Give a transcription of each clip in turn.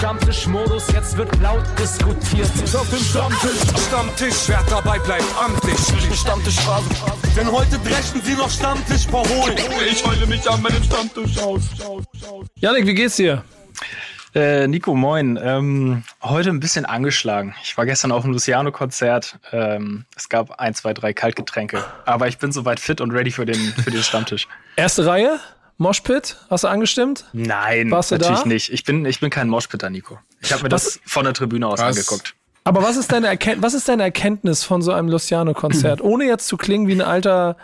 Stammtischmodus, jetzt wird laut diskutiert. Auf dem Stammtisch, Stammtisch, wer dabei bleibt, amtlich. Stammtisch Denn heute dreschen sie noch Stammtisch verholen. Ich heule mich an meinem Stammtisch aus. Janik, wie geht's dir? Äh, Nico, moin. Ähm, heute ein bisschen angeschlagen. Ich war gestern auf dem Luciano-Konzert. Ähm, es gab ein, zwei, drei Kaltgetränke. Aber ich bin soweit fit und ready für den, für den Stammtisch. Erste Reihe? Moshpit? Hast du angestimmt? Nein, Warst natürlich nicht. Ich bin, ich bin kein Moshpitter, Nico. Ich habe mir was? das von der Tribüne aus was? angeguckt. Aber was ist, deine Erkennt was ist deine Erkenntnis von so einem Luciano-Konzert? Ohne jetzt zu klingen wie ein alter,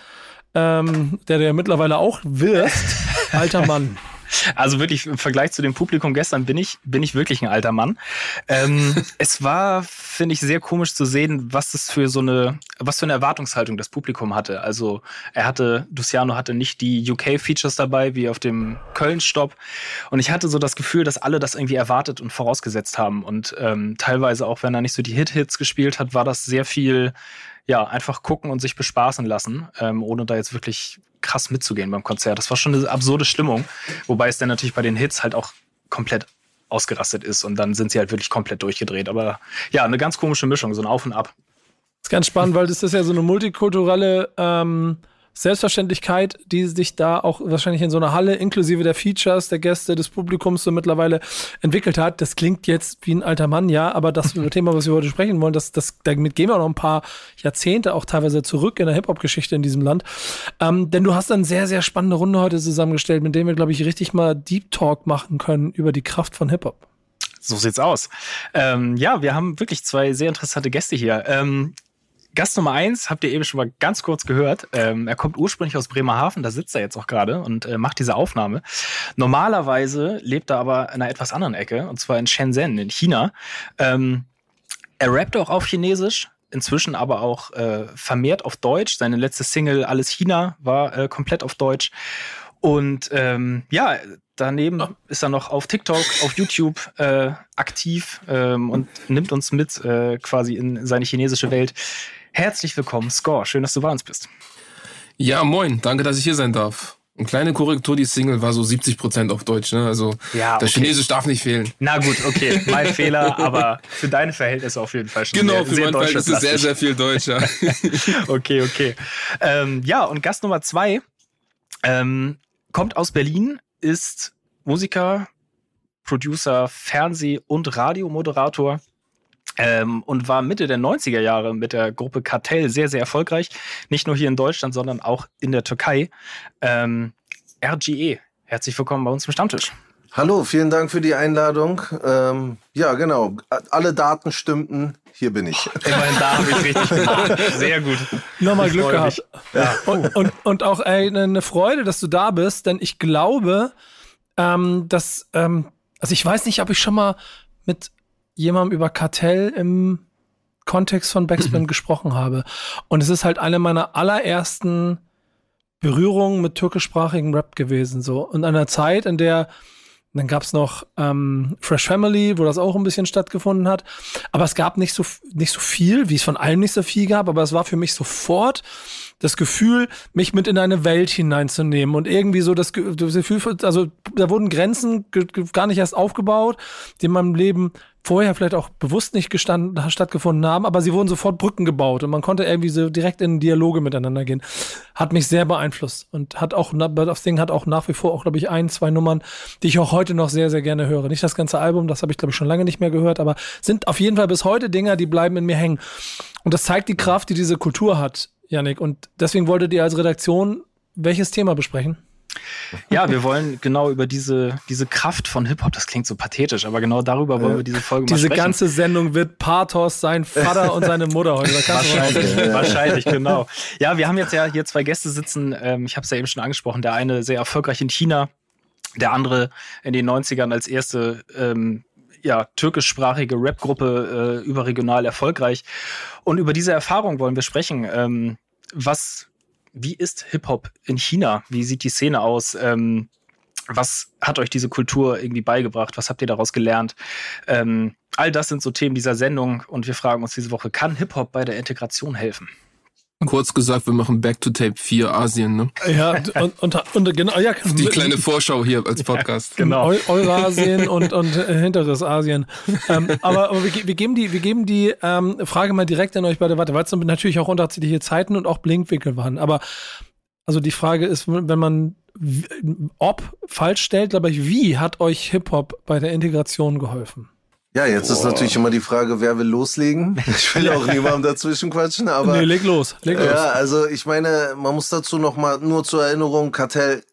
ähm, der du ja mittlerweile auch wirst, alter Mann. Also wirklich im Vergleich zu dem Publikum gestern bin ich, bin ich wirklich ein alter Mann. Ähm, es war, finde ich, sehr komisch zu sehen, was das für so eine, was für eine Erwartungshaltung das Publikum hatte. Also er hatte, Luciano hatte nicht die UK-Features dabei, wie auf dem Köln-Stopp. Und ich hatte so das Gefühl, dass alle das irgendwie erwartet und vorausgesetzt haben. Und ähm, teilweise auch, wenn er nicht so die Hit-Hits gespielt hat, war das sehr viel ja, einfach gucken und sich bespaßen lassen, ähm, ohne da jetzt wirklich krass mitzugehen beim Konzert. Das war schon eine absurde Stimmung, wobei es dann natürlich bei den Hits halt auch komplett ausgerastet ist und dann sind sie halt wirklich komplett durchgedreht. Aber ja, eine ganz komische Mischung, so ein Auf und Ab. Das ist ganz spannend, weil das ist ja so eine multikulturelle ähm, Selbstverständlichkeit, die sich da auch wahrscheinlich in so einer Halle inklusive der Features, der Gäste, des Publikums so mittlerweile entwickelt hat. Das klingt jetzt wie ein alter Mann, ja, aber das Thema, was wir heute sprechen wollen, das, das, damit gehen wir noch ein paar Jahrzehnte auch teilweise zurück in der Hip-Hop-Geschichte in diesem Land. Ähm, denn du hast eine sehr, sehr spannende Runde heute zusammengestellt, mit der wir, glaube ich, richtig mal Deep Talk machen können über die Kraft von Hip-Hop. So sieht's aus. Ähm, ja, wir haben wirklich zwei sehr interessante Gäste hier. Ähm, Gast Nummer eins habt ihr eben schon mal ganz kurz gehört. Ähm, er kommt ursprünglich aus Bremerhaven, da sitzt er jetzt auch gerade und äh, macht diese Aufnahme. Normalerweise lebt er aber in einer etwas anderen Ecke, und zwar in Shenzhen, in China. Ähm, er rappt auch auf Chinesisch, inzwischen aber auch äh, vermehrt auf Deutsch. Seine letzte Single Alles China war äh, komplett auf Deutsch. Und ähm, ja, daneben oh. ist er noch auf TikTok, auf YouTube äh, aktiv ähm, und nimmt uns mit äh, quasi in seine chinesische Welt. Herzlich willkommen, Score. Schön, dass du bei uns bist. Ja, moin. Danke, dass ich hier sein darf. Eine kleine Korrektur, die Single war so 70 Prozent auf Deutsch, ne? Also ja, okay. das Chinesisch darf nicht fehlen. Na gut, okay, mein Fehler, aber für deine Verhältnisse auf jeden Fall schon. Genau, sehr, für mein Verhältnis ist sehr, sehr viel Deutscher. okay, okay. Ähm, ja, und Gast Nummer zwei ähm, kommt aus Berlin, ist Musiker, Producer, Fernseh- und Radiomoderator ähm, und war Mitte der 90er Jahre mit der Gruppe Kartell sehr, sehr erfolgreich. Nicht nur hier in Deutschland, sondern auch in der Türkei. Ähm, RGE, herzlich willkommen bei uns im Stammtisch. Hallo, vielen Dank für die Einladung. Ähm, ja, genau. Alle Daten stimmten. Hier bin ich. Immerhin da habe ich richtig gemacht. Sehr gut. Nochmal Glück gehabt. Ja. Und, und, und auch eine Freude, dass du da bist, denn ich glaube, ähm, dass, ähm, also ich weiß nicht, ob ich schon mal mit jemandem über Kartell im Kontext von Backspin gesprochen habe. Und es ist halt eine meiner allerersten Berührungen mit türkischsprachigem Rap gewesen. So. Und an einer Zeit, in der dann gab es noch ähm, Fresh Family, wo das auch ein bisschen stattgefunden hat. Aber es gab nicht so, nicht so viel, wie es von allem nicht so viel gab, aber es war für mich sofort das Gefühl, mich mit in eine Welt hineinzunehmen und irgendwie so das, Gefühl, also da wurden Grenzen gar nicht erst aufgebaut, die in meinem Leben vorher vielleicht auch bewusst nicht gestanden, stattgefunden haben, aber sie wurden sofort Brücken gebaut und man konnte irgendwie so direkt in Dialoge miteinander gehen. Hat mich sehr beeinflusst und hat auch, das Ding hat auch nach wie vor auch, glaube ich, ein, zwei Nummern, die ich auch heute noch sehr, sehr gerne höre. Nicht das ganze Album, das habe ich, glaube ich, schon lange nicht mehr gehört, aber sind auf jeden Fall bis heute Dinger, die bleiben in mir hängen. Und das zeigt die Kraft, die diese Kultur hat, Janik. Und deswegen wolltet ihr als Redaktion welches Thema besprechen? Ja, wir wollen genau über diese, diese Kraft von Hip-Hop, das klingt so pathetisch, aber genau darüber wollen wir diese Folge diese mal sprechen. Diese ganze Sendung wird Pathos sein Vater und seine Mutter heute. wahrscheinlich, wahrscheinlich, genau. Ja, wir haben jetzt ja hier zwei Gäste sitzen, ähm, ich habe es ja eben schon angesprochen, der eine sehr erfolgreich in China, der andere in den 90ern als erste ähm, ja, türkischsprachige Rap-Gruppe äh, überregional erfolgreich. Und über diese Erfahrung wollen wir sprechen. Ähm, was wie ist Hip-Hop in China? Wie sieht die Szene aus? Ähm, was hat euch diese Kultur irgendwie beigebracht? Was habt ihr daraus gelernt? Ähm, all das sind so Themen dieser Sendung und wir fragen uns diese Woche, kann Hip-Hop bei der Integration helfen? Kurz gesagt, wir machen Back to Tape 4 Asien, ne? Ja, und, und, und genau, ja. Die kleine Vorschau hier als Podcast. Ja, genau. Eurasien und, und äh, hinteres Asien. ähm, aber, aber wir, wir, geben die, wir geben die ähm, Frage mal direkt an euch beide weiter, weil es natürlich auch unterschiedliche Zeiten und auch Blinkwinkel waren. Aber also die Frage ist, wenn man ob falsch stellt, glaube ich, wie hat euch Hip-Hop bei der Integration geholfen? Ja, jetzt Boah. ist natürlich immer die Frage, wer will loslegen? Ich will auch niemandem dazwischen quatschen, aber. Nee, leg los, leg los. Ja, also ich meine, man muss dazu noch mal nur zur Erinnerung, Kartell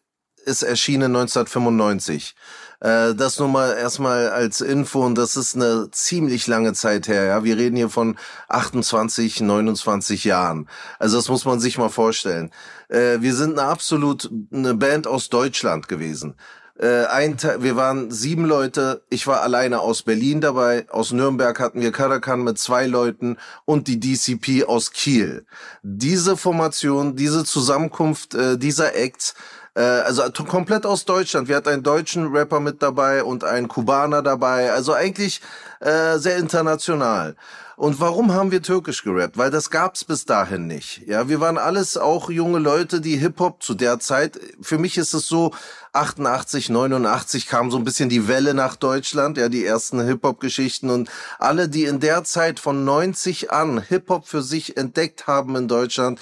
ist erschienen 1995. Äh, das nur mal erstmal als Info und das ist eine ziemlich lange Zeit her. Ja, wir reden hier von 28, 29 Jahren. Also das muss man sich mal vorstellen. Äh, wir sind eine absolut eine Band aus Deutschland gewesen. Äh, ein wir waren sieben Leute. Ich war alleine aus Berlin dabei. Aus Nürnberg hatten wir Karakan mit zwei Leuten und die DCP aus Kiel. Diese Formation, diese Zusammenkunft äh, dieser Acts äh, also komplett aus Deutschland. Wir hatten einen deutschen Rapper mit dabei und einen Kubaner dabei. Also eigentlich äh, sehr international. Und warum haben wir türkisch gerappt? Weil das gab's bis dahin nicht. Ja, wir waren alles auch junge Leute, die Hip-Hop zu der Zeit, für mich ist es so, 88, 89 kam so ein bisschen die Welle nach Deutschland, ja, die ersten Hip-Hop-Geschichten und alle, die in der Zeit von 90 an Hip-Hop für sich entdeckt haben in Deutschland,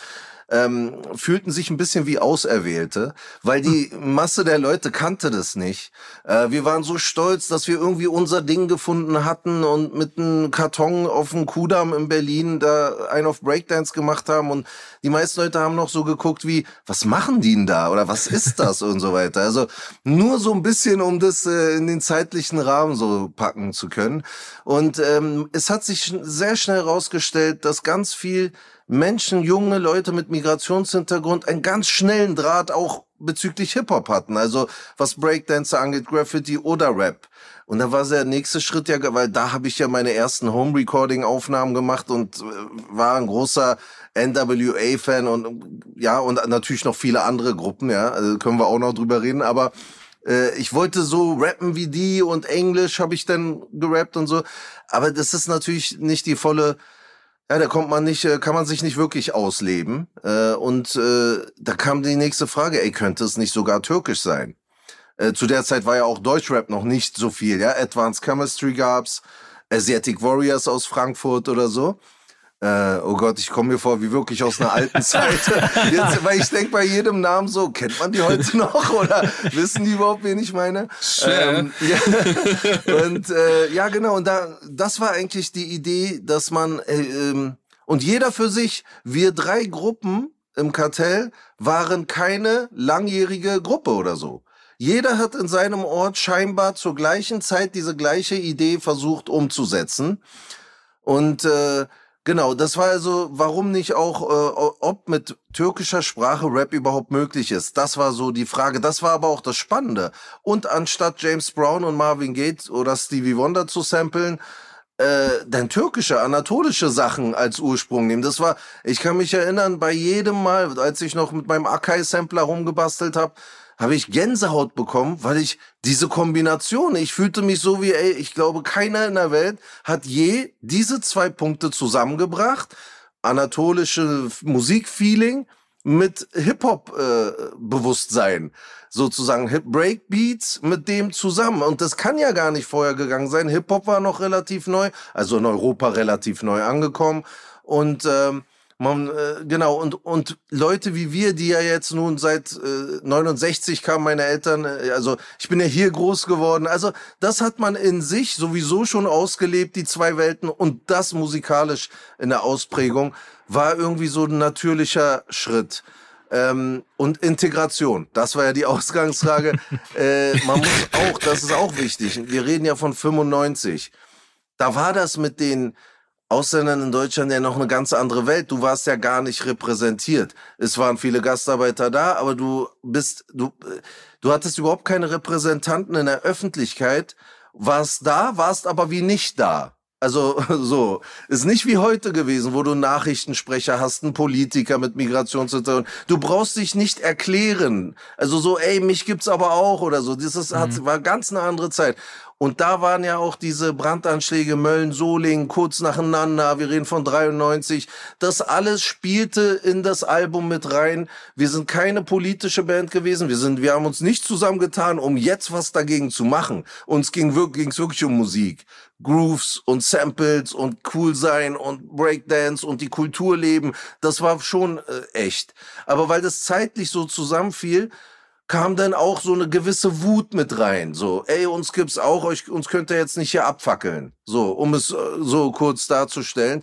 ähm, fühlten sich ein bisschen wie Auserwählte, weil die Masse der Leute kannte das nicht. Äh, wir waren so stolz, dass wir irgendwie unser Ding gefunden hatten und mit einem Karton auf dem Kudamm in Berlin da einen auf Breakdance gemacht haben und die meisten Leute haben noch so geguckt wie, was machen die denn da oder was ist das und so weiter. Also nur so ein bisschen, um das äh, in den zeitlichen Rahmen so packen zu können. Und ähm, es hat sich sehr schnell rausgestellt, dass ganz viel Menschen, junge Leute mit Migrationshintergrund einen ganz schnellen Draht auch bezüglich Hip-Hop hatten. Also was Breakdancer angeht, Graffiti oder Rap. Und da war der nächste Schritt ja, weil da habe ich ja meine ersten Home-Recording-Aufnahmen gemacht und äh, war ein großer NWA-Fan und ja, und natürlich noch viele andere Gruppen, ja, also können wir auch noch drüber reden, aber äh, ich wollte so rappen wie die und Englisch habe ich dann gerappt und so. Aber das ist natürlich nicht die volle ja, da kommt man nicht, äh, kann man sich nicht wirklich ausleben. Äh, und äh, da kam die nächste Frage, ey, könnte es nicht sogar türkisch sein? Zu der Zeit war ja auch Deutschrap noch nicht so viel, ja. Advanced Chemistry gab's, Asiatic Warriors aus Frankfurt oder so. Äh, oh Gott, ich komme mir vor wie wirklich aus einer alten Zeit. Jetzt, weil ich denke bei jedem Namen so, kennt man die heute noch oder wissen die überhaupt, wen ich meine? Ähm, ja. Und äh, ja, genau, und da, das war eigentlich die Idee, dass man äh, ähm, und jeder für sich, wir drei Gruppen im Kartell waren keine langjährige Gruppe oder so. Jeder hat in seinem Ort scheinbar zur gleichen Zeit diese gleiche Idee versucht umzusetzen. Und äh, Genau, das war also, warum nicht auch, äh, ob mit türkischer Sprache Rap überhaupt möglich ist. Das war so die Frage. Das war aber auch das Spannende. Und anstatt James Brown und Marvin Gaye oder Stevie Wonder zu samplen, äh, dann türkische, anatolische Sachen als Ursprung nehmen. Das war, ich kann mich erinnern, bei jedem Mal, als ich noch mit meinem Akai-Sampler rumgebastelt habe, habe ich Gänsehaut bekommen, weil ich diese Kombination, ich fühlte mich so wie, ey, ich glaube, keiner in der Welt hat je diese zwei Punkte zusammengebracht. Anatolische Musikfeeling mit Hip-Hop-Bewusstsein. Äh, sozusagen Hip Breakbeats mit dem zusammen. Und das kann ja gar nicht vorher gegangen sein. Hip-Hop war noch relativ neu, also in Europa relativ neu angekommen. Und ähm, man, äh, genau, und, und Leute wie wir, die ja jetzt nun seit äh, 69 kamen meine Eltern, äh, also ich bin ja hier groß geworden, also das hat man in sich sowieso schon ausgelebt, die zwei Welten, und das musikalisch in der Ausprägung war irgendwie so ein natürlicher Schritt. Ähm, und Integration, das war ja die Ausgangsfrage. äh, man muss auch, das ist auch wichtig, wir reden ja von 95. Da war das mit den Ausländern in Deutschland ja noch eine ganz andere Welt. Du warst ja gar nicht repräsentiert. Es waren viele Gastarbeiter da, aber du bist, du, du hattest überhaupt keine Repräsentanten in der Öffentlichkeit, warst da, warst aber wie nicht da. Also so, ist nicht wie heute gewesen, wo du Nachrichtensprecher hast, einen Politiker mit Migrationshintergrund. Du brauchst dich nicht erklären. Also so, ey, mich gibt's aber auch oder so. Das ist, hat, mhm. war ganz eine andere Zeit. Und da waren ja auch diese Brandanschläge Mölln-Solingen kurz nacheinander. Wir reden von 93. Das alles spielte in das Album mit rein. Wir sind keine politische Band gewesen. Wir sind, wir haben uns nicht zusammengetan, um jetzt was dagegen zu machen. Uns ging wirklich, ging's wirklich um Musik. Grooves und Samples und cool sein und Breakdance und die Kultur leben. Das war schon äh, echt. Aber weil das zeitlich so zusammenfiel, kam dann auch so eine gewisse Wut mit rein. So, ey, uns gibt's auch, euch, uns könnt ihr jetzt nicht hier abfackeln. So, um es äh, so kurz darzustellen.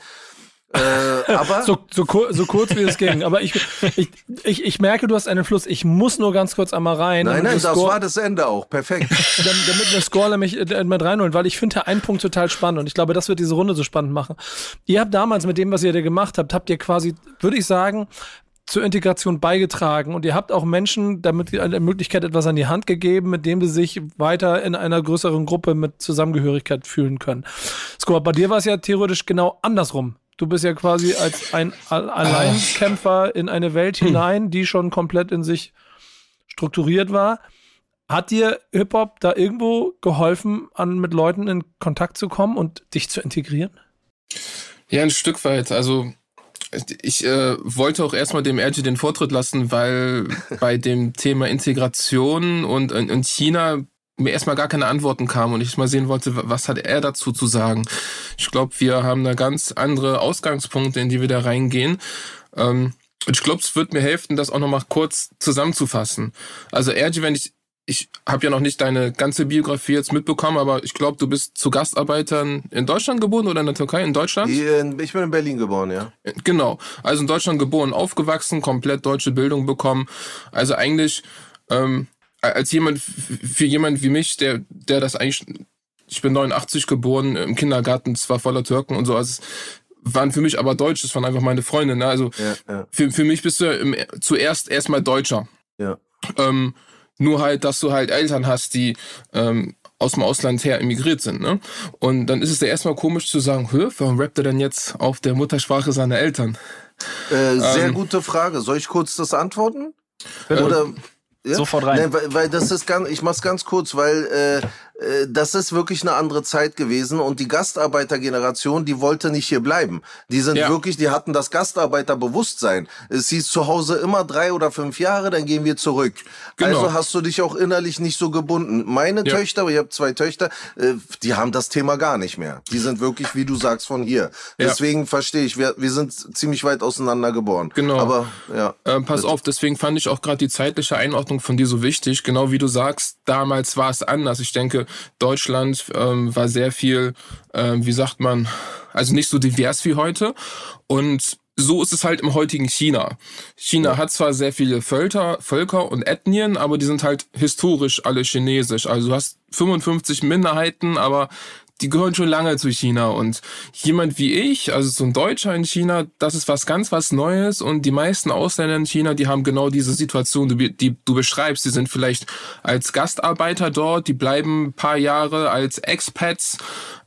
Äh, aber so, so, so kurz wie es ging. Aber ich, ich, ich, ich merke, du hast einen Fluss. Ich muss nur ganz kurz einmal rein. Nein, nein, das war das Ende auch. Perfekt. damit, damit wir Score nämlich äh, mit reinholen, weil ich finde einen Punkt total spannend und ich glaube, das wird diese Runde so spannend machen. Ihr habt damals mit dem, was ihr da gemacht habt, habt ihr quasi, würde ich sagen, zur Integration beigetragen und ihr habt auch Menschen damit eine Möglichkeit etwas an die Hand gegeben, mit dem sie sich weiter in einer größeren Gruppe mit Zusammengehörigkeit fühlen können. Score, bei dir war es ja theoretisch genau andersrum. Du bist ja quasi als ein Alleinkämpfer in eine Welt hinein, die schon komplett in sich strukturiert war. Hat dir Hip-Hop da irgendwo geholfen, an mit Leuten in Kontakt zu kommen und dich zu integrieren? Ja, ein Stück weit. Also ich äh, wollte auch erstmal dem RG den Vortritt lassen, weil bei dem Thema Integration und, und China mir erstmal gar keine Antworten kamen und ich mal sehen wollte, was hat er dazu zu sagen. Ich glaube, wir haben da ganz andere Ausgangspunkte, in die wir da reingehen. Ähm, ich glaube, es wird mir helfen, das auch nochmal kurz zusammenzufassen. Also RG, wenn ich ich habe ja noch nicht deine ganze Biografie jetzt mitbekommen, aber ich glaube, du bist zu Gastarbeitern in Deutschland geboren oder in der Türkei? In Deutschland? Ich bin in Berlin geboren, ja. Genau. Also in Deutschland geboren, aufgewachsen, komplett deutsche Bildung bekommen. Also eigentlich ähm, als jemand, für jemand wie mich, der, der das eigentlich, ich bin 89 geboren, im Kindergarten zwar voller Türken und so, also waren für mich aber Deutsch, das waren einfach meine Freunde. Ne? Also ja, ja. Für, für mich bist du im, zuerst erstmal Deutscher. Ja. Ähm, nur halt, dass du halt Eltern hast, die ähm, aus dem Ausland her emigriert sind. Ne? Und dann ist es ja erstmal komisch zu sagen, Hö, warum rappt er denn jetzt auf der Muttersprache seiner Eltern? Äh, sehr ähm, gute Frage. Soll ich kurz das antworten? Oder ja? sofort rein? Nee, weil, weil das ist ganz, ich mach's ganz kurz, weil äh, äh, das ist wirklich eine andere Zeit gewesen und die Gastarbeitergeneration, die wollte nicht hier bleiben. Die sind ja. wirklich, die hatten das Gastarbeiterbewusstsein. Es hieß zu Hause immer drei oder fünf Jahre, dann gehen wir zurück. Genau. Also hast du dich auch innerlich nicht so gebunden. Meine ja. Töchter, ich habe zwei Töchter, äh, die haben das Thema gar nicht mehr. Die sind wirklich, wie du sagst, von hier. Deswegen ja. verstehe ich, wir, wir sind ziemlich weit auseinander geboren. Genau. Aber ja. Äh, pass auf, deswegen fand ich auch gerade die zeitliche Einordnung von dir so wichtig. Genau wie du sagst, damals war es anders. Ich denke, Deutschland ähm, war sehr viel, ähm, wie sagt man, also nicht so divers wie heute. Und so ist es halt im heutigen China. China hat zwar sehr viele Völker, Völker und Ethnien, aber die sind halt historisch alle chinesisch. Also du hast 55 Minderheiten, aber die gehören schon lange zu China und jemand wie ich, also so ein Deutscher in China, das ist was ganz was Neues und die meisten Ausländer in China, die haben genau diese Situation, die, die du beschreibst. Die sind vielleicht als Gastarbeiter dort, die bleiben ein paar Jahre als Expats,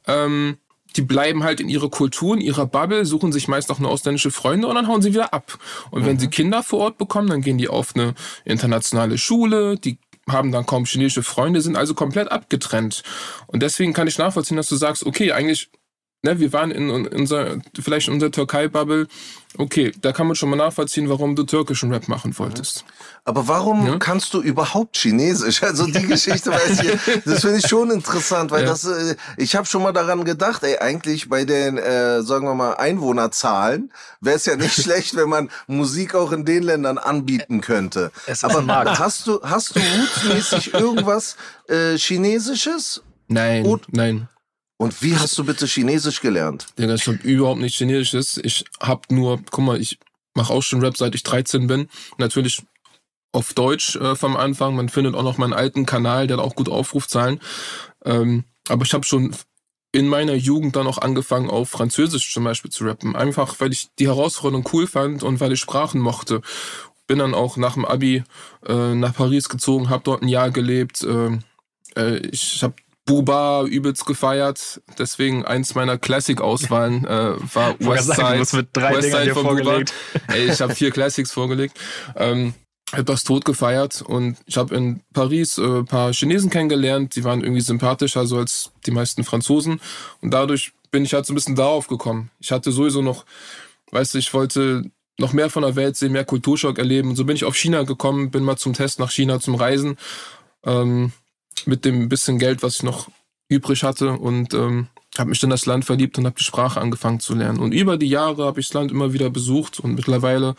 ähm, die bleiben halt in ihrer Kultur, in ihrer Bubble, suchen sich meist auch eine ausländische Freunde und dann hauen sie wieder ab. Und mhm. wenn sie Kinder vor Ort bekommen, dann gehen die auf eine internationale Schule, die haben dann kaum chinesische Freunde, sind also komplett abgetrennt. Und deswegen kann ich nachvollziehen, dass du sagst, okay, eigentlich ne, wir waren in, in unser, vielleicht in unserer Türkei-Bubble. Okay, da kann man schon mal nachvollziehen, warum du türkischen Rap machen wolltest. Aber warum ja? kannst du überhaupt Chinesisch? Also die Geschichte weiß ich, das finde ich schon interessant, weil ja. das, äh, ich habe schon mal daran gedacht, ey, eigentlich bei den, äh, sagen wir mal, Einwohnerzahlen wäre es ja nicht schlecht, wenn man Musik auch in den Ländern anbieten könnte. Aber hast du, hast du rootsmäßig irgendwas äh, Chinesisches? Nein, Und, nein. Und wie hast du bitte Chinesisch gelernt? Ja, ich habe überhaupt nicht Chinesisch. Ich habe nur, guck mal, ich mache auch schon Rap, seit ich 13 bin. Natürlich auf Deutsch äh, vom Anfang. Man findet auch noch meinen alten Kanal, der hat auch gut Aufrufzahlen. Ähm, aber ich habe schon in meiner Jugend dann auch angefangen, auf Französisch zum Beispiel zu rappen. Einfach, weil ich die Herausforderung cool fand und weil ich Sprachen mochte. Bin dann auch nach dem Abi äh, nach Paris gezogen, habe dort ein Jahr gelebt. Äh, äh ich habe Buba übelst gefeiert. Deswegen eins meiner Classic-Auswahlen äh, war Westside. Sagen, mit drei Westside vorgelegt. Ey, ich habe vier Classics vorgelegt. Ähm, etwas tot gefeiert und ich habe in Paris äh, ein paar Chinesen kennengelernt, die waren irgendwie sympathischer so als die meisten Franzosen und dadurch bin ich halt so ein bisschen darauf gekommen. Ich hatte sowieso noch, weißt du, ich wollte noch mehr von der Welt sehen, mehr Kulturschock erleben und so bin ich auf China gekommen, bin mal zum Test nach China zum Reisen ähm, mit dem bisschen Geld, was ich noch übrig hatte und ähm, habe mich in das Land verliebt und habe die Sprache angefangen zu lernen. Und über die Jahre habe ich das Land immer wieder besucht und mittlerweile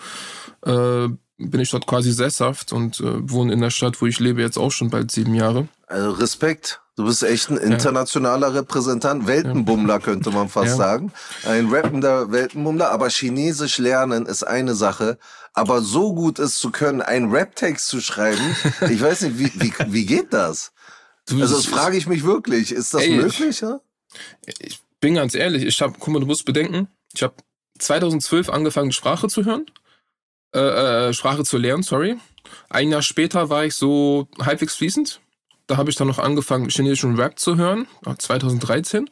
äh, bin ich dort quasi sesshaft und äh, wohne in der Stadt, wo ich lebe, jetzt auch schon bald sieben Jahre. Also Respekt. Du bist echt ein internationaler ja. Repräsentant, Weltenbummler könnte man fast ja. sagen. Ein rappender Weltenbummler, aber Chinesisch lernen ist eine Sache. Aber so gut ist zu können, einen Rap-Text zu schreiben, ich weiß nicht, wie, wie, wie geht das? Du, also das frage ich mich wirklich. Ist das ey, möglich? Ja? Ich bin ganz ehrlich, ich habe, guck mal, du musst bedenken, ich habe 2012 angefangen, Sprache zu hören äh, äh, Sprache zu lernen, sorry. Ein Jahr später war ich so halbwegs fließend. Da habe ich dann noch angefangen, chinesischen Rap zu hören, 2013.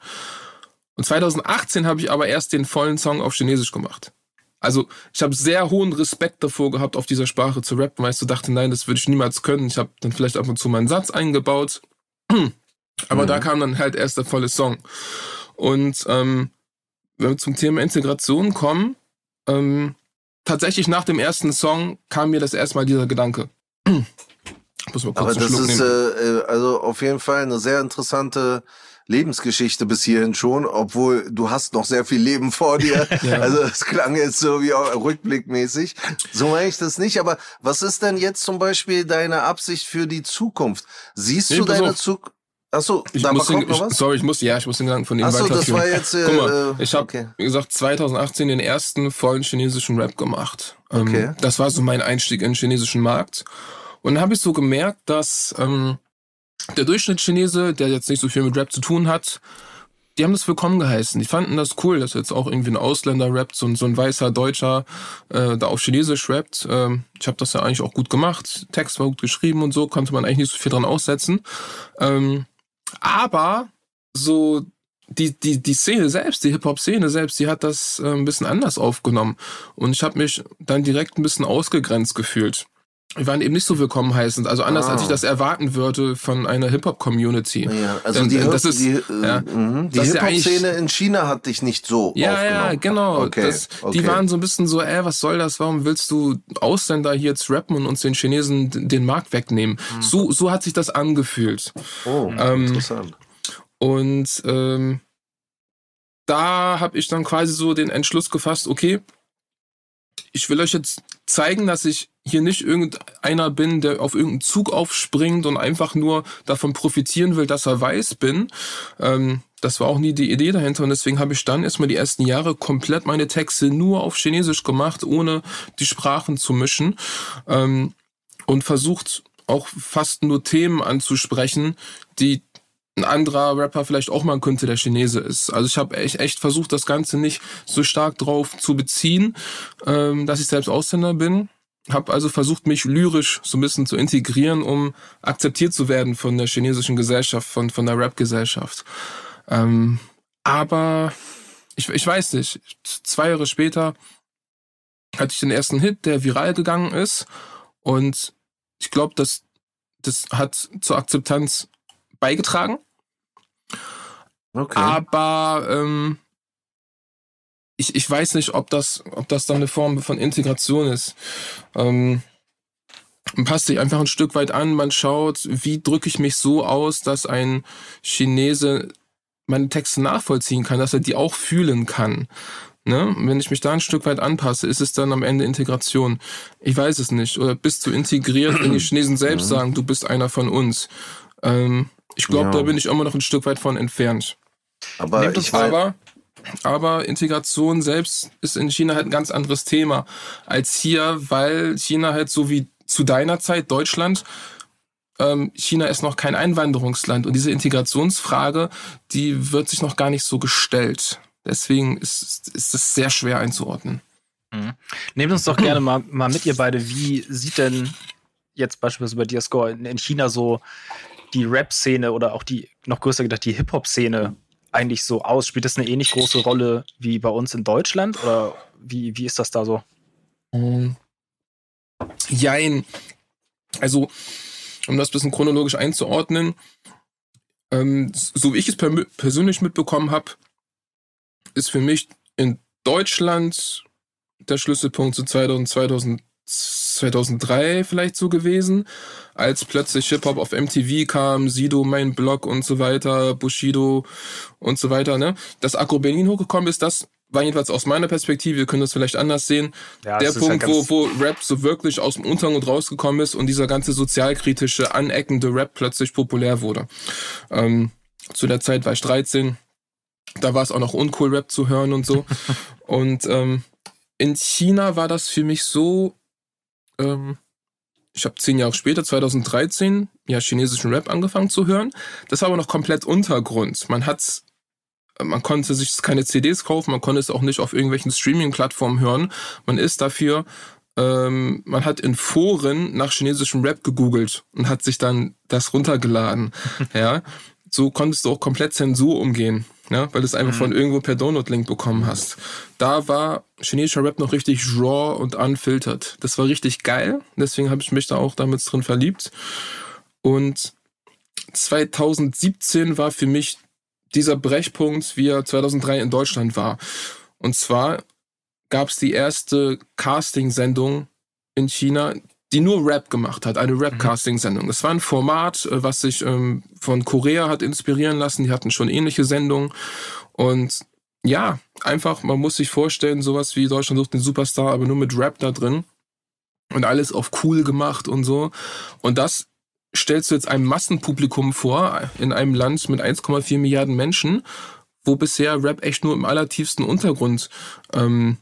Und 2018 habe ich aber erst den vollen Song auf Chinesisch gemacht. Also ich habe sehr hohen Respekt davor gehabt, auf dieser Sprache zu rappen, weil ich so dachte, nein, das würde ich niemals können. Ich habe dann vielleicht ab und zu meinen Satz eingebaut. Aber mhm. da kam dann halt erst der volle Song. Und ähm, wenn wir zum Thema Integration kommen, ähm, tatsächlich nach dem ersten Song kam mir das erstmal dieser Gedanke. Muss mal kurz Aber das ist äh, äh, also auf jeden Fall eine sehr interessante Lebensgeschichte bis hierhin schon, obwohl du hast noch sehr viel Leben vor dir. ja. Also es klang jetzt so wie auch rückblickmäßig. So meine ich das nicht. Aber was ist denn jetzt zum Beispiel deine Absicht für die Zukunft? Siehst nee, du deine Zukunft? Achso, da muss den, noch was? Sorry, ich muss, ja, ich muss den Gedanken von Ihnen Achso, das war jetzt, äh, Guck mal, ich habe, okay. wie gesagt, 2018 den ersten vollen chinesischen Rap gemacht. Ähm, okay. das war so mein Einstieg in den chinesischen Markt. Und dann habe ich so gemerkt, dass ähm, der Durchschnittschinese, der jetzt nicht so viel mit Rap zu tun hat, die haben das willkommen geheißen. Die fanden das cool, dass jetzt auch irgendwie ein Ausländer rappt, so, so ein weißer Deutscher äh, da auf Chinesisch rappt. Ähm, ich habe das ja eigentlich auch gut gemacht. Text war gut geschrieben und so, konnte man eigentlich nicht so viel dran aussetzen. Ähm, aber so die, die, die Szene selbst, die Hip-Hop-Szene selbst, die hat das äh, ein bisschen anders aufgenommen. Und ich habe mich dann direkt ein bisschen ausgegrenzt gefühlt. Wir waren eben nicht so willkommen heißend, also anders ah. als ich ah. das erwarten würde von einer Hip-Hop-Community. Ja, also Denn, die, das ist, die, äh, ja, mhm. die Hip-Hop-Szene in China hat dich nicht so Ja, aufgenommen. ja, genau. Okay, das, okay. Die waren so ein bisschen so, ey, was soll das? Warum willst du Ausländer hier jetzt rappen und uns den Chinesen den Markt wegnehmen? Mhm. So, so hat sich das angefühlt. Oh, ähm, interessant. Und ähm, da habe ich dann quasi so den Entschluss gefasst, okay, ich will euch jetzt zeigen, dass ich hier nicht irgendeiner bin, der auf irgendeinen Zug aufspringt und einfach nur davon profitieren will, dass er weiß bin. Ähm, das war auch nie die Idee dahinter und deswegen habe ich dann erstmal die ersten Jahre komplett meine Texte nur auf Chinesisch gemacht, ohne die Sprachen zu mischen ähm, und versucht auch fast nur Themen anzusprechen, die ein anderer Rapper vielleicht auch mal könnte, der Chinese ist. Also ich habe echt, echt versucht, das Ganze nicht so stark drauf zu beziehen, ähm, dass ich selbst Ausländer bin. Habe also versucht, mich lyrisch so ein bisschen zu integrieren, um akzeptiert zu werden von der chinesischen Gesellschaft, von, von der Rap-Gesellschaft. Ähm, aber ich, ich weiß nicht, zwei Jahre später hatte ich den ersten Hit, der viral gegangen ist. Und ich glaube, dass das hat zur Akzeptanz beigetragen. Okay. Aber ähm, ich, ich weiß nicht, ob das, ob das dann eine Form von Integration ist. Ähm, man passt sich einfach ein Stück weit an, man schaut, wie drücke ich mich so aus, dass ein Chinese meine Texte nachvollziehen kann, dass er die auch fühlen kann. Ne? Wenn ich mich da ein Stück weit anpasse, ist es dann am Ende Integration? Ich weiß es nicht. Oder bist du integriert, wenn die Chinesen selbst mhm. sagen, du bist einer von uns? Ähm, ich glaube, ja. da bin ich immer noch ein Stück weit von entfernt. Aber, ich aber, aber Integration selbst ist in China halt ein ganz anderes Thema als hier, weil China halt so wie zu deiner Zeit Deutschland ähm, China ist noch kein Einwanderungsland und diese Integrationsfrage, die wird sich noch gar nicht so gestellt. Deswegen ist, ist es sehr schwer einzuordnen. Mhm. Nehmt uns doch gerne mal, mal mit, ihr beide. Wie sieht denn jetzt beispielsweise bei Diascore in, in China so die Rap-Szene oder auch die, noch größer gedacht, die Hip-Hop-Szene eigentlich so aus? Spielt das eine ähnlich große Rolle wie bei uns in Deutschland oder wie, wie ist das da so? Um, jein. Also, um das ein bisschen chronologisch einzuordnen, ähm, so wie ich es per persönlich mitbekommen habe, ist für mich in Deutschland der Schlüsselpunkt zu 2000, 2000 2003 vielleicht so gewesen, als plötzlich Hip-Hop auf MTV kam, Sido, mein Blog und so weiter, Bushido und so weiter, ne? Dass Agro Berlin hochgekommen ist, das war jedenfalls aus meiner Perspektive, wir können das vielleicht anders sehen, ja, der Punkt, wo, wo Rap so wirklich aus dem Untergrund rausgekommen ist und dieser ganze sozialkritische, aneckende Rap plötzlich populär wurde. Ähm, zu der Zeit war ich 13, da war es auch noch uncool, Rap zu hören und so. und ähm, in China war das für mich so ähm, ich habe zehn Jahre später, 2013, ja chinesischen Rap angefangen zu hören. Das war aber noch komplett Untergrund. Man hat, man konnte sich keine CDs kaufen, man konnte es auch nicht auf irgendwelchen Streaming-Plattformen hören. Man ist dafür, ähm, man hat in Foren nach chinesischem Rap gegoogelt und hat sich dann das runtergeladen. ja, so konntest du auch komplett Zensur umgehen ja, weil du es einfach mhm. von irgendwo per Download-Link bekommen hast. Da war chinesischer Rap noch richtig raw und unfiltert. Das war richtig geil, deswegen habe ich mich da auch damit drin verliebt. Und 2017 war für mich dieser Brechpunkt, wie er 2003 in Deutschland war. Und zwar gab es die erste Casting-Sendung in China, die nur Rap gemacht hat, eine Rap-Casting-Sendung. Das war ein Format, äh, was sich ähm, von Korea hat inspirieren lassen. Die hatten schon ähnliche Sendungen. Und ja, einfach, man muss sich vorstellen, sowas wie Deutschland sucht den Superstar, aber nur mit Rap da drin. Und alles auf cool gemacht und so. Und das stellst du jetzt einem Massenpublikum vor, in einem Land mit 1,4 Milliarden Menschen, wo bisher Rap echt nur im allertiefsten Untergrund ähm,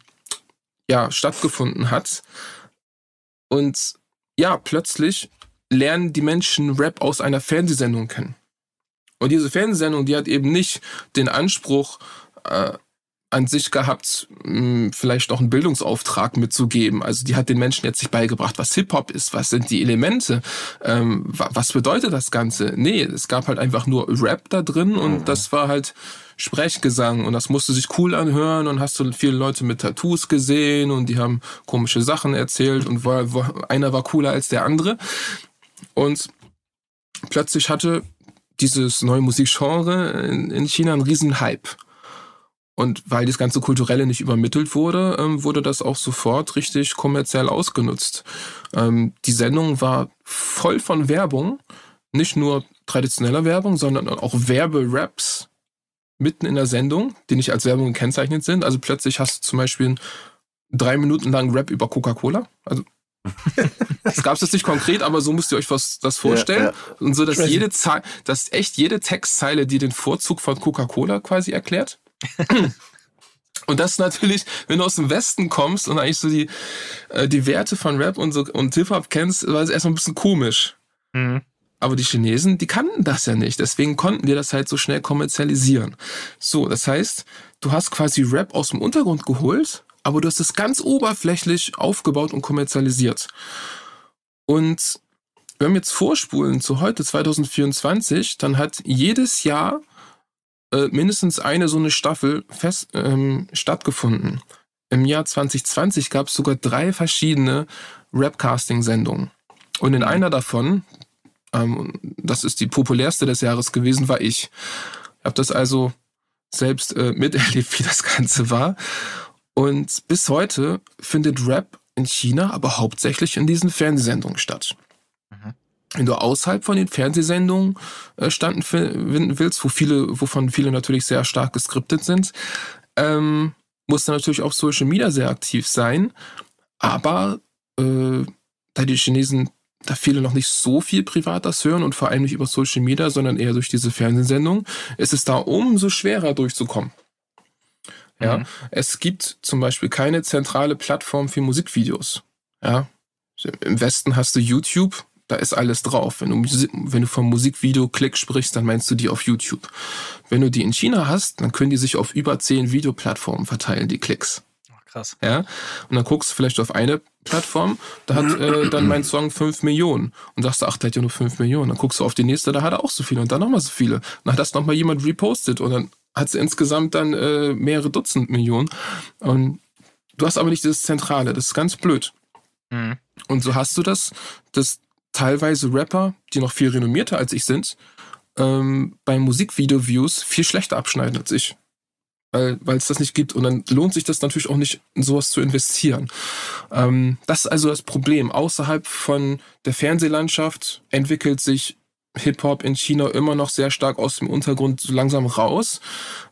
ja, stattgefunden hat. Und ja, plötzlich lernen die Menschen Rap aus einer Fernsehsendung kennen. Und diese Fernsehsendung, die hat eben nicht den Anspruch äh, an sich gehabt, hm, vielleicht auch einen Bildungsauftrag mitzugeben. Also die hat den Menschen jetzt nicht beigebracht, was Hip-Hop ist, was sind die Elemente, ähm, was bedeutet das Ganze. Nee, es gab halt einfach nur Rap da drin und mhm. das war halt Sprechgesang und das musste sich cool anhören und hast du viele Leute mit Tattoos gesehen und die haben komische Sachen erzählt und war, war, einer war cooler als der andere. Und plötzlich hatte dieses neue Musikgenre in, in China einen riesen Hype. Und weil das ganze Kulturelle nicht übermittelt wurde, ähm, wurde das auch sofort richtig kommerziell ausgenutzt. Ähm, die Sendung war voll von Werbung, nicht nur traditioneller Werbung, sondern auch Werberaps mitten in der Sendung, die nicht als Werbung gekennzeichnet sind. Also plötzlich hast du zum Beispiel drei Minuten lang Rap über Coca-Cola. Also das gab es jetzt nicht konkret, aber so müsst ihr euch was das vorstellen. Ja, ja. Und so, dass jede Ze dass echt jede Textzeile dir den Vorzug von Coca-Cola quasi erklärt. Und das natürlich, wenn du aus dem Westen kommst und eigentlich so die, äh, die Werte von Rap und so und Hip-Hop kennst, war es erstmal ein bisschen komisch. Mhm. Aber die Chinesen, die kannten das ja nicht. Deswegen konnten die das halt so schnell kommerzialisieren. So, das heißt, du hast quasi Rap aus dem Untergrund geholt, aber du hast es ganz oberflächlich aufgebaut und kommerzialisiert. Und wenn wir jetzt vorspulen zu heute 2024, dann hat jedes Jahr äh, mindestens eine so eine Staffel fest, ähm, stattgefunden. Im Jahr 2020 gab es sogar drei verschiedene Rapcasting-Sendungen. Und in einer davon, ähm, das ist die populärste des Jahres gewesen, war ich. Ich habe das also selbst äh, miterlebt, wie das Ganze war. Und bis heute findet Rap in China aber hauptsächlich in diesen Fernsehsendungen statt. Mhm. Wenn du außerhalb von den Fernsehsendungen äh, standen willst, wo viele, wovon viele natürlich sehr stark geskriptet sind, ähm, musst du natürlich auf Social Media sehr aktiv sein. Aber äh, da die Chinesen da viele noch nicht so viel Privates hören und vor allem nicht über Social Media, sondern eher durch diese Fernsehsendung, ist es da umso schwerer durchzukommen. Ja, mhm. es gibt zum Beispiel keine zentrale Plattform für Musikvideos. Ja, im Westen hast du YouTube, da ist alles drauf. Wenn du, wenn du vom Musikvideo-Klick sprichst, dann meinst du die auf YouTube. Wenn du die in China hast, dann können die sich auf über zehn Videoplattformen verteilen, die Klicks. Krass. Ja. Und dann guckst du vielleicht auf eine Plattform, da hat äh, dann mein Song 5 Millionen. Und sagst du, ach, der hat ja nur 5 Millionen. Dann guckst du auf die nächste, da hat er auch so viele und dann nochmal so viele. Und dann hat das nochmal jemand repostet und dann hat sie insgesamt dann äh, mehrere Dutzend Millionen. Und du hast aber nicht dieses Zentrale, das ist ganz blöd. Mhm. Und so hast du das, dass teilweise Rapper, die noch viel renommierter als ich sind, ähm, bei Musikvideo-Views viel schlechter abschneiden als ich. Weil es das nicht gibt. Und dann lohnt sich das natürlich auch nicht, in sowas zu investieren. Ähm, das ist also das Problem. Außerhalb von der Fernsehlandschaft entwickelt sich Hip-Hop in China immer noch sehr stark aus dem Untergrund so langsam raus,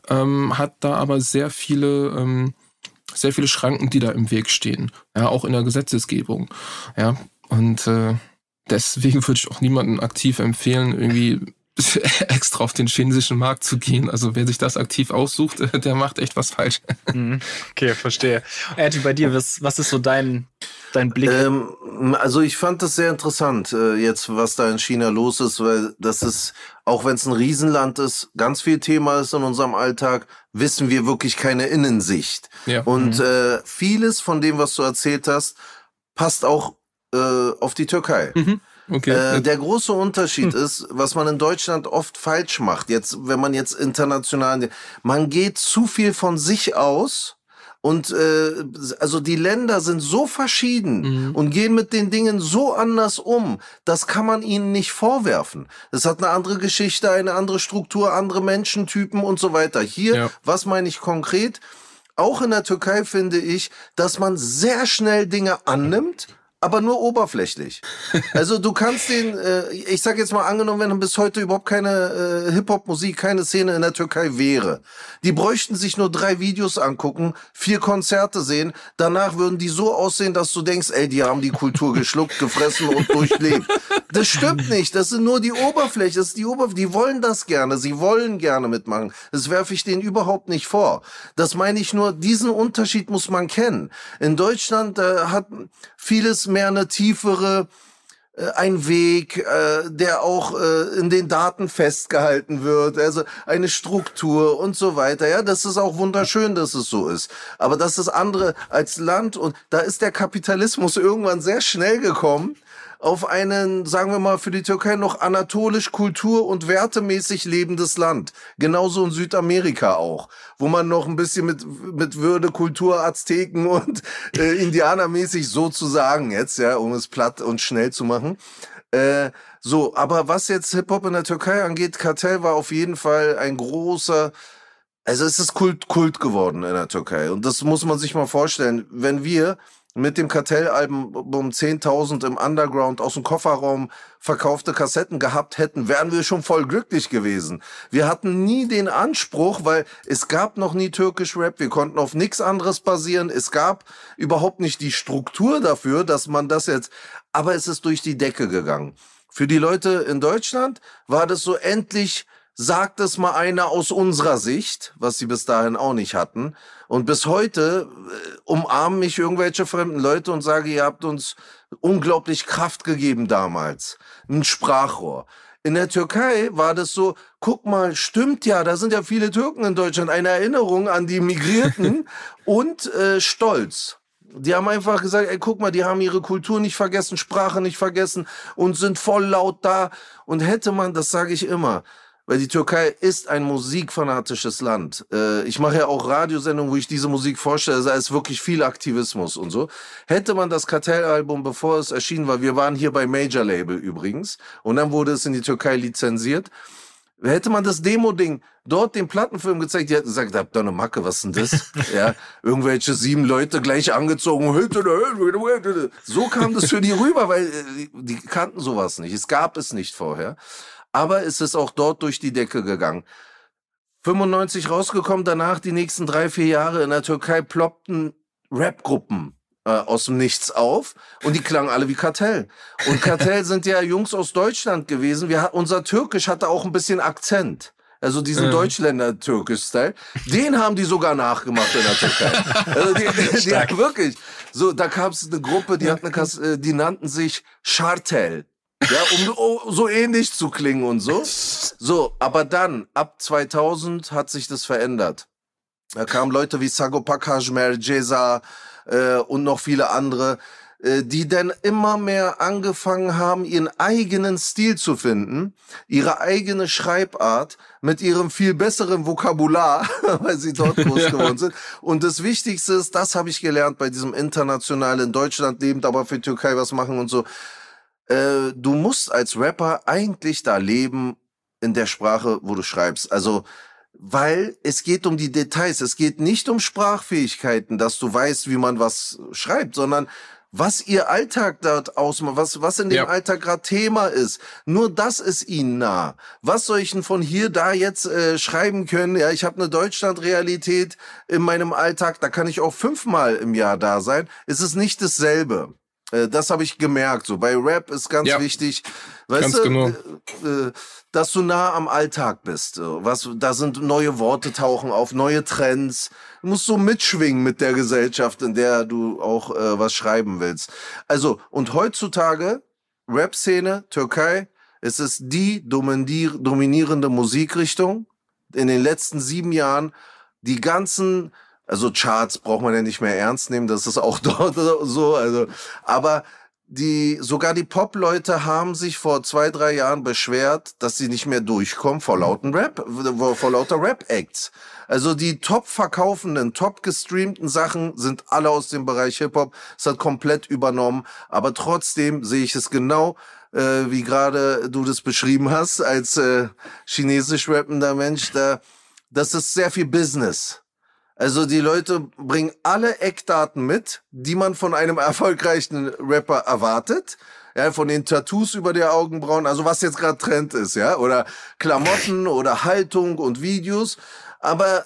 ähm, hat da aber sehr viele, ähm, sehr viele Schranken, die da im Weg stehen. Ja, auch in der Gesetzesgebung. Ja, und äh, deswegen würde ich auch niemanden aktiv empfehlen, irgendwie extra auf den chinesischen Markt zu gehen. Also wer sich das aktiv aussucht, der macht echt was falsch. Mhm. Okay, verstehe. Andy, bei dir, was, was ist so dein, dein Blick? Ähm, also ich fand das sehr interessant, äh, jetzt was da in China los ist, weil das ist, auch wenn es ein Riesenland ist, ganz viel Thema ist in unserem Alltag, wissen wir wirklich keine Innensicht. Ja. Und mhm. äh, vieles von dem, was du erzählt hast, passt auch äh, auf die Türkei. Mhm. Okay. Äh, der große Unterschied hm. ist, was man in Deutschland oft falsch macht. Jetzt, wenn man jetzt international, man geht zu viel von sich aus. Und äh, also die Länder sind so verschieden mhm. und gehen mit den Dingen so anders um. Das kann man ihnen nicht vorwerfen. Es hat eine andere Geschichte, eine andere Struktur, andere Menschentypen und so weiter. Hier, ja. was meine ich konkret? Auch in der Türkei finde ich, dass man sehr schnell Dinge annimmt aber nur oberflächlich. Also du kannst den, äh, ich sag jetzt mal angenommen, wenn bis heute überhaupt keine äh, Hip-Hop-Musik, keine Szene in der Türkei wäre. Die bräuchten sich nur drei Videos angucken, vier Konzerte sehen, danach würden die so aussehen, dass du denkst, ey, die haben die Kultur geschluckt, gefressen und durchlebt. Das stimmt nicht, das sind nur die Oberfläche, das ist die Oberfläche, die wollen das gerne, sie wollen gerne mitmachen. Das werfe ich denen überhaupt nicht vor. Das meine ich nur, diesen Unterschied muss man kennen. In Deutschland äh, hat vieles mehr eine tiefere äh, ein Weg, äh, der auch äh, in den Daten festgehalten wird, also eine Struktur und so weiter. Ja, das ist auch wunderschön, dass es so ist. Aber das ist andere als Land und da ist der Kapitalismus irgendwann sehr schnell gekommen auf einen, sagen wir mal, für die Türkei noch anatolisch kultur- und wertemäßig lebendes Land. Genauso in Südamerika auch, wo man noch ein bisschen mit, mit Würde, Kultur, Azteken und äh, Indianermäßig sozusagen jetzt, ja, um es platt und schnell zu machen. Äh, so, aber was jetzt Hip-Hop in der Türkei angeht, Kartell war auf jeden Fall ein großer, also es ist Kult, Kult geworden in der Türkei. Und das muss man sich mal vorstellen. Wenn wir mit dem Kartellalbum um 10.000 im Underground aus dem Kofferraum verkaufte Kassetten gehabt hätten, wären wir schon voll glücklich gewesen. Wir hatten nie den Anspruch, weil es gab noch nie türkisch Rap, wir konnten auf nichts anderes basieren, es gab überhaupt nicht die Struktur dafür, dass man das jetzt, aber es ist durch die Decke gegangen. Für die Leute in Deutschland war das so endlich sagt es mal einer aus unserer Sicht, was sie bis dahin auch nicht hatten. Und bis heute äh, umarmen mich irgendwelche fremden Leute und sage, ihr habt uns unglaublich Kraft gegeben damals. Ein Sprachrohr. In der Türkei war das so, guck mal, stimmt ja, da sind ja viele Türken in Deutschland, eine Erinnerung an die Migrierten und äh, Stolz. Die haben einfach gesagt, ey, guck mal, die haben ihre Kultur nicht vergessen, Sprache nicht vergessen und sind voll laut da. Und hätte man, das sage ich immer, weil die Türkei ist ein musikfanatisches Land. Äh, ich mache ja auch Radiosendungen, wo ich diese Musik vorstelle, da ist wirklich viel Aktivismus und so. Hätte man das Kartellalbum, bevor es erschienen war, wir waren hier bei Major Label übrigens, und dann wurde es in die Türkei lizenziert, Hätte man das Demo-Ding dort den Plattenfilm gezeigt, die hätten gesagt, habt ihr eine Macke, was denn das? ja, irgendwelche sieben Leute gleich angezogen. So kam das für die rüber, weil äh, die kannten sowas nicht. Es gab es nicht vorher aber es ist auch dort durch die Decke gegangen. 95 rausgekommen, danach die nächsten drei, vier Jahre in der Türkei ploppten Rap-Gruppen äh, aus dem Nichts auf und die klangen alle wie Kartell. Und Kartell sind ja Jungs aus Deutschland gewesen. Wir, unser Türkisch hatte auch ein bisschen Akzent. Also diesen mhm. Deutschländer-Türkisch-Style. Den haben die sogar nachgemacht in der Türkei. also die, die, die wirklich. So, da gab es eine Gruppe, die, hat eine, äh, die nannten sich Schartel. Ja, um so ähnlich zu klingen und so. So, aber dann, ab 2000 hat sich das verändert. Da kamen Leute wie Sagopa Kajmer, Jeza äh, und noch viele andere, äh, die dann immer mehr angefangen haben, ihren eigenen Stil zu finden, ihre eigene Schreibart mit ihrem viel besseren Vokabular, weil sie dort groß geworden sind. Und das Wichtigste ist, das habe ich gelernt bei diesem internationalen in Deutschland lebend, aber für Türkei was machen und so äh, du musst als Rapper eigentlich da leben in der Sprache, wo du schreibst. Also, weil es geht um die Details. Es geht nicht um Sprachfähigkeiten, dass du weißt, wie man was schreibt, sondern was ihr Alltag dort ausmacht, was, was in dem ja. Alltag gerade Thema ist. Nur das ist ihnen nah. Was soll ich denn von hier da jetzt äh, schreiben können? Ja, ich habe eine Deutschland-Realität in meinem Alltag, da kann ich auch fünfmal im Jahr da sein. Es ist nicht dasselbe. Äh, das habe ich gemerkt. So bei Rap ist ganz ja, wichtig, weißt ganz du, genau. Äh, äh, dass du nah am Alltag bist. Was, da sind neue Worte tauchen auf, neue Trends. Du musst so mitschwingen mit der Gesellschaft, in der du auch äh, was schreiben willst. Also und heutzutage Rap-Szene, Türkei, es ist die dominierende Musikrichtung in den letzten sieben Jahren. Die ganzen also Charts braucht man ja nicht mehr ernst nehmen, das ist auch dort so. Also, aber die, sogar die Pop-Leute haben sich vor zwei, drei Jahren beschwert, dass sie nicht mehr durchkommen vor lauten Rap, vor lauter Rap-Acts. Also die top verkaufenden, top gestreamten Sachen sind alle aus dem Bereich Hip-Hop. Es hat komplett übernommen. Aber trotzdem sehe ich es genau, äh, wie gerade du das beschrieben hast, als äh, chinesisch rappender Mensch, da, das ist sehr viel Business. Also die Leute bringen alle Eckdaten mit, die man von einem erfolgreichen Rapper erwartet. Ja, von den Tattoos über die Augenbrauen, also was jetzt gerade Trend ist, ja, oder Klamotten oder Haltung und Videos aber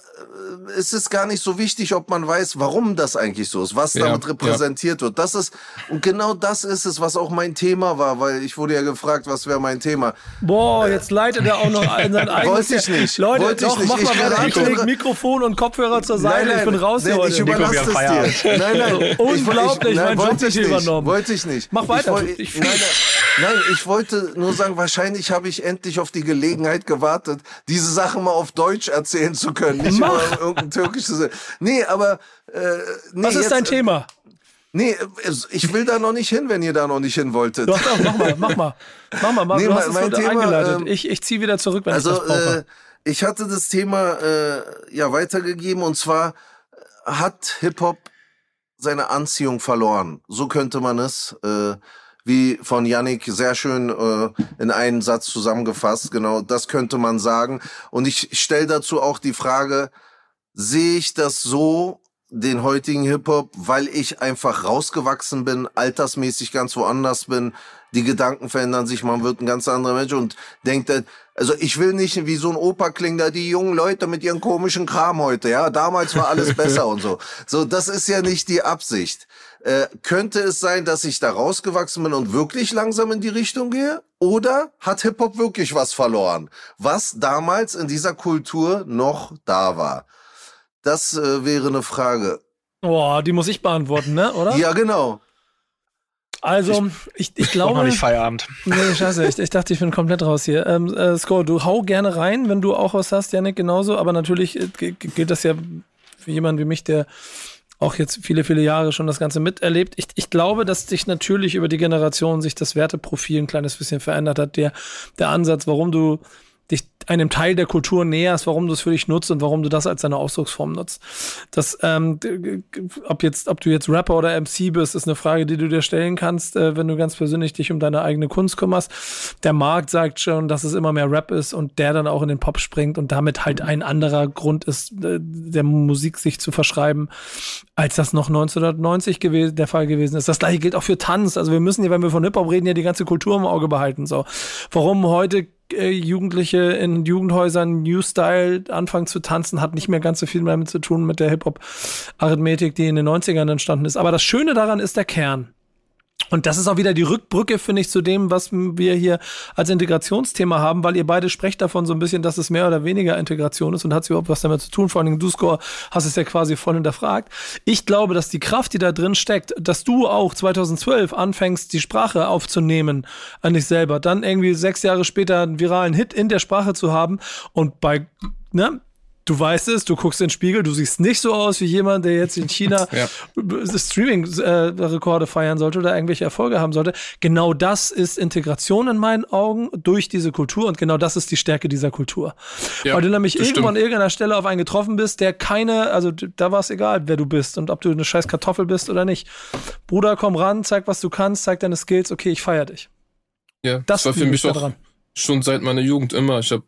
es ist gar nicht so wichtig, ob man weiß, warum das eigentlich so ist, was ja, damit repräsentiert ja. wird. Das ist, und genau das ist es, was auch mein Thema war, weil ich wurde ja gefragt, was wäre mein Thema. Boah, jetzt leitet er auch noch sein eigenes. Wollte ich nicht. Leute, Wollte doch, ich mach mal bereit, Mikrofon und Kopfhörer zur Seite, nein, nein, ich bin raus nein, hier heute. Ich überlasse es dir. Nein, nein. Unglaublich, ich, nein, mein Job ist übernommen. Wollte ich nicht. Mach weiter. Ich, ich, nein, nein, ich wollte nur sagen, wahrscheinlich habe ich endlich auf die Gelegenheit gewartet, diese Sachen mal auf Deutsch erzählen zu können. Nicht Mach irgendein türkisches. Nee, aber. Äh, nee, Was ist jetzt, dein Thema? Nee, ich will da noch nicht hin, wenn ihr da noch nicht hin wolltet. Doch, doch, mach mal, mach mal. Mach mal, mach, nee, du hast mein, es Thema, eingeleitet. Ähm, ich, ich ziehe wieder zurück, wenn also, ich das brauche. Äh, ich hatte das Thema äh, ja weitergegeben und zwar hat Hip-Hop seine Anziehung verloren. So könnte man es, äh, wie von Yannick sehr schön äh, in einen Satz zusammengefasst. Genau, das könnte man sagen. Und ich stelle dazu auch die Frage, sehe ich das so, den heutigen Hip-Hop, weil ich einfach rausgewachsen bin, altersmäßig ganz woanders bin, die Gedanken verändern sich, man wird ein ganz anderer Mensch und denkt, also ich will nicht wie so ein Opa klingen, da die jungen Leute mit ihren komischen Kram heute, ja, damals war alles besser und so. So, das ist ja nicht die Absicht. Äh, könnte es sein, dass ich da rausgewachsen bin und wirklich langsam in die Richtung gehe? Oder hat Hip-Hop wirklich was verloren, was damals in dieser Kultur noch da war? Das äh, wäre eine Frage. Boah, die muss ich beantworten, ne? Oder? Ja, genau. Also, ich, ich, ich glaube. noch nicht Feierabend. Nee, scheiße, ich, ich dachte, ich bin komplett raus hier. Ähm, äh, Score, du hau gerne rein, wenn du auch was hast, Janik, genauso. Aber natürlich äh, gilt das ja für jemanden wie mich, der auch jetzt viele, viele Jahre schon das Ganze miterlebt. Ich, ich glaube, dass sich natürlich über die Generation sich das Werteprofil ein kleines bisschen verändert hat. Der, der Ansatz, warum du dich einem Teil der Kultur näherst, warum du es für dich nutzt und warum du das als deine Ausdrucksform nutzt. Das, ähm, ob jetzt, ob du jetzt Rapper oder MC bist, ist eine Frage, die du dir stellen kannst, äh, wenn du ganz persönlich dich um deine eigene Kunst kümmerst. Der Markt sagt schon, dass es immer mehr Rap ist und der dann auch in den Pop springt und damit halt ein anderer Grund ist, äh, der Musik sich zu verschreiben, als das noch 1990 gewesen, der Fall gewesen ist. Das gleiche gilt auch für Tanz. Also wir müssen ja, wenn wir von Hip-Hop reden, ja die ganze Kultur im Auge behalten. So, warum heute Jugendliche in Jugendhäusern New Style anfangen zu tanzen, hat nicht mehr ganz so viel damit zu tun mit der Hip-Hop-Arithmetik, die in den 90ern entstanden ist. Aber das Schöne daran ist der Kern. Und das ist auch wieder die Rückbrücke, finde ich, zu dem, was wir hier als Integrationsthema haben, weil ihr beide sprecht davon so ein bisschen, dass es mehr oder weniger Integration ist und hat es überhaupt was damit zu tun. Vor allem du, Score, hast es ja quasi voll hinterfragt. Ich glaube, dass die Kraft, die da drin steckt, dass du auch 2012 anfängst, die Sprache aufzunehmen an dich selber, dann irgendwie sechs Jahre später einen viralen Hit in der Sprache zu haben und bei, ne, du weißt es, du guckst in den Spiegel, du siehst nicht so aus wie jemand, der jetzt in China ja. Streaming-Rekorde feiern sollte oder irgendwelche Erfolge haben sollte. Genau das ist Integration in meinen Augen durch diese Kultur und genau das ist die Stärke dieser Kultur. Ja, Weil du nämlich irgendwo an irgendeiner Stelle auf einen getroffen bist, der keine, also da war es egal, wer du bist und ob du eine scheiß Kartoffel bist oder nicht. Bruder, komm ran, zeig, was du kannst, zeig deine Skills, okay, ich feier dich. Ja, Das das war für mich ich auch daran. schon seit meiner Jugend immer. Ich habe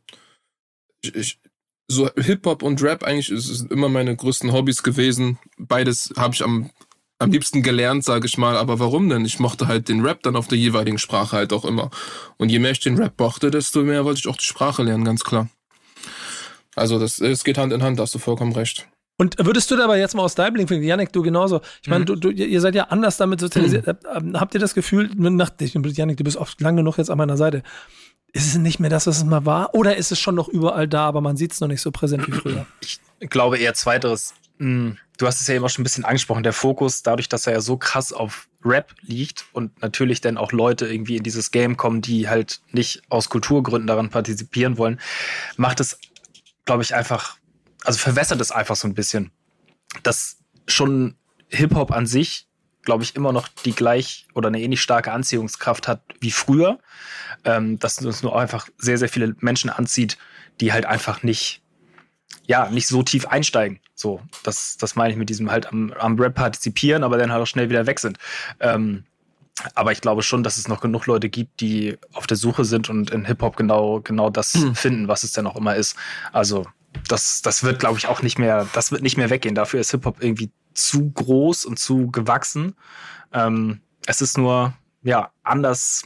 ich, ich, so Hip-Hop und Rap eigentlich ist, ist immer meine größten Hobbys gewesen. Beides habe ich am, am liebsten gelernt, sage ich mal. Aber warum denn? Ich mochte halt den Rap dann auf der jeweiligen Sprache halt auch immer. Und je mehr ich den Rap mochte, desto mehr wollte ich auch die Sprache lernen, ganz klar. Also das, es geht Hand in Hand, da hast du vollkommen recht. Und würdest du dabei jetzt mal aus deinem Blinkwinkel, Janik, du genauso, ich meine, Mhm. du, du, ihr seid ja anders damit sozialisiert. Ähm, Habt ihr das Gefühl, nach, ich- Janik, du bist oft lang genug jetzt an meiner Seite, ist es nicht mehr das, was es mal war? Oder ist es schon noch überall da, aber man sieht es noch nicht so präsent wie früher? Ich glaube eher zweiteres. Hm, Du hast es ja eben auch schon ein bisschen angesprochen, der Fokus, dadurch, dass er ja so krass auf Rap liegt und natürlich dann auch Leute irgendwie in dieses Game kommen, die halt nicht aus Kulturgründen daran partizipieren wollen, macht es, glaube ich, einfach, also verwässert es einfach so ein bisschen. Dass schon Hip-Hop an sich, glaube ich, immer noch die gleich oder eine ähnlich starke Anziehungskraft hat wie früher. Ähm, dass es nur einfach sehr, sehr viele Menschen anzieht, die halt einfach nicht ja, nicht so tief einsteigen. So, das, das meine ich mit diesem halt am, am Rap partizipieren, aber dann halt auch schnell wieder weg sind. Ähm, aber ich glaube schon, dass es noch genug Leute gibt, die auf der Suche sind und in Hip-Hop genau, genau das finden, was es denn auch immer ist. Also, das, das wird, glaube ich, auch nicht mehr, das wird nicht mehr weggehen. Dafür ist Hip-Hop irgendwie zu groß und zu gewachsen. Ähm, es ist nur, ja, anders,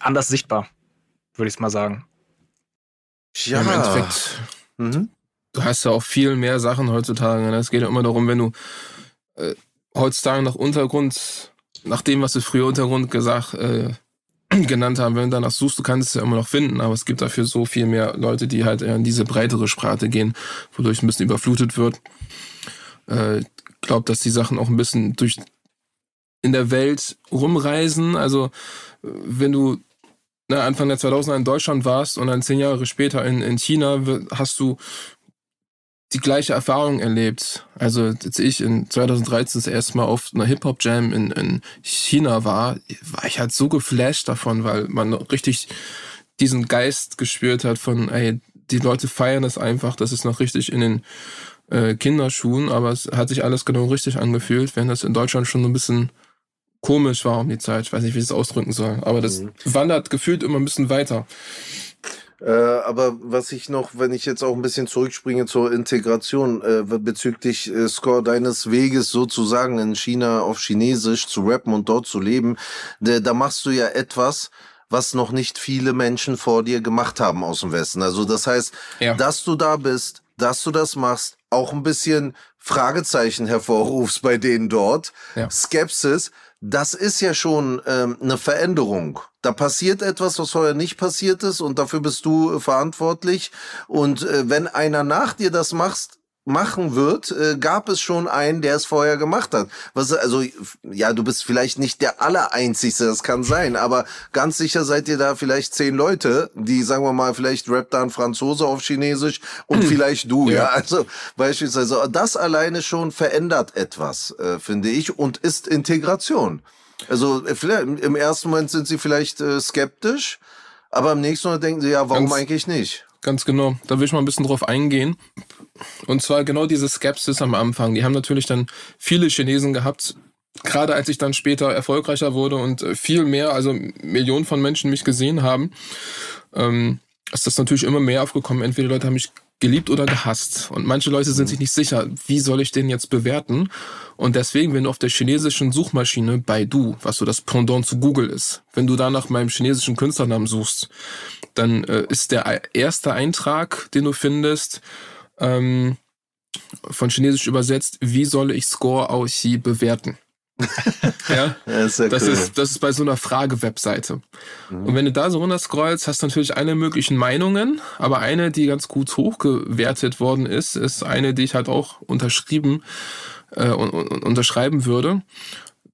anders sichtbar, würde ich es mal sagen. Ja, Im Endeffekt Mhm. du hast ja auch viel mehr Sachen heutzutage. ne? Es geht ja immer darum, wenn du äh, heutzutage nach Untergrund, nach dem, was wir früher Untergrund gesagt, äh, genannt haben, wenn du danach suchst, du kannst es ja immer noch finden, aber es gibt dafür so viel mehr Leute, die halt eher in diese breitere Sparte gehen, wodurch ein bisschen überflutet wird. Äh, glaube, dass die Sachen auch ein bisschen durch in der Welt rumreisen. Also wenn du ne, Anfang der 2000er in Deutschland warst und dann zehn Jahre später in, in China, hast du die gleiche Erfahrung erlebt. Also als ich in 2013 das erste Mal auf einer Hip-Hop-Jam in, in China war, war ich halt so geflasht davon, weil man richtig diesen Geist gespürt hat von, ey, die Leute feiern das einfach, das ist noch richtig in den äh, Kinderschuhen, aber es hat sich alles genau richtig angefühlt, wenn das in Deutschland schon so ein bisschen komisch war um die Zeit. Ich weiß nicht, wie ich es ausdrücken soll, aber das Mhm. wandert gefühlt immer ein bisschen weiter. Äh, aber was ich noch, wenn ich jetzt auch ein bisschen zurückspringe zur Integration äh, bezüglich äh, Score deines Weges sozusagen in China auf Chinesisch zu rappen und dort zu leben, da, da machst du ja etwas, was noch nicht viele Menschen vor dir gemacht haben aus dem Westen. Also das heißt, Ja. dass du da bist, dass du das machst, auch ein bisschen Fragezeichen hervorrufst bei denen dort, Ja. Skepsis, das ist ja schon ähm, eine Veränderung. Da passiert etwas, was vorher nicht passiert ist und dafür bist du äh, verantwortlich. Und äh, wenn einer nach dir das machst, machen wird, äh, gab es schon einen, der es vorher gemacht hat. Was also ja, du bist vielleicht nicht der allereinzigste, das kann sein, aber ganz sicher seid ihr da vielleicht zehn Leute, die sagen wir mal vielleicht rappt da ein Franzose auf Chinesisch und vielleicht du, ja. Ja. Also beispielsweise das alleine schon verändert etwas, äh, finde ich, und ist Integration. Also äh, vielleicht, im- ersten Moment sind sie vielleicht äh, skeptisch, aber im nächsten Moment denken sie, ja, warum Ganz- eigentlich nicht? Ganz genau. Da will ich mal ein bisschen drauf eingehen. Und zwar genau diese Skepsis am Anfang. Die haben natürlich dann viele Chinesen gehabt, gerade als ich dann später erfolgreicher wurde und äh, viel mehr, also Millionen von Menschen mich gesehen haben, ähm, ist das natürlich immer mehr aufgekommen. Entweder die Leute haben mich geliebt oder gehasst. Und manche Leute sind sich nicht sicher, wie soll ich den jetzt bewerten? Und deswegen, wenn du auf der chinesischen Suchmaschine Baidu, was so das Pendant zu Google ist, wenn du da nach meinem chinesischen Künstlernamen suchst, dann äh, ist der erste Eintrag, den du findest, ähm, von Chinesisch übersetzt, wie soll ich Score Aoxi bewerten? ja, Ja, ist ja das cool. ist, das ist bei so einer Frage-Webseite. Und wenn du da so runter scrollst, hast du natürlich alle möglichen Meinungen, aber eine, die ganz gut hochgewertet worden ist, ist eine, die ich halt auch unterschrieben äh, und unterschreiben würde.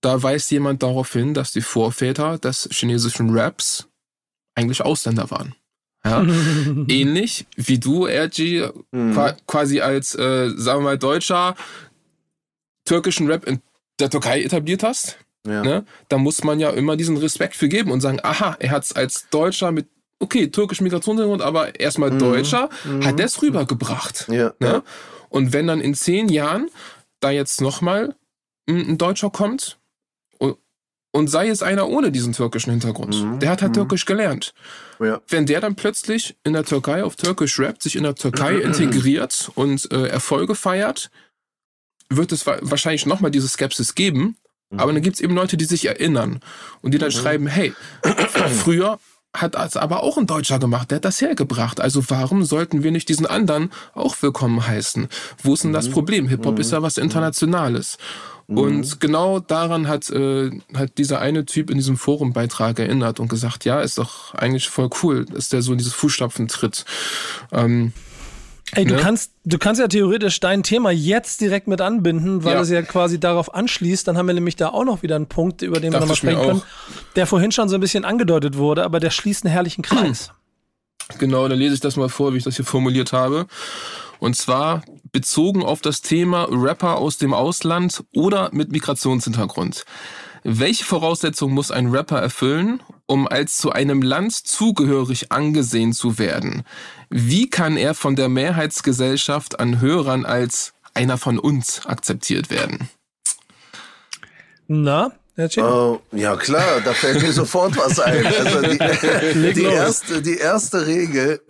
Da weist jemand darauf hin, dass die Vorväter des chinesischen Raps eigentlich Ausländer waren. Ja? Ähnlich wie du, RG, Mhm. qua quasi als, äh, sagen wir mal, Deutscher türkischen Rap in der Türkei etabliert hast ja. ne, da muss man ja immer diesen Respekt für geben und sagen, aha, er hat es als Deutscher mit, okay, türkischem Migrationshintergrund, aber erstmal Mhm. Deutscher, Mhm. hat das rübergebracht. Ja, Ne? ja. Und wenn dann in zehn Jahren da jetzt nochmal ein Deutscher kommt, und sei es einer ohne diesen türkischen Hintergrund. Mhm. Der hat halt Mhm. Türkisch gelernt. Ja. Wenn der dann plötzlich in der Türkei auf Türkisch rappt, sich in der Türkei integriert und äh, Erfolge feiert, wird es wa wahrscheinlich nochmal diese Skepsis geben. Aber dann gibt es eben Leute, die sich erinnern und die dann schreiben, hey, früher hat das aber auch ein Deutscher gemacht, der hat das hergebracht. Also warum sollten wir nicht diesen anderen auch willkommen heißen? Wo ist denn das Problem? Hip-Hop ist ja was Internationales. Und genau daran hat, äh, hat dieser eine Typ in diesem Forumbeitrag erinnert und gesagt, ja, ist doch eigentlich voll cool, dass der so in diese Fußstapfen tritt. Ähm, Ey, du Ne? kannst, du kannst ja theoretisch dein Thema jetzt direkt mit anbinden, weil Ja. es ja quasi darauf anschließt. Dann haben wir nämlich da auch noch wieder einen Punkt, über den wir Dachte nochmal sprechen können, der vorhin schon so ein bisschen angedeutet wurde, aber der schließt einen herrlichen Kreis. Genau, dann lese ich das mal vor, wie ich das hier formuliert habe. Und zwar bezogen auf das Thema Rapper aus dem Ausland oder mit Migrationshintergrund. Welche Voraussetzungen muss ein Rapper erfüllen, um als zu einem Land zugehörig angesehen zu werden? Wie kann er von der Mehrheitsgesellschaft an Hörern als einer von uns akzeptiert werden? Na, Herr Cem? Oh, ja klar, da fällt mir sofort was ein. Also die, die, erste, die erste Regel,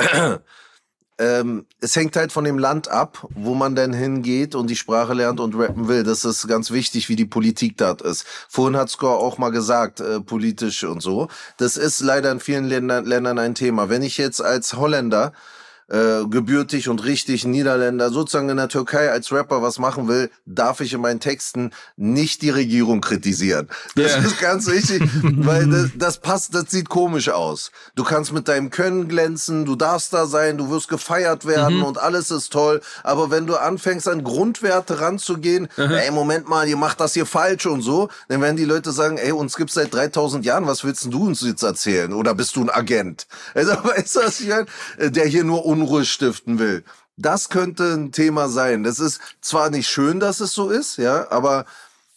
ähm, es hängt halt von dem Land ab, wo man denn hingeht und die Sprache lernt und rappen will. Das ist ganz wichtig, wie die Politik dort ist. Vorhin hat Score auch mal gesagt, äh, politisch und so. Das ist leider in vielen Ländern, Ländern ein Thema. Wenn ich jetzt als Holländer äh, gebürtig und richtig Niederländer sozusagen in der Türkei als Rapper was machen will, darf ich in meinen Texten nicht die Regierung kritisieren. Das Ja. ist ganz wichtig, weil das, das passt, das sieht komisch aus. Du kannst mit deinem Können glänzen, du darfst da sein, du wirst gefeiert werden und alles ist toll. Aber wenn du anfängst an Grundwerte ranzugehen, ey, Moment mal, ihr macht das hier falsch und so, dann werden die Leute sagen, ey, uns gibt's seit 3000 Jahren, was willst du uns jetzt erzählen? Oder bist du ein Agent? Also, weißt du, was ich meine? Der hier nur Unruhe stiften will. Das könnte ein Thema sein. Das ist zwar nicht schön, dass es so ist, ja, aber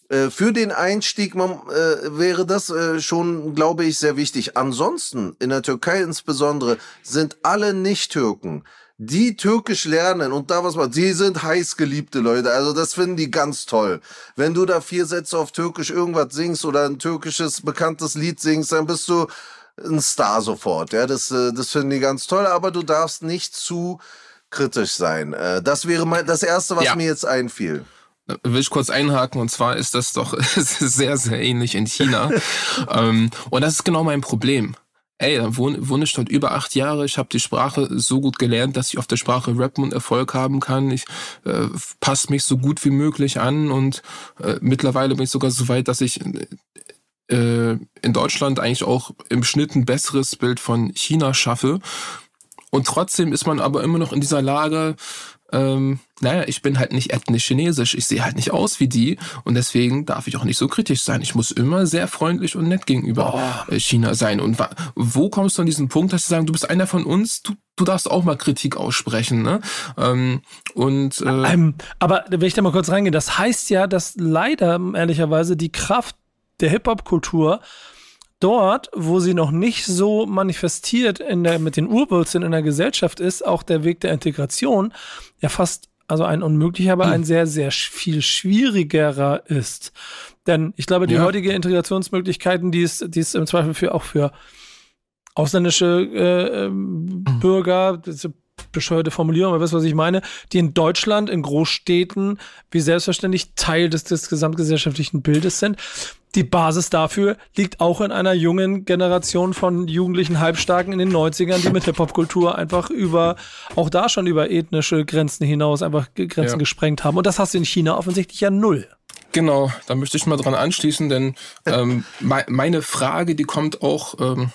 äh, für den Einstieg man, äh, wäre das äh, schon, glaube ich, sehr wichtig. Ansonsten, in der Türkei insbesondere, sind alle Nicht-Türken, die Türkisch lernen und da was machen, die sind heiß geliebte Leute. Also das finden die ganz toll. Wenn du da vier Sätze auf Türkisch irgendwas singst oder ein türkisches bekanntes Lied singst, dann bist du ein Star sofort. Ja, das, äh, das finden die ganz toll, aber du darfst nicht zu kritisch sein. Äh, Das wäre mal das Erste, was Ja. mir jetzt einfiel. Da will ich kurz einhaken und zwar ist das doch sehr, sehr ähnlich in China. ähm, und das ist genau mein Problem. Ey, da wohne, wohne ich dort über acht Jahre. Ich habe die Sprache so gut gelernt, dass ich auf der Sprache rappen und Erfolg haben kann. Ich äh, passe mich so gut wie möglich an und äh, mittlerweile bin ich sogar so weit, dass ich äh, in Deutschland eigentlich auch im Schnitt ein besseres Bild von China schaffe. Und trotzdem ist man aber immer noch in dieser Lage, ähm, naja, ich bin halt nicht ethnisch chinesisch, ich sehe halt nicht aus wie die und deswegen darf ich auch nicht so kritisch sein. Ich muss immer sehr freundlich und nett gegenüber äh, China sein. Und wo kommst du an diesen Punkt, dass sie sagen, du bist einer von uns, du, du darfst auch mal Kritik aussprechen, ne? Ähm, und äh, Ähm, aber wenn ich da mal kurz reingehe, das heißt ja, dass leider ehrlicherweise die Kraft der Hip-Hop-Kultur dort, wo sie noch nicht so manifestiert in der, mit den Urwurzeln in der Gesellschaft ist, auch der Weg der Integration ja fast, also ein unmöglicher, aber ein sehr, sehr sch- viel schwierigerer ist. Denn ich glaube, die Ja. heutige Integrationsmöglichkeiten, die es, die es im Zweifel für auch für ausländische äh, ähm, Bürger, ist eine bescheuerte Formulierung, aber weißt du, was ich meine, die in Deutschland, in Großstädten, wie selbstverständlich Teil des, des gesamtgesellschaftlichen Bildes sind. Die Basis dafür liegt auch in einer jungen Generation von jugendlichen Halbstarken in den 90ern, die mit Hip-Hop-Kultur einfach über, auch da schon über ethnische Grenzen hinaus einfach Grenzen Ja. gesprengt haben. Und das hast du in China offensichtlich ja null. Genau, da möchte ich mal dran anschließen, denn ähm, mei- meine Frage, die kommt auch ähm,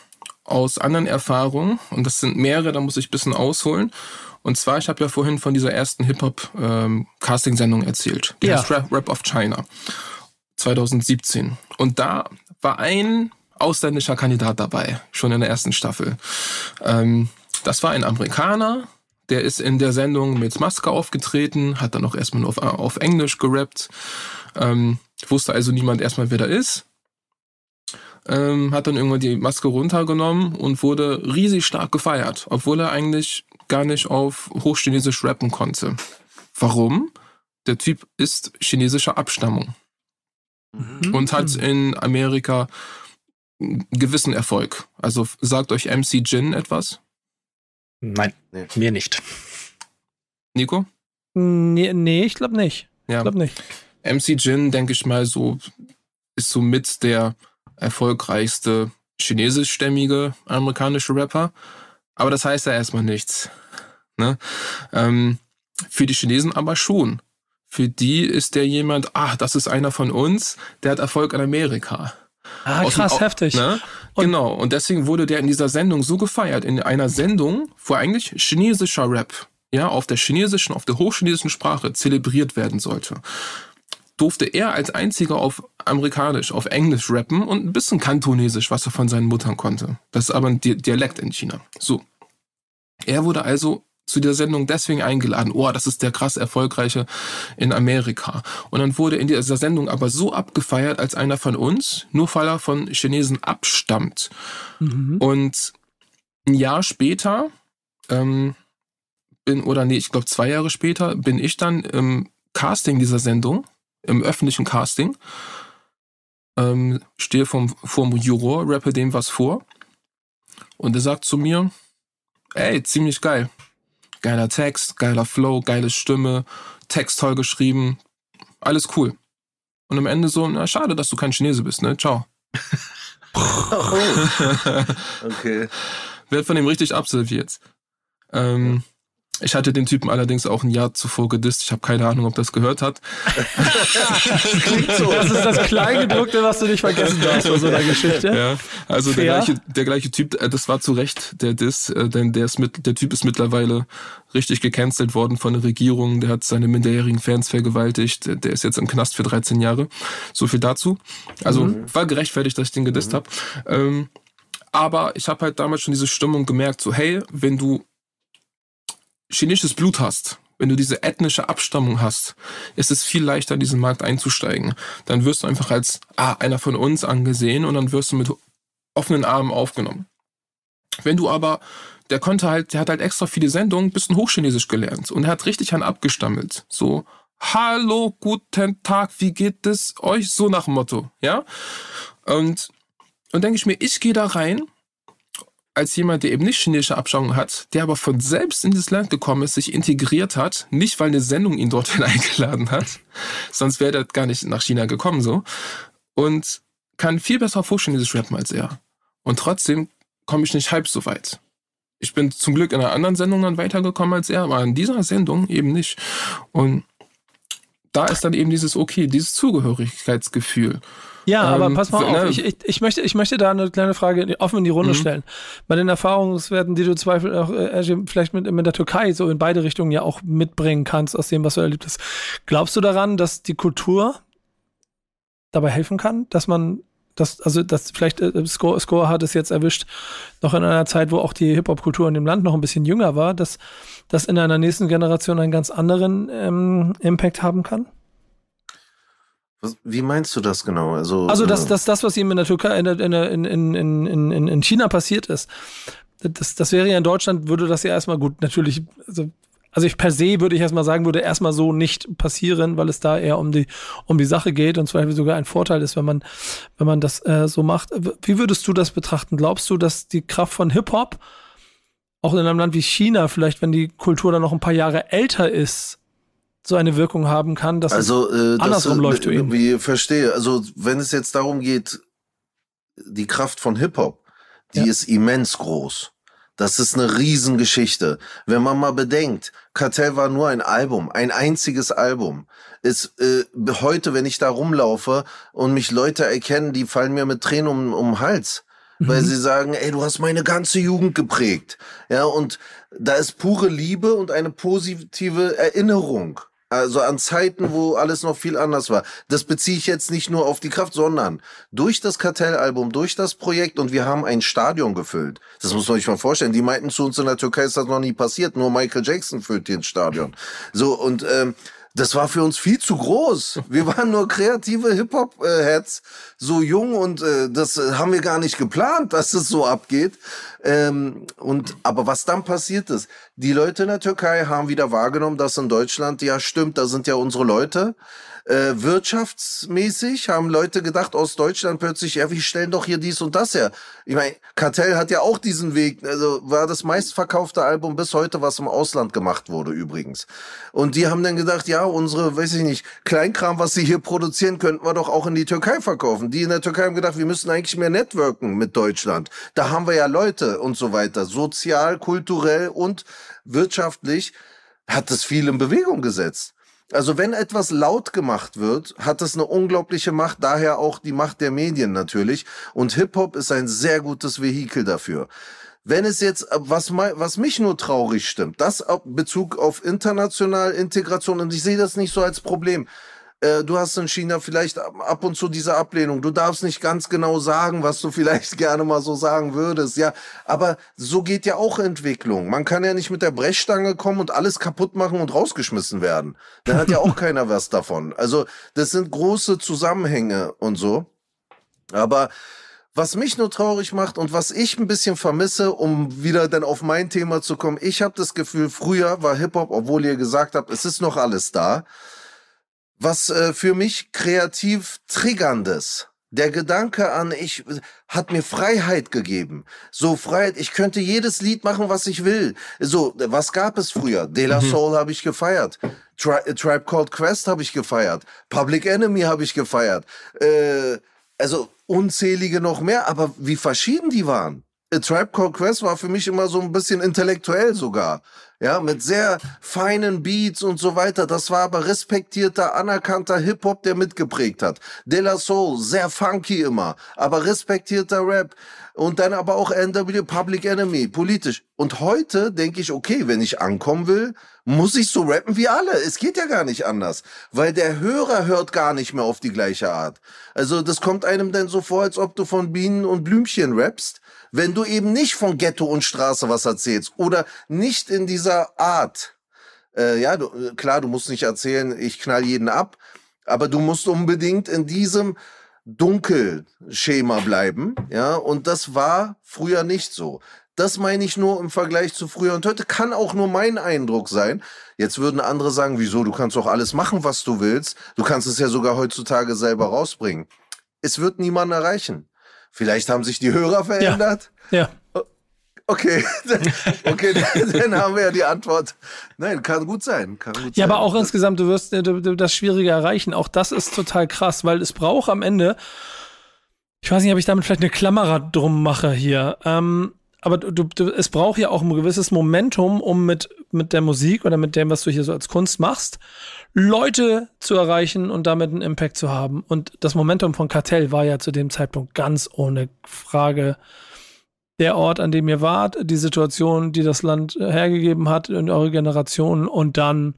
aus anderen Erfahrungen und das sind mehrere, da muss ich ein bisschen ausholen. Und zwar, ich habe ja vorhin von dieser ersten Hip-Hop-Casting-Sendung erzählt, die Ja. heißt Rap, Rap of China 2017. Und da war ein ausländischer Kandidat dabei, schon in der ersten Staffel. Ähm, das war ein Amerikaner, der ist in der Sendung mit Maske aufgetreten, hat dann auch erstmal nur auf, auf Englisch gerappt. Ähm, wusste also niemand erstmal, wer da ist. Ähm, hat dann irgendwann die Maske runtergenommen und wurde riesig stark gefeiert, obwohl er eigentlich gar nicht auf Hochchinesisch rappen konnte. Warum? Der Typ ist chinesischer Abstammung. mhm. und hat in Amerika einen gewissen Erfolg. Also sagt euch MC Jin etwas? Nein, nee. mir nicht. Nico? Nee, nee ich glaube nicht. Ja. Ich glaube nicht. MC Jin, denke ich mal, so ist somit der erfolgreichste chinesischstämmige amerikanische Rapper. Aber das heißt ja erstmal nichts. Ne? Ähm, für die Chinesen aber schon. Für die ist der jemand, ach, das ist einer von uns, der hat Erfolg in Amerika. Ah, Aus krass, dem, heftig. Ne? Und genau, und deswegen wurde der in dieser Sendung so gefeiert. In einer Sendung, wo eigentlich chinesischer Rap, ja, auf der chinesischen, auf der hochchinesischen Sprache zelebriert werden sollte durfte er als einziger auf Amerikanisch, auf Englisch rappen und ein bisschen Kantonesisch, was er von seinen Muttern konnte. Das ist aber ein Dialekt in China. So. Er wurde also zu der Sendung deswegen eingeladen. Oh, das ist der krass erfolgreiche in Amerika. Und dann wurde in dieser Sendung aber so abgefeiert als einer von uns, nur weil er von Chinesen abstammt. Mhm. Und ein Jahr später, ähm, bin, oder nee, ich glaube zwei Jahre später, bin ich dann im Casting dieser Sendung im öffentlichen Casting. Ähm, stehe vom, vom Juror, rappe dem was vor. Und er sagt zu mir, ey, ziemlich geil. Geiler Text, geiler Flow, geile Stimme, Text toll geschrieben, alles cool. Und am Ende so, na schade, dass du kein Chinese bist, ne? Ciao. oh. Okay. Wird von ihm richtig absolviert. Ähm, ich hatte den Typen allerdings auch ein Jahr zuvor gedisst. Ich habe keine Ahnung, ob das gehört hat. das klingt so. Das ist das Kleingedruckte, was du nicht vergessen darfst bei so einer Geschichte. Ja, also der gleiche, der gleiche Typ, äh, das war zu Recht der Diss, äh, denn der, ist mit, der Typ ist mittlerweile richtig gecancelt worden von der Regierung. Der hat seine minderjährigen Fans vergewaltigt. Der ist jetzt im Knast für 13 Jahre. So viel dazu. Also mhm. war gerechtfertigt, dass ich den gedisst mhm. habe. Ähm, aber ich habe halt damals schon diese Stimmung gemerkt, so hey, wenn du chinesisches Blut hast, wenn du diese ethnische Abstammung hast, ist es viel leichter, in diesen Markt einzusteigen. Dann wirst du einfach als ah, einer von uns angesehen und dann wirst du mit offenen Armen aufgenommen. Wenn du aber, der konnte halt, der hat halt extra viele Sendungen, bisschen Hochchinesisch gelernt und er hat richtig an abgestammelt. So, hallo, guten Tag, wie geht es euch? So nach dem Motto, ja? Und, und denke ich mir, ich gehe da rein als jemand, der eben nicht chinesische Abstammung hat, der aber von selbst in dieses Land gekommen ist, sich integriert hat, nicht weil eine Sendung ihn dorthin eingeladen hat, sonst wäre er gar nicht nach China gekommen so, und kann viel besser auf Hochchinesisch rappen als er. Und trotzdem komme ich nicht halb so weit. Ich bin zum Glück in einer anderen Sendung dann weitergekommen als er, aber in dieser Sendung eben nicht. Und da ist dann eben dieses Okay, dieses Zugehörigkeitsgefühl. Ja, ähm, aber pass mal auf, ne? ich, ich, ich, möchte, ich möchte da eine kleine Frage offen in die Runde mhm. stellen. Bei den Erfahrungswerten, die du zweifel auch äh, vielleicht mit, mit der Türkei so in beide Richtungen ja auch mitbringen kannst, aus dem, was du erlebt hast. Glaubst du daran, dass die Kultur dabei helfen kann, dass man das, also das vielleicht äh, Score, Score hat es jetzt erwischt, noch in einer Zeit, wo auch die Hip-Hop-Kultur in dem Land noch ein bisschen jünger war, dass das in einer nächsten Generation einen ganz anderen ähm, Impact haben kann? Wie meinst du das genau? Also, also dass, äh, dass das, was ihm in der Türkei, in, in, in, in, in, in China passiert ist, das, das wäre ja in Deutschland, würde das ja erstmal gut, natürlich, also, also ich per se würde ich erstmal sagen, würde erstmal so nicht passieren, weil es da eher um die, um die Sache geht und zwar sogar ein Vorteil ist, wenn man, wenn man das äh, so macht. Wie würdest du das betrachten? Glaubst du, dass die Kraft von Hip-Hop auch in einem Land wie China, vielleicht wenn die Kultur dann noch ein paar Jahre älter ist, so eine Wirkung haben kann, dass also, äh, andersrum das, läuft für ihn. Verstehe. Also wenn es jetzt darum geht, die Kraft von Hip-Hop, die ja. ist immens groß. Das ist eine Riesengeschichte. Wenn man mal bedenkt, Kartell war nur ein Album, ein einziges Album. Ist äh, heute, wenn ich da rumlaufe und mich Leute erkennen, die fallen mir mit Tränen um, um den Hals. Mhm. Weil sie sagen, ey, du hast meine ganze Jugend geprägt. Ja, und da ist pure Liebe und eine positive Erinnerung. Also an Zeiten, wo alles noch viel anders war. Das beziehe ich jetzt nicht nur auf die Kraft, sondern durch das Kartellalbum, durch das Projekt und wir haben ein Stadion gefüllt. Das muss man sich mal vorstellen. Die meinten zu uns in der Türkei ist das noch nie passiert. Nur Michael Jackson füllt den Stadion. So und ähm, das war für uns viel zu groß. Wir waren nur kreative Hip-Hop-Heads, so jung und äh, das äh, haben wir gar nicht geplant, dass es so abgeht. Ähm, und aber was dann passiert ist, die Leute in der Türkei haben wieder wahrgenommen, dass in Deutschland ja stimmt, da sind ja unsere Leute. Äh, wirtschaftsmäßig haben Leute gedacht aus Deutschland plötzlich, ja, wir stellen doch hier dies und das her. Ich meine, Kartell hat ja auch diesen Weg, also war das meistverkaufte Album bis heute, was im Ausland gemacht wurde übrigens. Und die haben dann gedacht, ja, unsere, weiß ich nicht, Kleinkram, was sie hier produzieren, könnten wir doch auch in die Türkei verkaufen. Die in der Türkei haben gedacht, wir müssen eigentlich mehr networken mit Deutschland. Da haben wir ja Leute und so weiter. Sozial, kulturell und wirtschaftlich hat das viel in Bewegung gesetzt. Also wenn etwas laut gemacht wird, hat das eine unglaubliche Macht, daher auch die Macht der Medien natürlich. Und Hip-Hop ist ein sehr gutes Vehikel dafür. Wenn es jetzt, was, was mich nur traurig stimmt, das Bezug auf international Integration, und ich sehe das nicht so als Problem. Äh, du hast in China vielleicht ab und zu diese Ablehnung. Du darfst nicht ganz genau sagen, was du vielleicht gerne mal so sagen würdest. Ja, aber so geht ja auch Entwicklung. Man kann ja nicht mit der Brechstange kommen und alles kaputt machen und rausgeschmissen werden. Dann hat ja auch keiner was davon. Also das sind große Zusammenhänge und so. Aber was mich nur traurig macht und was ich ein bisschen vermisse, um wieder dann auf mein Thema zu kommen, ich habe das Gefühl, früher war Hip-Hop, obwohl ihr gesagt habt, es ist noch alles da, was äh, für mich kreativ triggerndes. Der Gedanke an ich hat mir Freiheit gegeben. So Freiheit, ich könnte jedes Lied machen, was ich will. So, was gab es früher? De La mhm. Soul habe ich gefeiert. Tri äh, Tribe Called Quest habe ich gefeiert. Public Enemy habe ich gefeiert. Äh, also unzählige noch mehr, aber wie verschieden die waren. A Tribe Called Quest war für mich immer so ein bisschen intellektuell sogar ja, mit sehr feinen Beats und so weiter. Das war aber respektierter, anerkannter Hip-Hop, der mitgeprägt hat. De La Soul, sehr funky immer, aber respektierter Rap. Und dann aber auch NW Public Enemy, politisch. Und heute denke ich, okay, wenn ich ankommen will, muss ich so rappen wie alle. Es geht ja gar nicht anders. Weil der Hörer hört gar nicht mehr auf die gleiche Art. Also das kommt einem dann so vor, als ob du von Bienen und Blümchen rappst wenn du eben nicht von Ghetto und Straße was erzählst oder nicht in dieser Art, äh, ja, du, äh, klar, du musst nicht erzählen, ich knall jeden ab, aber du musst unbedingt in diesem Dunkelschema bleiben, ja, und das war früher nicht so. Das meine ich nur im Vergleich zu früher und heute kann auch nur mein Eindruck sein. Jetzt würden andere sagen, wieso, du kannst doch alles machen, was du willst. Du kannst es ja sogar heutzutage selber rausbringen. Es wird niemand erreichen. Vielleicht haben sich die Hörer verändert. Ja. ja. Okay, okay, dann haben wir ja die Antwort. Nein, kann gut sein. Kann gut ja, sein. aber auch insgesamt, du wirst das Schwierige erreichen. Auch das ist total krass, weil es braucht am Ende, ich weiß nicht, ob ich damit vielleicht eine Klammer drum mache hier. Ähm, aber du, du, es braucht ja auch ein gewisses Momentum, um mit, mit der Musik oder mit dem, was du hier so als Kunst machst, Leute zu erreichen und damit einen Impact zu haben. Und das Momentum von Kartell war ja zu dem Zeitpunkt ganz ohne Frage der Ort, an dem ihr wart, die Situation, die das Land hergegeben hat in eure Generation und dann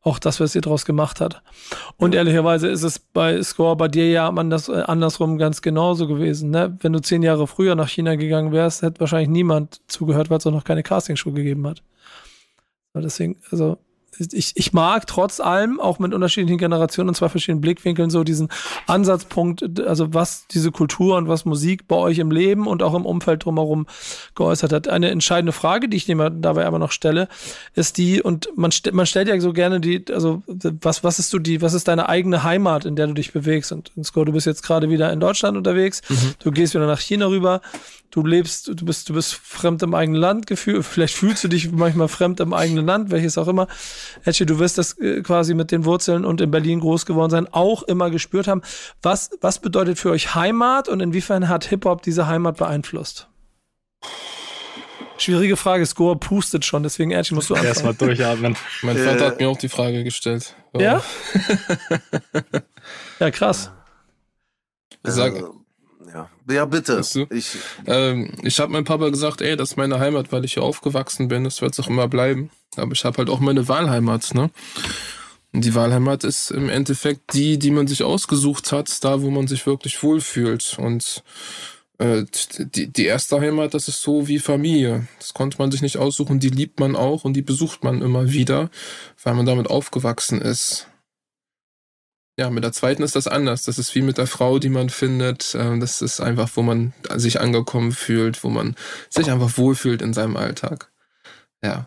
auch das, was ihr daraus gemacht hat. Und ehrlicherweise ist es bei Score bei dir ja man das äh, andersrum ganz genauso gewesen. Ne? Wenn du zehn Jahre früher nach China gegangen wärst, hätte wahrscheinlich niemand zugehört, weil es auch noch keine Castingshow gegeben hat. Deswegen, also ich, ich mag trotz allem, auch mit unterschiedlichen Generationen und zwei verschiedenen Blickwinkeln, so diesen Ansatzpunkt, also was diese Kultur und was Musik bei euch im Leben und auch im Umfeld drumherum geäußert hat. Eine entscheidende Frage, die ich dir dabei aber noch stelle, ist die, und man, st man stellt ja so gerne die, also was, was ist du die, was ist deine eigene Heimat, in der du dich bewegst? Und, und Sko, du bist jetzt gerade wieder in Deutschland unterwegs, mhm. du gehst wieder nach China rüber du lebst, du bist, du bist fremd im eigenen Land gefühlt, vielleicht fühlst du dich manchmal fremd im eigenen Land, welches auch immer. Etche, du wirst das äh, quasi mit den Wurzeln und in Berlin groß geworden sein, auch immer gespürt haben. Was, was bedeutet für euch Heimat und inwiefern hat Hip-Hop diese Heimat beeinflusst? Schwierige Frage, Score pustet schon, deswegen Erchi musst du anfangen. Erstmal durchatmen. Mein Vater hat mir auch die Frage gestellt. Ja? ja, krass. Sag, ja, ja bitte. Weißt du? Ich, ähm, ich habe meinem Papa gesagt, ey, das ist meine Heimat, weil ich hier aufgewachsen bin. Das wird es auch immer bleiben. Aber ich habe halt auch meine Wahlheimat, ne? Und die Wahlheimat ist im Endeffekt die, die man sich ausgesucht hat, da wo man sich wirklich wohlfühlt. Und äh, die, die erste Heimat, das ist so wie Familie. Das konnte man sich nicht aussuchen, die liebt man auch und die besucht man immer wieder, weil man damit aufgewachsen ist. Ja, mit der zweiten ist das anders. Das ist wie mit der Frau, die man findet. Ähm, das ist einfach, wo man sich angekommen fühlt, wo man sich einfach wohlfühlt in seinem Alltag. Ja.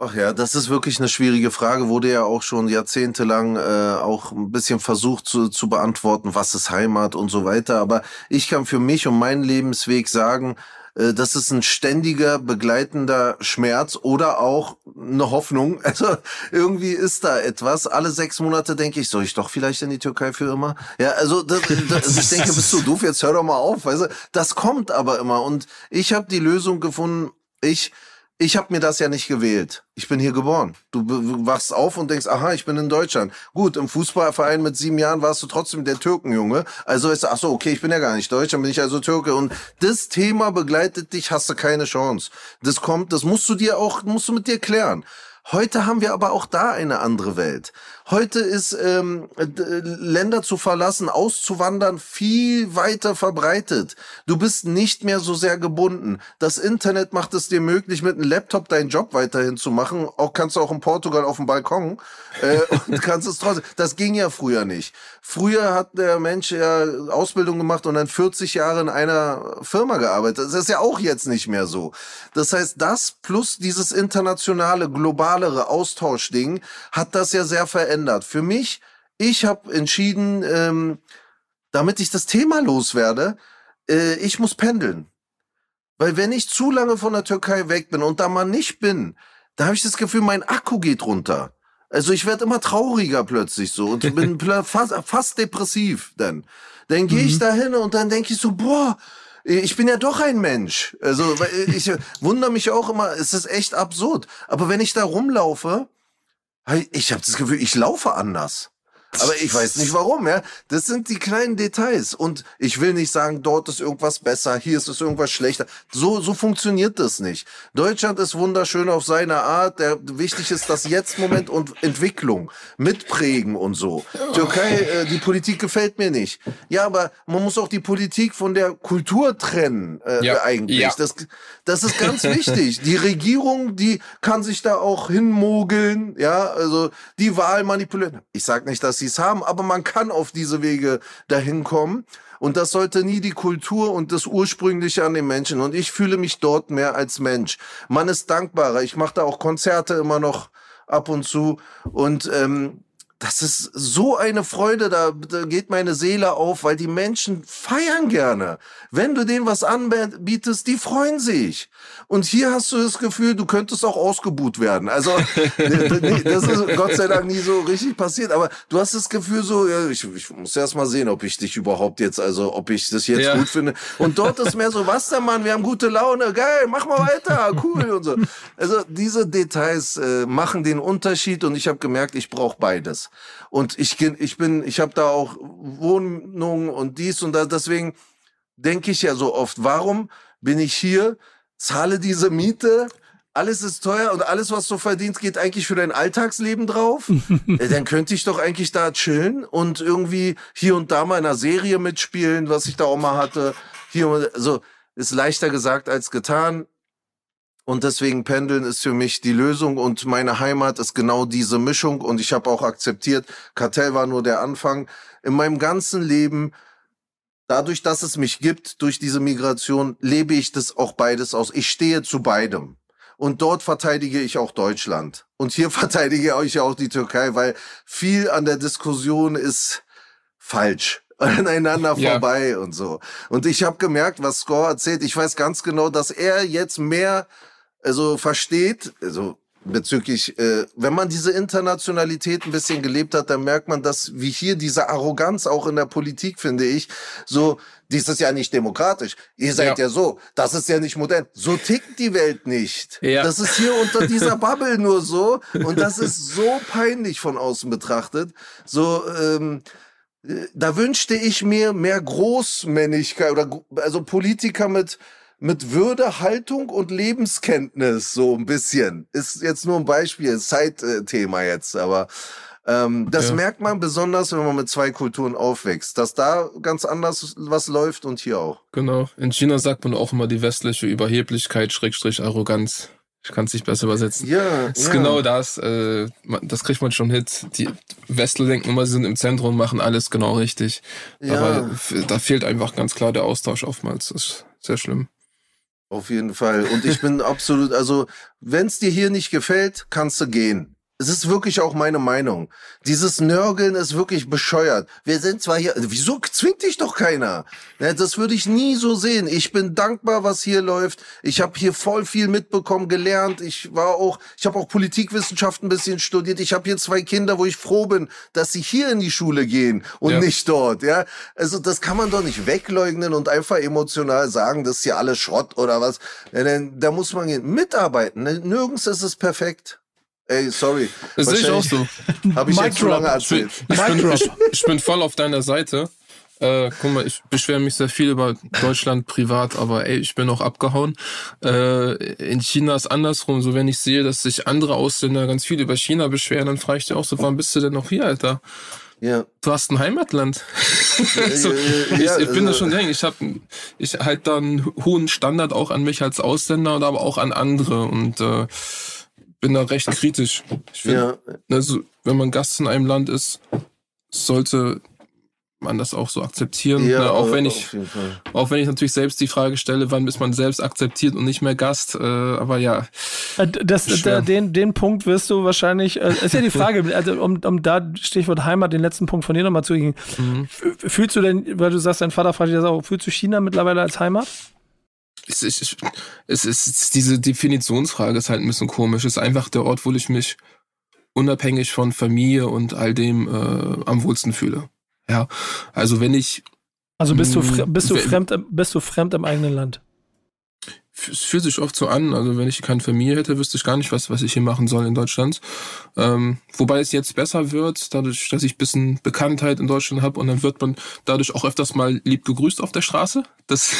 Ach ja, das ist wirklich eine schwierige Frage, wurde ja auch schon jahrzehntelang äh, auch ein bisschen versucht zu, zu beantworten, was ist Heimat und so weiter. Aber ich kann für mich und meinen Lebensweg sagen, das ist ein ständiger begleitender Schmerz oder auch eine Hoffnung. Also irgendwie ist da etwas. Alle sechs Monate denke ich, soll ich doch vielleicht in die Türkei für immer? Ja, also das, das, ich denke, bist du doof? Jetzt hör doch mal auf. Weißt du? Das kommt aber immer und ich habe die Lösung gefunden. Ich ich habe mir das ja nicht gewählt. Ich bin hier geboren. Du wachst auf und denkst, aha, ich bin in Deutschland. Gut, im Fußballverein mit sieben Jahren warst du trotzdem der Türkenjunge. Also ist, ach so, okay, ich bin ja gar nicht Deutsch, dann bin ich also Türke. Und das Thema begleitet dich, hast du keine Chance. Das kommt, das musst du dir auch, musst du mit dir klären. Heute haben wir aber auch da eine andere Welt. Heute ist ähm, Länder zu verlassen, auszuwandern viel weiter verbreitet. Du bist nicht mehr so sehr gebunden. Das Internet macht es dir möglich, mit einem Laptop deinen Job weiterhin zu machen. Auch kannst du auch in Portugal auf dem Balkon äh, und kannst es trotzdem. Das ging ja früher nicht. Früher hat der Mensch ja Ausbildung gemacht und dann 40 Jahre in einer Firma gearbeitet. Das ist ja auch jetzt nicht mehr so. Das heißt, das plus dieses internationale, globalere Austauschding hat das ja sehr verändert verändert. Für mich, ich habe entschieden, ähm, damit ich das Thema loswerde, äh, ich muss pendeln. Weil wenn ich zu lange von der Türkei weg bin und da mal nicht bin, da habe ich das Gefühl, mein Akku geht runter. Also ich werde immer trauriger plötzlich so und bin fast, fast depressiv dann. Dann gehe ich mhm. da hin und dann denke ich so, boah, ich bin ja doch ein Mensch. Also ich wundere mich auch immer, es ist echt absurd. Aber wenn ich da rumlaufe, ich habe das Gefühl, ich laufe anders. Aber ich weiß nicht warum, ja. Das sind die kleinen Details. Und ich will nicht sagen, dort ist irgendwas besser, hier ist es irgendwas schlechter. So, so funktioniert das nicht. Deutschland ist wunderschön auf seine Art. Der, wichtig ist das Jetzt-Moment und Entwicklung. Mitprägen und so. Türkei, äh, die Politik gefällt mir nicht. Ja, aber man muss auch die Politik von der Kultur trennen, äh, ja. eigentlich. Ja. Das, das ist ganz wichtig. Die Regierung, die kann sich da auch hinmogeln, ja, also die Wahl manipulieren. Ich sag nicht, dass sie es haben, aber man kann auf diese Wege dahin kommen. Und das sollte nie die Kultur und das Ursprüngliche an den Menschen. Und ich fühle mich dort mehr als Mensch. Man ist dankbarer. Ich mache da auch Konzerte immer noch ab und zu. Und ähm, das ist so eine Freude, da, da geht meine Seele auf, weil die Menschen feiern gerne. Wenn du denen was anbietest, die freuen sich. Und hier hast du das Gefühl, du könntest auch ausgebuht werden. Also das ist Gott sei Dank nie so richtig passiert. Aber du hast das Gefühl so, ja, ich, ich muss erst mal sehen, ob ich dich überhaupt jetzt, also ob ich das jetzt ja. gut finde. Und dort ist mehr so, was der Mann, wir haben gute Laune, geil, mach mal weiter, cool und so. Also diese Details äh, machen den Unterschied und ich habe gemerkt, ich brauche beides. Und ich, ich bin, ich habe da auch Wohnungen und dies und das. Deswegen denke ich ja so oft, warum bin ich hier, zahle diese Miete, alles ist teuer und alles, was du verdienst, geht eigentlich für dein Alltagsleben drauf. Äh, dann könnte ich doch eigentlich da chillen und irgendwie hier und da mal in einer Serie mitspielen, was ich da auch mal hatte. Hier, also ist leichter gesagt als getan. Und deswegen Pendeln ist für mich die Lösung und meine Heimat ist genau diese Mischung und ich habe auch akzeptiert, Kartell war nur der Anfang. In meinem ganzen Leben, dadurch, dass es mich gibt, durch diese Migration, lebe ich das auch beides aus. Ich stehe zu beidem. Und dort verteidige ich auch Deutschland. Und hier verteidige ich auch die Türkei, weil viel an der Diskussion ist falsch aneinander ja. vorbei und so. Und ich habe gemerkt, was Score erzählt, ich weiß ganz genau, dass er jetzt mehr also versteht, also bezüglich, äh, wenn man diese Internationalität ein bisschen gelebt hat, dann merkt man, dass wie hier diese Arroganz auch in der Politik, finde ich, so, dies ist ja nicht demokratisch, ihr seid ja. ja so, das ist ja nicht modern. So tickt die Welt nicht. Ja. Das ist hier unter dieser Bubble nur so und das ist so peinlich von außen betrachtet. So, ähm, äh, da wünschte ich mir mehr Großmännlichkeit oder also Politiker mit mit Würde, Haltung und Lebenskenntnis so ein bisschen. Ist jetzt nur ein Beispiel, Zeitthema jetzt, aber ähm, das ja. merkt man besonders, wenn man mit zwei Kulturen aufwächst, dass da ganz anders was läuft und hier auch. Genau. In China sagt man auch immer die westliche Überheblichkeit, Schrägstrich Arroganz. Ich kann es nicht besser übersetzen. Ja. Ist ja. genau das. Äh, das kriegt man schon hit. Die Westler denken immer, sie sind im Zentrum und machen alles genau richtig. Ja. Aber da fehlt einfach ganz klar der Austausch oftmals. Das ist sehr schlimm. Auf jeden Fall. Und ich bin absolut, also, wenn es dir hier nicht gefällt, kannst du gehen. Es ist wirklich auch meine Meinung. Dieses Nörgeln ist wirklich bescheuert. Wir sind zwar hier, wieso zwingt dich doch keiner? Das würde ich nie so sehen. Ich bin dankbar, was hier läuft. Ich habe hier voll viel mitbekommen, gelernt. Ich war auch, ich habe auch Politikwissenschaft ein bisschen studiert. Ich habe hier zwei Kinder, wo ich froh bin, dass sie hier in die Schule gehen und ja. nicht dort. Ja, also das kann man doch nicht wegleugnen und einfach emotional sagen, das ist hier alles Schrott oder was. Da muss man mitarbeiten. Nirgends ist es perfekt. Ey, sorry. Das sehe ich auch so. Habe ich jetzt zu lange erzählt. Ich bin, ich, ich bin voll auf deiner Seite. Äh, guck mal, ich beschwere mich sehr viel über Deutschland privat, aber ey, ich bin auch abgehauen. Äh, in China ist andersrum. So, wenn ich sehe, dass sich andere Ausländer ganz viel über China beschweren, dann frage ich dir auch so, warum bist du denn noch hier, Alter? Ja. Du hast ein Heimatland. so, ich, ich bin da schon drin. Ich habe, ich halt da einen hohen Standard auch an mich als Ausländer und aber auch an andere und äh, bin da recht kritisch. Ich find, ja. also, wenn man Gast in einem Land ist, sollte man das auch so akzeptieren. Ja, ne? auch wenn ich, auch wenn ich natürlich selbst die Frage stelle, wann ist man selbst akzeptiert und nicht mehr Gast. Äh, aber ja. Äh, das, da, den, den Punkt wirst du wahrscheinlich. Äh, ist ja die Frage, also um, um da Stichwort Heimat, den letzten Punkt von dir nochmal zu gehen. Mhm. Fühlst du denn, weil du sagst, dein Vater fragt dich das auch, fühlst du China mittlerweile als Heimat? Es, es, es, ist diese Definitionsfrage ist halt ein bisschen komisch. Es ist einfach der Ort, wo ich mich unabhängig von Familie und all dem äh, am wohlsten fühle. Ja, also wenn ich also bist du bist du fremd bist du fremd im eigenen Land? Es fühlt sich oft so an, also wenn ich keine Familie hätte, wüsste ich gar nicht, was, was ich hier machen soll in Deutschland. Ähm, wobei es jetzt besser wird, dadurch, dass ich ein bisschen Bekanntheit in Deutschland habe und dann wird man dadurch auch öfters mal lieb gegrüßt auf der Straße. Das,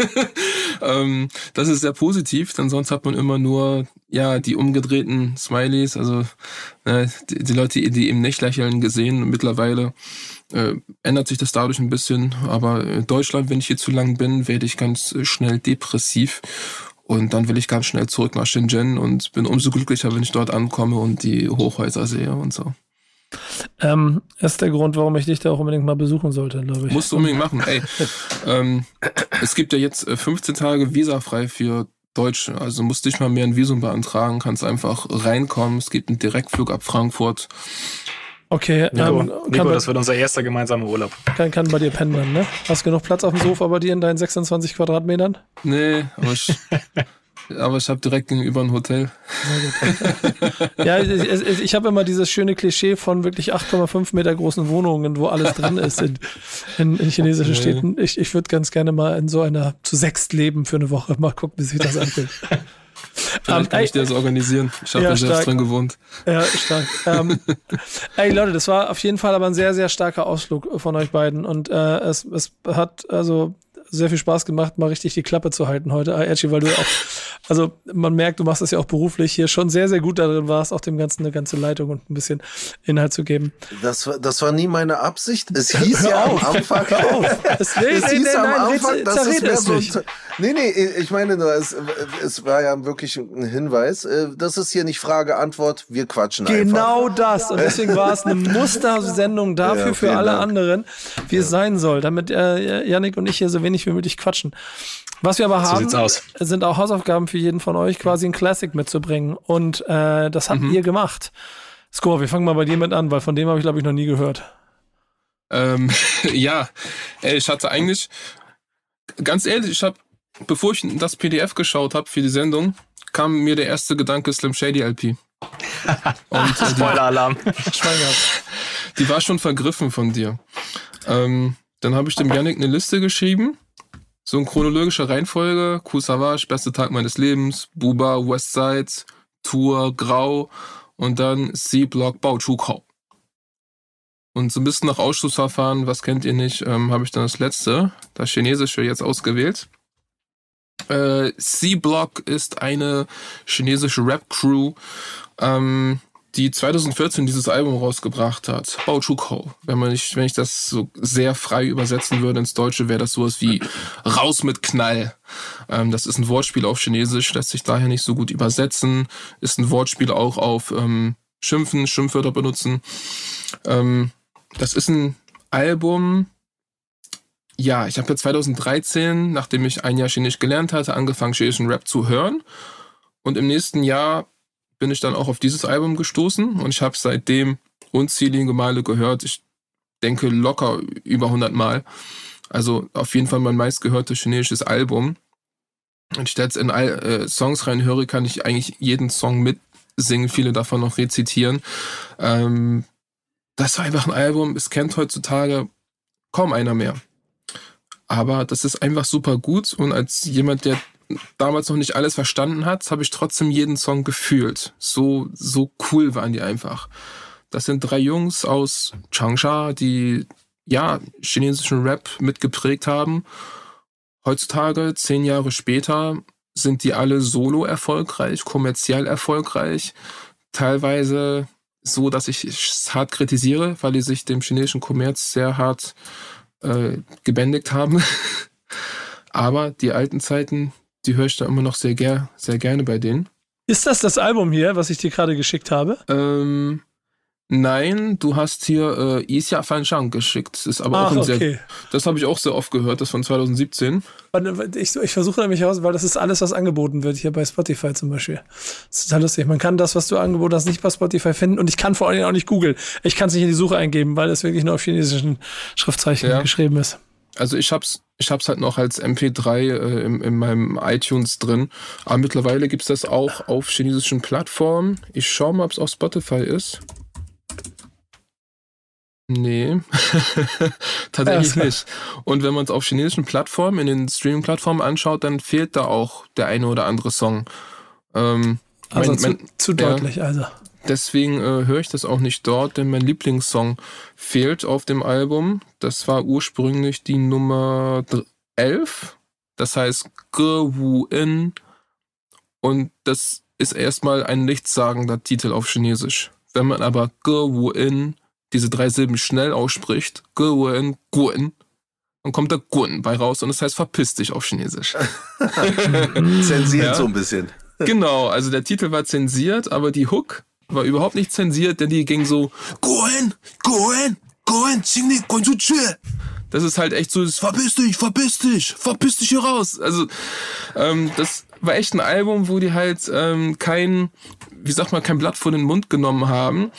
ähm, das ist sehr positiv, denn sonst hat man immer nur ja die umgedrehten Smileys, also äh, die, die Leute, die eben nicht lächeln gesehen. Mittlerweile äh, ändert sich das dadurch ein bisschen. Aber in Deutschland, wenn ich hier zu lang bin, werde ich ganz schnell depressiv. Und dann will ich ganz schnell zurück nach Shenzhen und bin umso glücklicher, wenn ich dort ankomme und die Hochhäuser sehe und so. Ähm, ist der Grund, warum ich dich da auch unbedingt mal besuchen sollte, glaube ich. Musst du unbedingt machen. Ey, ähm, es gibt ja jetzt 15 äh, Tage visafrei für Deutsche. Also musst nicht mal mehr ein Visum beantragen, kannst einfach reinkommen. Es gibt einen Direktflug ab Frankfurt. Okay, Nico, ähm, Nico das wird unser erster gemeinsamer Urlaub. Kann, kann bei dir pennen, ne? Hast genug Platz auf dem Sofa bei dir in deinen 26 Quadratmetern? Nee, aber ich, aber ich habe direkt gegenüber ein Hotel. ja, ich, ich habe immer dieses schöne Klischee von wirklich 8,5 Meter großen Wohnungen, wo alles drin ist in, in, in chinesischen nee. Städten. Ich, ich würde ganz gerne mal in so einer zu sechst leben für eine Woche. Mal gucken, wie sich das anfühlt. Vielleicht kann ich dir das organisieren. Ich habe ja, da selbst drin gewohnt. Ja, stark. ähm, ey Leute, das war auf jeden Fall aber ein sehr, sehr starker Ausflug von euch beiden. Und äh, es, es hat also sehr viel Spaß gemacht, mal richtig die Klappe zu halten heute, Erchi, weil du auch, also man merkt, du machst das ja auch beruflich hier schon sehr, sehr gut darin warst, auch dem Ganzen eine ganze Leitung und ein bisschen Inhalt zu geben. Das war, das war nie meine Absicht. Es hieß ja am Anfang. Es, nee, es nee, hieß nee, am nein, Anfang, dass es mehr so. Nee, nee, ich meine nur, es, es war ja wirklich ein Hinweis. Äh, das ist hier nicht Frage, Antwort, wir quatschen genau einfach. Genau das. Und deswegen war es eine Mustersendung dafür ja, für alle Dank. anderen, wie ja. es sein soll, damit äh, Yannick und ich hier so wenig wie möglich quatschen. Was wir aber so haben, sind auch Hausaufgaben für jeden von euch, quasi ein Classic mitzubringen. Und äh, das habt mhm. ihr gemacht. Score, wir fangen mal bei dir mit an, weil von dem habe ich, glaube ich, noch nie gehört. Ähm, ja, ich hatte eigentlich, ganz ehrlich, ich habe bevor ich das PDF geschaut habe für die Sendung, kam mir der erste Gedanke Slim Shady LP. Und, äh, Spoiler-Alarm. die war schon vergriffen von dir. Ähm, dann habe ich dem Yannick eine Liste geschrieben. So in chronologischer Reihenfolge. Kool Savage, beste Tag meines Lebens. Buba, Westside, Tour, Grau. Und dann C-Block, Bao Chu Kau. Und so ein bisschen nach Ausschlussverfahren, was kennt ihr nicht, ähm, habe ich dann das letzte, das chinesische, jetzt ausgewählt. Äh, C-Block ist eine chinesische Rap-Crew, ähm, die 2014 dieses Album rausgebracht hat. Bao Chukou. Wenn man nicht, wenn ich das so sehr frei übersetzen würde ins Deutsche, wäre das sowas wie Raus mit Knall. Ähm, das ist ein Wortspiel auf Chinesisch, lässt sich daher nicht so gut übersetzen. Ist ein Wortspiel auch auf ähm, Schimpfen, Schimpfwörter benutzen. Ähm, das ist ein Album, ja, ich habe ja 2013, nachdem ich ein Jahr Chinesisch gelernt hatte, angefangen, chinesischen Rap zu hören. Und im nächsten Jahr bin ich dann auch auf dieses Album gestoßen und ich habe seitdem unzählige Male gehört. Ich denke locker über 100 Mal. Also auf jeden Fall mein meistgehörtes chinesisches Album. Und ich jetzt in all, äh, Songs reinhöre, kann ich eigentlich jeden Song mitsingen, viele davon noch rezitieren. Ähm, das war einfach ein Album, es kennt heutzutage kaum einer mehr. Aber das ist einfach super gut und als jemand, der damals noch nicht alles verstanden hat, habe ich trotzdem jeden Song gefühlt. So, so cool waren die einfach. Das sind drei Jungs aus Changsha, die ja chinesischen Rap mitgeprägt haben. Heutzutage, zehn Jahre später, sind die alle solo erfolgreich, kommerziell erfolgreich. Teilweise so, dass ich es hart kritisiere, weil die sich dem chinesischen Kommerz sehr hart äh, gebändigt haben. Aber die alten Zeiten, die höre ich da immer noch sehr, ger sehr gerne bei denen. Ist das das Album hier, was ich dir gerade geschickt habe? Ähm, nein, du hast hier äh, Isha Fan Shang geschickt. Das ist aber Ach, auch ein okay. sehr. Das habe ich auch sehr oft gehört, das von 2017. Warte, Ich, ich versuche nämlich heraus, weil das ist alles, was angeboten wird, hier bei Spotify zum Beispiel. Das ist total lustig. Man kann das, was du angeboten hast, nicht bei Spotify finden und ich kann vor allen Dingen auch nicht googeln. Ich kann es nicht in die Suche eingeben, weil es wirklich nur auf chinesischen Schriftzeichen Ja. geschrieben ist. Also ich hab's, ich hab's halt noch als MP3 äh, in, in meinem iTunes drin. Aber mittlerweile gibt's das auch auf chinesischen Plattformen. Ich schau mal, ob's auf Spotify ist. Nee, tatsächlich Ja, so. nicht. Und wenn man es auf chinesischen Plattformen, in den Streaming-Plattformen anschaut, dann fehlt da auch der eine oder andere Song. Ähm, Also mein- zu, mein- zu ja. deutlich, also. Deswegen äh, höre ich das auch nicht dort, denn mein Lieblingssong fehlt auf dem Album. Das war ursprünglich die Nummer dr- 11. Das heißt Wu In. Und das ist erstmal ein nichtssagender Titel auf Chinesisch. Wenn man aber Wu In diese drei Silben schnell ausspricht, Ge Wu In, Guan, dann kommt da Guan bei raus und das heißt verpiss dich auf Chinesisch. Zensiert Ja. so ein bisschen. Genau, also der Titel war zensiert, aber die Hook war überhaupt nicht zensiert, denn die ging so Goen, Goen, Goen, Chingni, Goen zu Das ist halt echt so, verpiss dich, verpiss dich, verpiss dich hier raus. Also ähm, das war echt ein Album, wo die halt ähm, kein, wie sagt man, kein Blatt vor den Mund genommen haben.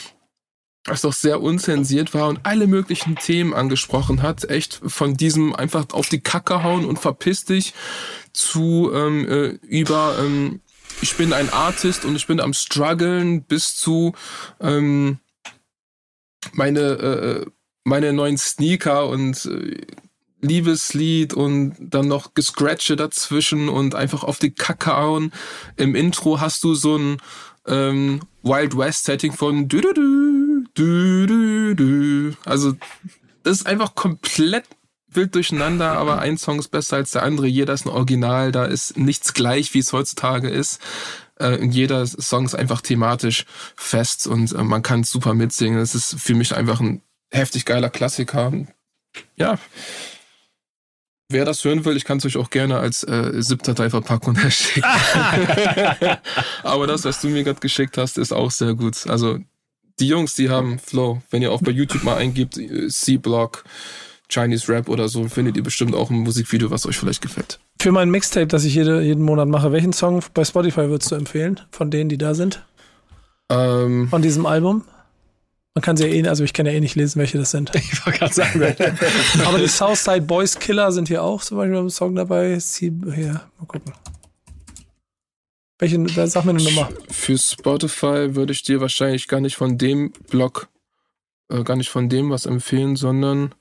Was doch sehr unzensiert war und alle möglichen Themen angesprochen hat. Echt von diesem einfach auf die Kacke hauen und verpiss dich zu ähm, äh, über ähm, ich bin ein Artist und ich bin am struggeln bis zu ähm, meine äh, meine neuen Sneaker und äh, Liebeslied und dann noch Gescratche dazwischen und einfach auf die Kacke hauen. Im Intro hast du so ein ähm, Wild West Setting von du du du du du. Also das ist einfach komplett wild durcheinander, aber ein Song ist besser als der andere. Jeder ist ein Original, da ist nichts gleich, wie es heutzutage ist. Äh, jeder Song ist einfach thematisch fest und äh, man kann es super mitsingen. Es ist für mich einfach ein heftig geiler Klassiker. Ja. Wer das hören will, ich kann es euch auch gerne als äh, ZIP-Datei-Verpackung herschicken. Aber das, was du mir gerade geschickt hast, ist auch sehr gut. Also die Jungs, die haben Flow. Wenn ihr auch bei YouTube mal eingibt, äh, C-Block, Chinese Rap oder so, findet ihr bestimmt auch ein Musikvideo, was euch vielleicht gefällt. Für mein Mixtape, das ich jede, jeden Monat mache, welchen Song bei Spotify würdest du empfehlen? Von denen, die da sind? Ähm, Von diesem Album? Man kann sie ja eh, also ich kann ja eh nicht lesen, welche das sind. Ich wollte gerade sagen, Aber die Southside Boys Killer sind hier auch zum Beispiel im Song dabei. Sie, hier, mal gucken. Welche, da- sag mir eine Nummer. für Spotify würde ich dir wahrscheinlich gar nicht von dem Blog, äh, gar nicht von dem was empfehlen, sondern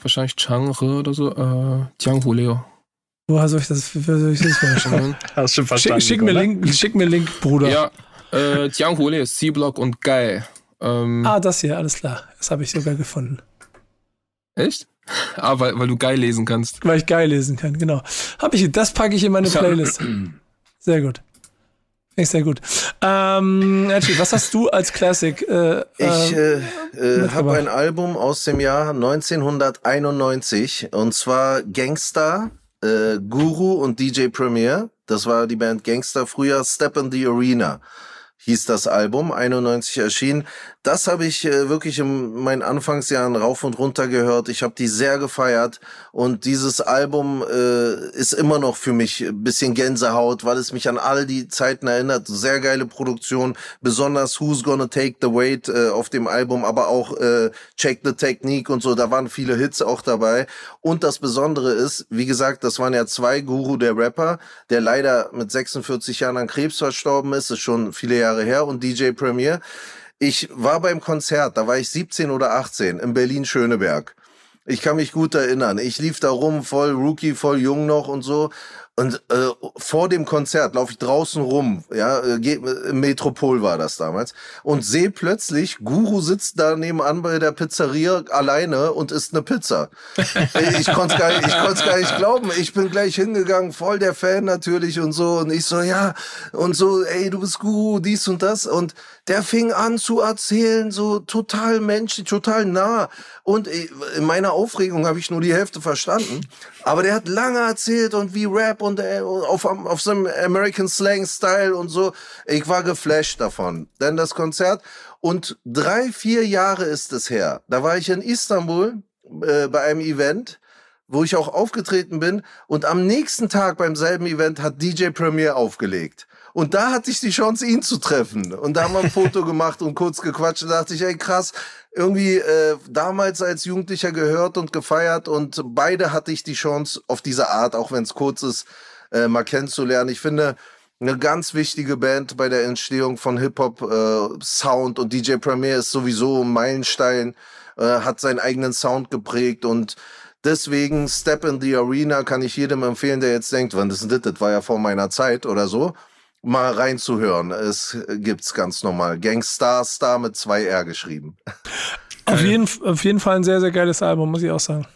wahrscheinlich Changre oder so, äh, Jianghu Leo. Woher soll ich das, woher soll ich das verstehen? hast schon Schick, verstanden. schick, mir Nico, ne? Link, schick mir Link, Bruder. Ja, äh, Jianghu Leo, C-Block und Geil. Ähm, Ah, das hier, alles klar. Das habe ich sogar gefunden. Echt? Ah, weil, weil du geil lesen kannst. Weil ich geil lesen kann, genau. Hab ich, das packe ich in meine. Playlist. Sehr gut. Finde ich sehr gut. Ähm, Edgy, was hast du als Classic? Äh, Ich äh, äh, äh, habe ein Album aus dem Jahr 1991 und zwar Gangster, äh, Guru und DJ Premier. Das war die Band Gangster, früher Step in the Arena hieß das Album, 91 erschienen. Das habe ich äh, wirklich in meinen Anfangsjahren rauf und runter gehört. Ich habe die sehr gefeiert und dieses Album äh, ist immer noch für mich ein bisschen Gänsehaut, weil es mich an all die Zeiten erinnert. Sehr geile Produktion, besonders Who's Gonna Take the Weight äh, auf dem Album, aber auch äh, Check the Technique und so. Da waren viele Hits auch dabei. Und das Besondere ist, wie gesagt, das waren ja zwei Guru der Rapper, der leider mit 46 Jahren an Krebs verstorben ist, ist schon viele Jahre her und DJ Premier. Ich war beim Konzert, da war ich 17 oder 18 in Berlin-Schöneberg. Ich kann mich gut erinnern. Ich lief da rum, voll Rookie, voll jung noch und so. Und äh, vor dem Konzert laufe ich draußen rum, ja, äh, Metropol war das damals, und sehe plötzlich, Guru sitzt da nebenan bei der Pizzeria alleine und isst eine Pizza. ich konnte es gar, gar nicht glauben. Ich bin gleich hingegangen, voll der Fan natürlich und so. Und ich so, ja, und so, ey, du bist Guru, dies und das. Und der fing an zu erzählen, so total menschlich, total nah. Und in meiner Aufregung habe ich nur die Hälfte verstanden. Aber der hat lange erzählt und wie Rap und äh, auf, auf so einem American Slang Style und so. Ich war geflasht davon. Denn das Konzert und drei, vier Jahre ist es her. Da war ich in Istanbul äh, bei einem Event wo ich auch aufgetreten bin und am nächsten Tag beim selben Event hat DJ Premier aufgelegt. Und da hatte ich die Chance, ihn zu treffen. Und da haben wir ein Foto gemacht und kurz gequatscht. Und dachte ich, ey krass, irgendwie äh, damals als Jugendlicher gehört und gefeiert. Und beide hatte ich die Chance, auf diese Art, auch wenn es kurz ist, äh, mal kennenzulernen. Ich finde, eine ganz wichtige Band bei der Entstehung von Hip-Hop, äh, Sound und DJ Premier ist sowieso ein Meilenstein, äh, hat seinen eigenen Sound geprägt und deswegen Step in the Arena kann ich jedem empfehlen, der jetzt denkt, wann das ist das, das war ja vor meiner Zeit oder so mal reinzuhören. Es gibt's ganz normal. Gangstar Star mit zwei R geschrieben. Auf jeden, auf jeden Fall ein sehr, sehr geiles Album, muss ich auch sagen.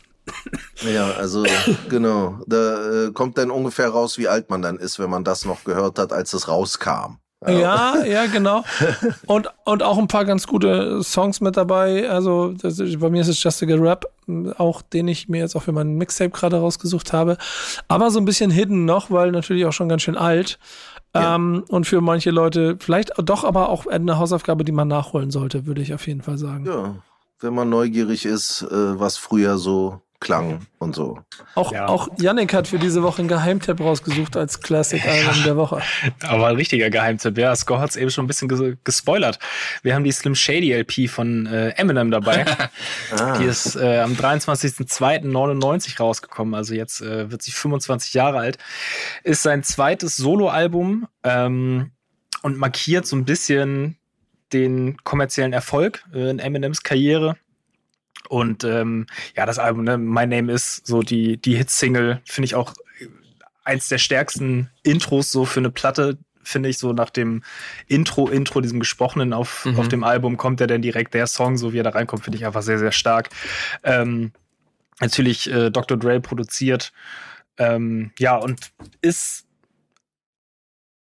Ja, also genau. Da äh, kommt dann ungefähr raus, wie alt man dann ist, wenn man das noch gehört hat, als es rauskam. Ja, ja, genau. Und, und auch ein paar ganz gute Songs mit dabei. Also das, bei mir ist es Just a Good Rap, auch den ich mir jetzt auch für meinen Mixtape gerade rausgesucht habe. Aber so ein bisschen hidden noch, weil natürlich auch schon ganz schön alt. Ja. Ähm, und für manche Leute vielleicht doch aber auch eine Hausaufgabe, die man nachholen sollte, würde ich auf jeden Fall sagen. Ja, wenn man neugierig ist, äh, was früher so klang und so. Auch, ja. auch Yannick hat für diese Woche einen Geheimtipp rausgesucht als Classic-Album der Woche. Aber ein richtiger Geheimtipp. Ja, Score hat es eben schon ein bisschen ges gespoilert. Wir haben die Slim Shady LP von äh, Eminem dabei. ah. Die ist äh, am 23.02.99 rausgekommen. Also jetzt äh, wird sie 25 Jahre alt. Ist sein zweites Soloalbum ähm, und markiert so ein bisschen den kommerziellen Erfolg äh, in Eminems Karriere. Und ähm, ja, das Album, ne, My Name is so die, die Hit-Single, finde ich auch eins der stärksten Intros so für eine Platte, finde ich, so nach dem Intro, Intro, diesem gesprochenen auf, mhm. auf dem Album kommt ja dann direkt der Song, so wie er da reinkommt, finde ich einfach sehr, sehr stark. Ähm, natürlich äh, Dr. Dre produziert. Ähm, ja, und ist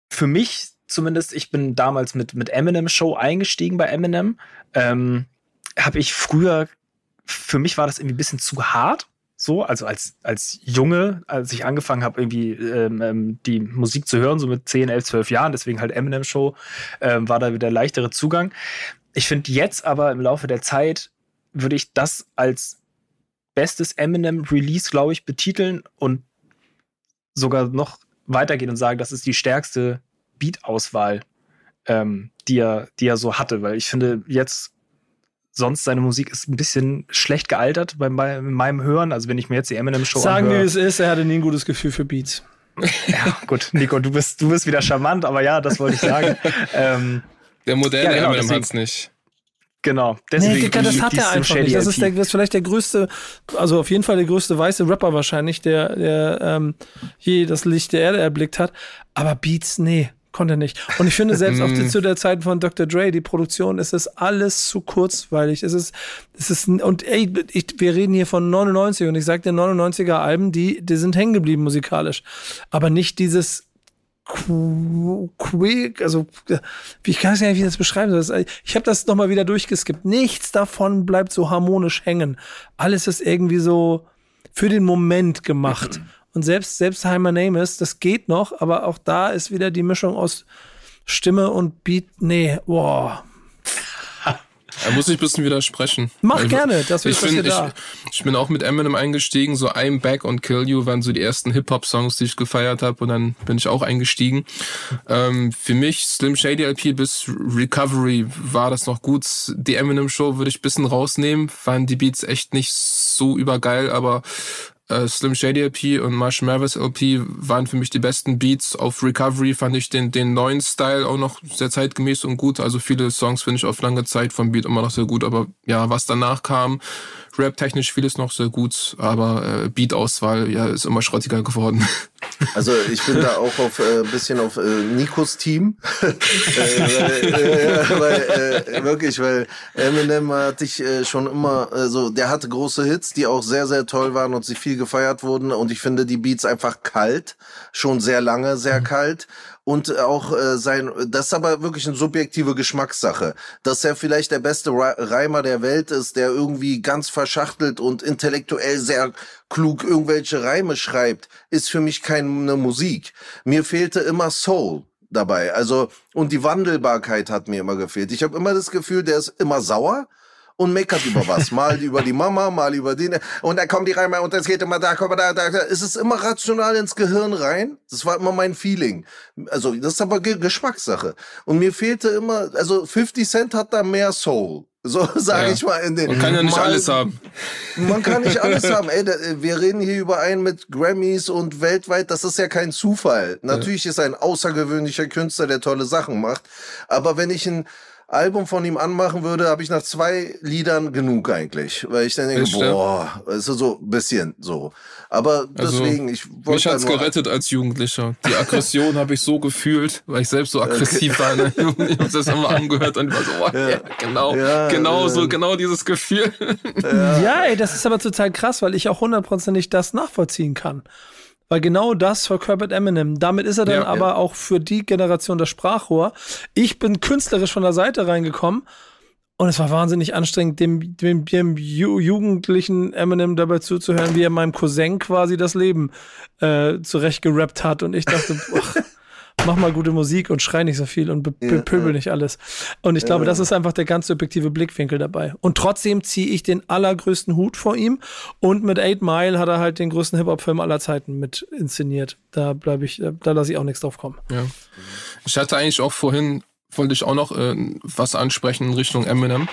für mich zumindest, ich bin damals mit, mit Eminem Show eingestiegen bei Eminem. Ähm, habe ich früher für mich war das irgendwie ein bisschen zu hart. So, also als, als Junge, als ich angefangen habe, irgendwie ähm, ähm die Musik zu hören, so mit 10, 11, 12 Jahren, deswegen halt Eminem Show, ähm, war da wieder leichtere Zugang. Ich finde jetzt aber im Laufe der Zeit würde ich das als bestes Eminem Release, glaube ich, betiteln und sogar noch weitergehen und sagen, das ist die stärkste Beat-Auswahl, ähm, die, er, die er so hatte, weil ich finde, jetzt sonst seine Musik ist ein bisschen schlecht gealtert bei, bei meinem Hören. Also wenn ich mir jetzt die Eminem Show Sagen wir, es ist, er hatte nie ein gutes Gefühl für Beats. ja, gut, Nico, du bist, du bist wieder charmant, aber ja, das wollte ich sagen. ähm, der moderne ja, genau, Eminem hat's nicht. Genau, deswegen. Nee, Dicker, das hat er einfach nicht. Das ist, der, das ist vielleicht der größte, also auf jeden Fall der größte weiße Rapper wahrscheinlich, der, der ähm, je das Licht der Erde erblickt hat. Aber Beats, nee konnte nicht. Und ich finde selbst auch zu der Zeit von Dr. Dre, die Produktion, ist es alles zu kurzweilig. Es ist, es ist, und ey, ich, wir reden hier von 99 und ich sag dir 99er Alben, die, die sind hängen geblieben musikalisch. Aber nicht dieses quick, also wie ich kann es ja nicht, wie das beschreiben soll. Ich habe das nochmal wieder durchgeskippt. Nichts davon bleibt so harmonisch hängen. Alles ist irgendwie so für den Moment gemacht. Und selbst, selbst Heimer Name ist, das geht noch, aber auch da ist wieder die Mischung aus Stimme und Beat, nee, boah. Da muss ich ein bisschen widersprechen. Mach Also, gerne, das ich, bin, da. ich, ich bin auch mit Eminem eingestiegen, so I'm Back und Kill You waren so die ersten Hip-Hop-Songs, die ich gefeiert habe und dann bin ich auch eingestiegen. Ähm, für mich, Slim Shady LP bis Recovery war das noch gut. Die Eminem Show würde ich ein bisschen rausnehmen, waren die Beats echt nicht so übergeil, aber äh, Slim Shady LP und Marsh Mathers LP waren für mich die besten Beats. Auf Recovery fand ich den, den neuen Style auch noch sehr zeitgemäß und gut. Also viele Songs finde ich auf lange Zeit vom Beat immer noch sehr gut. Aber ja, was danach kam, Rap-technisch vieles noch sehr gut, aber äh, Beat-Auswahl ja, ist immer schrottiger geworden. Also ich bin da auch auf äh, bisschen auf äh, Nikos Team. äh, weil, äh, weil, äh, wirklich, weil Eminem hatte ich äh, schon immer, äh, so, der hatte große Hits, die auch sehr, sehr toll waren und sie viel gefeiert wurden. Und ich finde die Beats einfach kalt, schon sehr lange, sehr kalt. Und auch äh, sein, das ist aber wirklich eine subjektive Geschmackssache. Dass er vielleicht der beste Re- Reimer der Welt ist, der irgendwie ganz verschachtelt und intellektuell sehr klug irgendwelche Reime schreibt, ist für mich keine Musik. Mir fehlte immer Soul dabei. Also, und die Wandelbarkeit hat mir immer gefehlt. Ich habe immer das Gefühl, der ist immer sauer und meckert über was. Mal über die Mama, mal über den. Und dann kommen die Reime und das geht immer da, kommt da, da, da. Es ist immer rational ins Gehirn rein. Das war immer mein Feeling. Also, das ist aber Ge Geschmackssache. Und mir fehlte immer, also 50 Cent hat da mehr Soul. So sage Ja. ich mal in den. Man kann ja nicht mal- alles haben. man kann nicht alles haben. Ey, wir reden hier über einen mit Grammys und weltweit. Das ist ja kein Zufall. Natürlich ist er ein außergewöhnlicher Künstler, der tolle Sachen macht. Aber wenn ich ein Album von ihm anmachen würde, habe ich nach zwei Liedern genug eigentlich. Weil ich dann denke, stimmt. boah, es ist so ein bisschen so. Aber Also, deswegen, ich Mich wollte hat's da nur- gerettet als Jugendlicher. Die Aggression habe ich so gefühlt, weil ich selbst so aggressiv war in der Jugend. Ich habe das immer angehört und war so, oh, ja. genau, Ja, genau so, genau dieses Gefühl. Ja, ey, das ist aber total krass, weil ich auch hundertprozentig das nachvollziehen kann. Weil genau das verkörpert Eminem. Damit ist er dann Ja, aber ja. auch für die Generation das Sprachrohr. Ich bin künstlerisch von der Seite reingekommen und es war wahnsinnig anstrengend, dem, dem, dem ju jugendlichen Eminem dabei zuzuhören, wie er meinem Cousin quasi das Leben äh, zurechtgerappt hat. Und ich dachte, ach, mach mal gute Musik und schrei nicht so viel und be Ja, bepöbel ja. nicht alles. Und ich glaube, das ist einfach der ganz subjektive Blickwinkel dabei. Und trotzdem ziehe ich den allergrößten Hut vor ihm. Und mit Eight Mile hat er halt den größten Hip-Hop-Film aller Zeiten mit inszeniert. Da bleibe ich, da lasse ich auch nichts drauf kommen. Ja. Ich hatte eigentlich auch vorhin, wollte ich auch noch äh, was ansprechen in Richtung Eminem.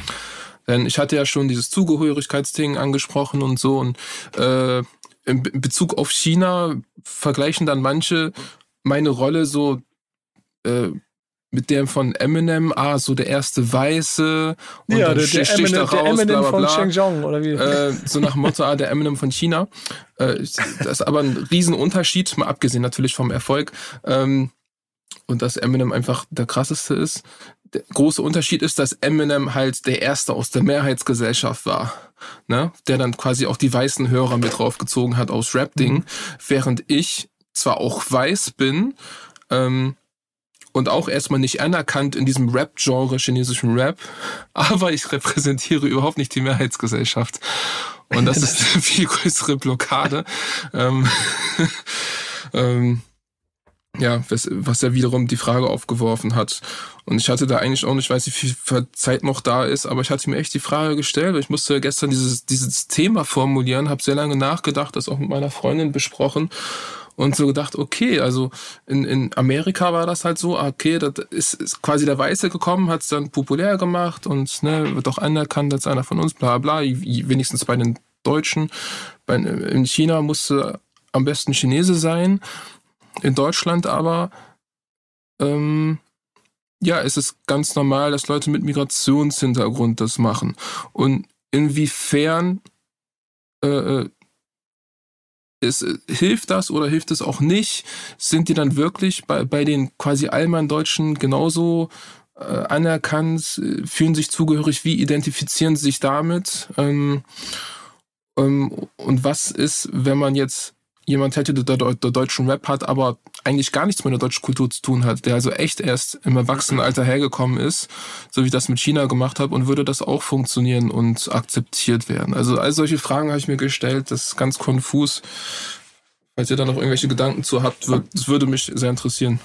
Denn ich hatte ja schon dieses Zugehörigkeitsding angesprochen und so. Und äh, in Be- Bezug auf China vergleichen dann manche meine Rolle so äh, mit dem von Eminem, ah, so der erste Weiße und dann sticht dich da Eminem, der raus, Eminem bla bla von bla. Xinjiang, oder wie? Äh, so nach Motto, ah, der Eminem von China. Äh, das ist aber ein Riesenunterschied, mal abgesehen natürlich vom Erfolg. Ähm, und dass Eminem einfach der krasseste ist. Der große Unterschied ist, dass Eminem halt der Erste aus der Mehrheitsgesellschaft war. Ne? Der dann quasi auch die weißen Hörer mit draufgezogen hat aus Rap-Ding. Während ich zwar auch weiß bin, ähm, und auch erstmal nicht anerkannt in diesem Rap-Genre, chinesischen Rap, aber ich repräsentiere überhaupt nicht die Mehrheitsgesellschaft. Und das ist eine viel größere Blockade. ähm, ähm, ja, was, was ja wiederum die Frage aufgeworfen hat. Und ich hatte da eigentlich auch nicht, weiß nicht, wie viel Zeit noch da ist, aber ich hatte mir echt die Frage gestellt. Ich musste gestern dieses, dieses Thema formulieren, habe sehr lange nachgedacht, das auch mit meiner Freundin besprochen und so gedacht, okay, also in, in Amerika war das halt so, okay, das ist, ist quasi der Weiße gekommen, hat es dann populär gemacht und ne, wird auch anerkannt als einer von uns, bla bla, wenigstens bei den Deutschen. Bei, in China musste am besten Chinese sein, in Deutschland aber ähm, ja, es ist ganz normal, dass Leute mit Migrationshintergrund das machen. Und inwiefern äh, ist, hilft das oder hilft es auch nicht? Sind die dann wirklich bei, bei den quasi Allmann-Deutschen genauso äh, anerkannt, äh, fühlen sich zugehörig, wie identifizieren sie sich damit? Ähm, ähm, und was ist, wenn man jetzt jemand hätte, der, der, der deutschen Rap hat, aber eigentlich gar nichts mit der deutschen Kultur zu tun hat, der also echt erst im Erwachsenenalter hergekommen ist, so wie ich das mit China gemacht habe, und würde das auch funktionieren und akzeptiert werden? Also all solche Fragen habe ich mir gestellt, das ist ganz konfus. Falls ihr da noch irgendwelche Gedanken zu habt, würd, das würde mich sehr interessieren.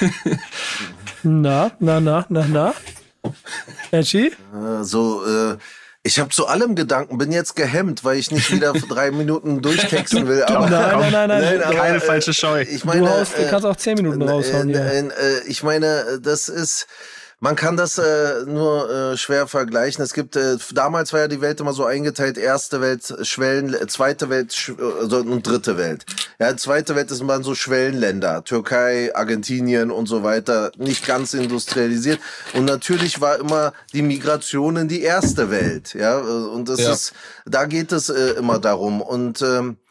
Na, na, na, na, na. Edgy? Äh, so, äh, ich habe zu allem Gedanken, bin jetzt gehemmt, weil ich nicht wieder drei Minuten durchtexten will. Aber, Nein, nein, nein, nein. Nein, Keine äh, falsche Scheu. Ich meine, du, äh, kannst auch zehn Minuten raushauen. äh, Ja. äh, äh, ich meine, das ist, man kann das äh, nur äh, schwer vergleichen. Es gibt, äh, damals war ja die Welt immer so eingeteilt, erste Welt, Schwellen, äh, zweite Welt sch also, und dritte Welt. Ja, zweite Welt ist man so Schwellenländer, Türkei, Argentinien und so weiter, nicht ganz industrialisiert. Und natürlich war immer die Migration in die erste Welt. Ja, und das Ja. ist, da geht es äh, immer darum. Und ähm, äh,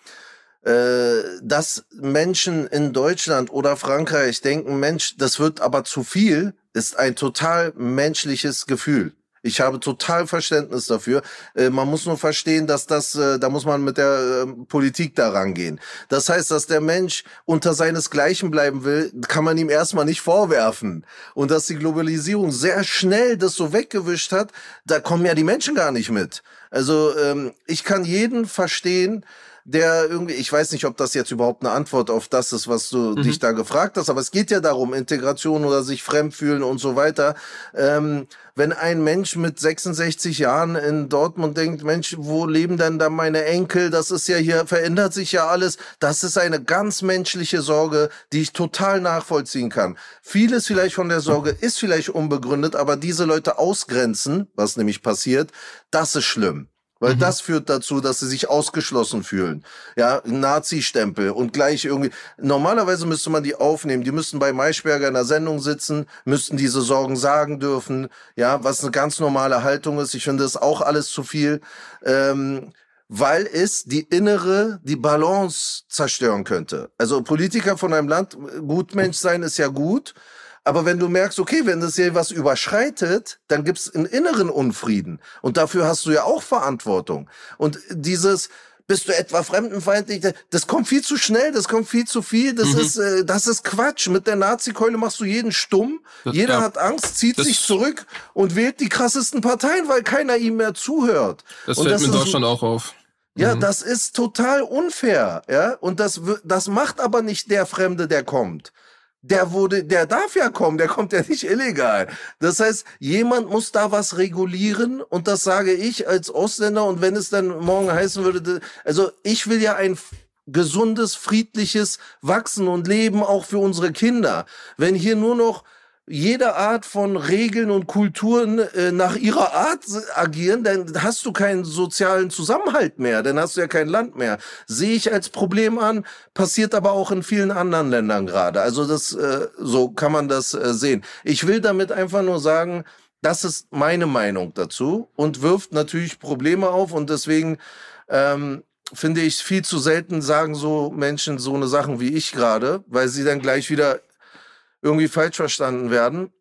dass Menschen in Deutschland oder Frankreich denken, Mensch, das wird aber zu viel, ist ein total menschliches Gefühl. Ich habe total Verständnis dafür. Äh, man muss nur verstehen, dass das, äh, da muss man mit der äh, Politik da rangehen. Das heißt, dass der Mensch unter seinesgleichen bleiben will, kann man ihm erstmal nicht vorwerfen. Und dass die Globalisierung sehr schnell das so weggewischt hat, da kommen ja die Menschen gar nicht mit. Also ähm, ich kann jeden verstehen, der irgendwie, ich weiß nicht, ob das jetzt überhaupt eine Antwort auf das ist, was du dich da gefragt hast, aber es geht ja darum, Integration oder sich fremd fühlen und so weiter. Ähm, wenn ein Mensch mit 66 Jahren in Dortmund denkt, Mensch, wo leben denn da meine Enkel? Das ist ja hier, verändert sich ja alles. Das ist eine ganz menschliche Sorge, die ich total nachvollziehen kann. Vieles vielleicht von der Sorge ist vielleicht unbegründet, aber diese Leute ausgrenzen, was nämlich passiert, das ist schlimm. Weil das führt dazu, dass sie sich ausgeschlossen fühlen. Ja, Nazi-Stempel und gleich irgendwie. Normalerweise müsste man die aufnehmen. Die müssten bei Maischberger in der Sendung sitzen, müssten diese Sorgen sagen dürfen. Ja, was eine ganz normale Haltung ist. Ich finde das auch alles zu viel. Ähm, weil es die innere, die Balance zerstören könnte. Also Politiker von einem Land, Gutmensch sein ist ja gut, aber wenn du merkst, okay, wenn das hier was überschreitet, dann gibt's einen inneren Unfrieden. Und dafür hast du ja auch Verantwortung. Und dieses, bist du etwa fremdenfeindlich? Das kommt viel zu schnell, das kommt viel zu viel. Das Mhm. ist, äh, das ist Quatsch. Mit der Nazi-Keule machst du jeden stumm. Das- Jeder ja. hat Angst, zieht Das- sich zurück und wählt die krassesten Parteien, weil keiner ihm mehr zuhört. Das und fällt das mir in Deutschland auch auf. ja, Mhm. das ist total unfair, ja. Und das, das macht aber nicht der Fremde, der kommt. Der wurde, der darf ja kommen, der kommt ja nicht illegal. Das heißt, jemand muss da was regulieren und das sage ich als Ausländer und wenn es dann morgen heißen würde, also ich will ja ein gesundes, friedliches Wachsen und Leben auch für unsere Kinder. Wenn hier nur noch jede Art von Regeln und Kulturen äh, nach ihrer Art agieren, dann hast du keinen sozialen Zusammenhalt mehr, dann hast du ja kein Land mehr. Sehe ich als Problem an, passiert aber auch in vielen anderen Ländern gerade. Also das, äh, so kann man das äh, sehen. Ich will damit einfach nur sagen, das ist meine Meinung dazu und wirft natürlich Probleme auf und deswegen ähm, finde ich viel zu selten sagen so Menschen so eine Sachen wie ich gerade, weil sie dann gleich wieder irgendwie falsch verstanden werden.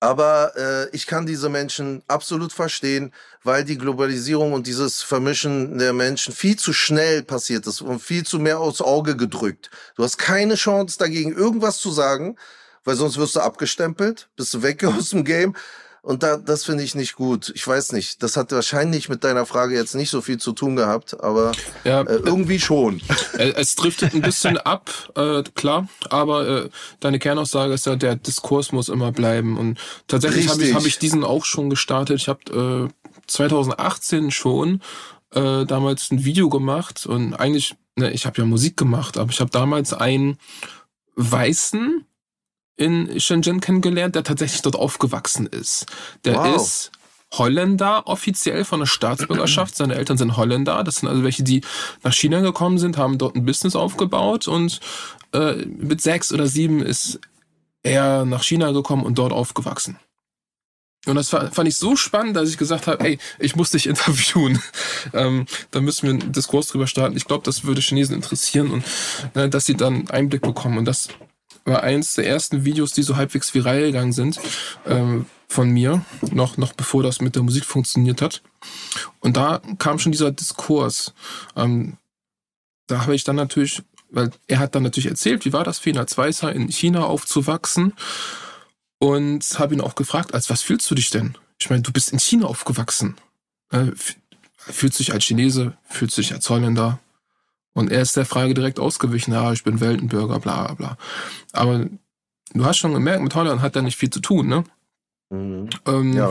Aber äh, ich kann diese Menschen absolut verstehen, weil die Globalisierung und dieses Vermischen der Menschen viel zu schnell passiert ist und viel zu mehr aufs Auge gedrückt. Du hast keine Chance dagegen irgendwas zu sagen, weil sonst wirst du abgestempelt, bist du weg aus dem Game. Und da, das finde ich nicht gut. Ich weiß nicht, das hat wahrscheinlich mit deiner Frage jetzt nicht so viel zu tun gehabt, aber Ja, äh, irgendwie schon. Äh, Es driftet ein bisschen ab, äh, klar, aber äh, deine Kernaussage ist ja, der Diskurs muss immer bleiben. Und tatsächlich habe ich, hab ich diesen auch schon gestartet. Ich habe äh, 2018 schon äh, damals ein Video gemacht und eigentlich, ne, ich habe ja Musik gemacht, aber ich habe damals einen Weißen in Shenzhen kennengelernt, der tatsächlich dort aufgewachsen ist. Der Wow. ist Holländer offiziell von der Staatsbürgerschaft. Seine Eltern sind Holländer. Das sind also welche, die nach China gekommen sind, haben dort ein Business aufgebaut und äh, mit sechs oder sieben ist er nach China gekommen und dort aufgewachsen. Und das fa- fand ich so spannend, dass ich gesagt habe, ey, ich muss dich interviewen. ähm, da müssen wir einen Diskurs drüber starten. Ich glaube, das würde Chinesen interessieren und ne, dass sie dann Einblick bekommen. Und das war eins der ersten Videos, die so halbwegs viral gegangen sind ähm, von mir, noch, noch bevor das mit der Musik funktioniert hat. Und da kam schon dieser Diskurs. Ähm, da habe ich dann natürlich, weil er hat dann natürlich erzählt, wie war das für ihn als Weißer in China aufzuwachsen und habe ihn auch gefragt, als was fühlst du dich denn? Ich meine, du bist in China aufgewachsen. Äh, fühlst dich als Chinese, fühlst dich als Holländer? Und er ist der Frage direkt ausgewichen, ja, ich bin Weltenbürger, bla bla bla. Aber du hast schon gemerkt, mit Holland hat er nicht viel zu tun, ne? Mhm. Ähm, Ja.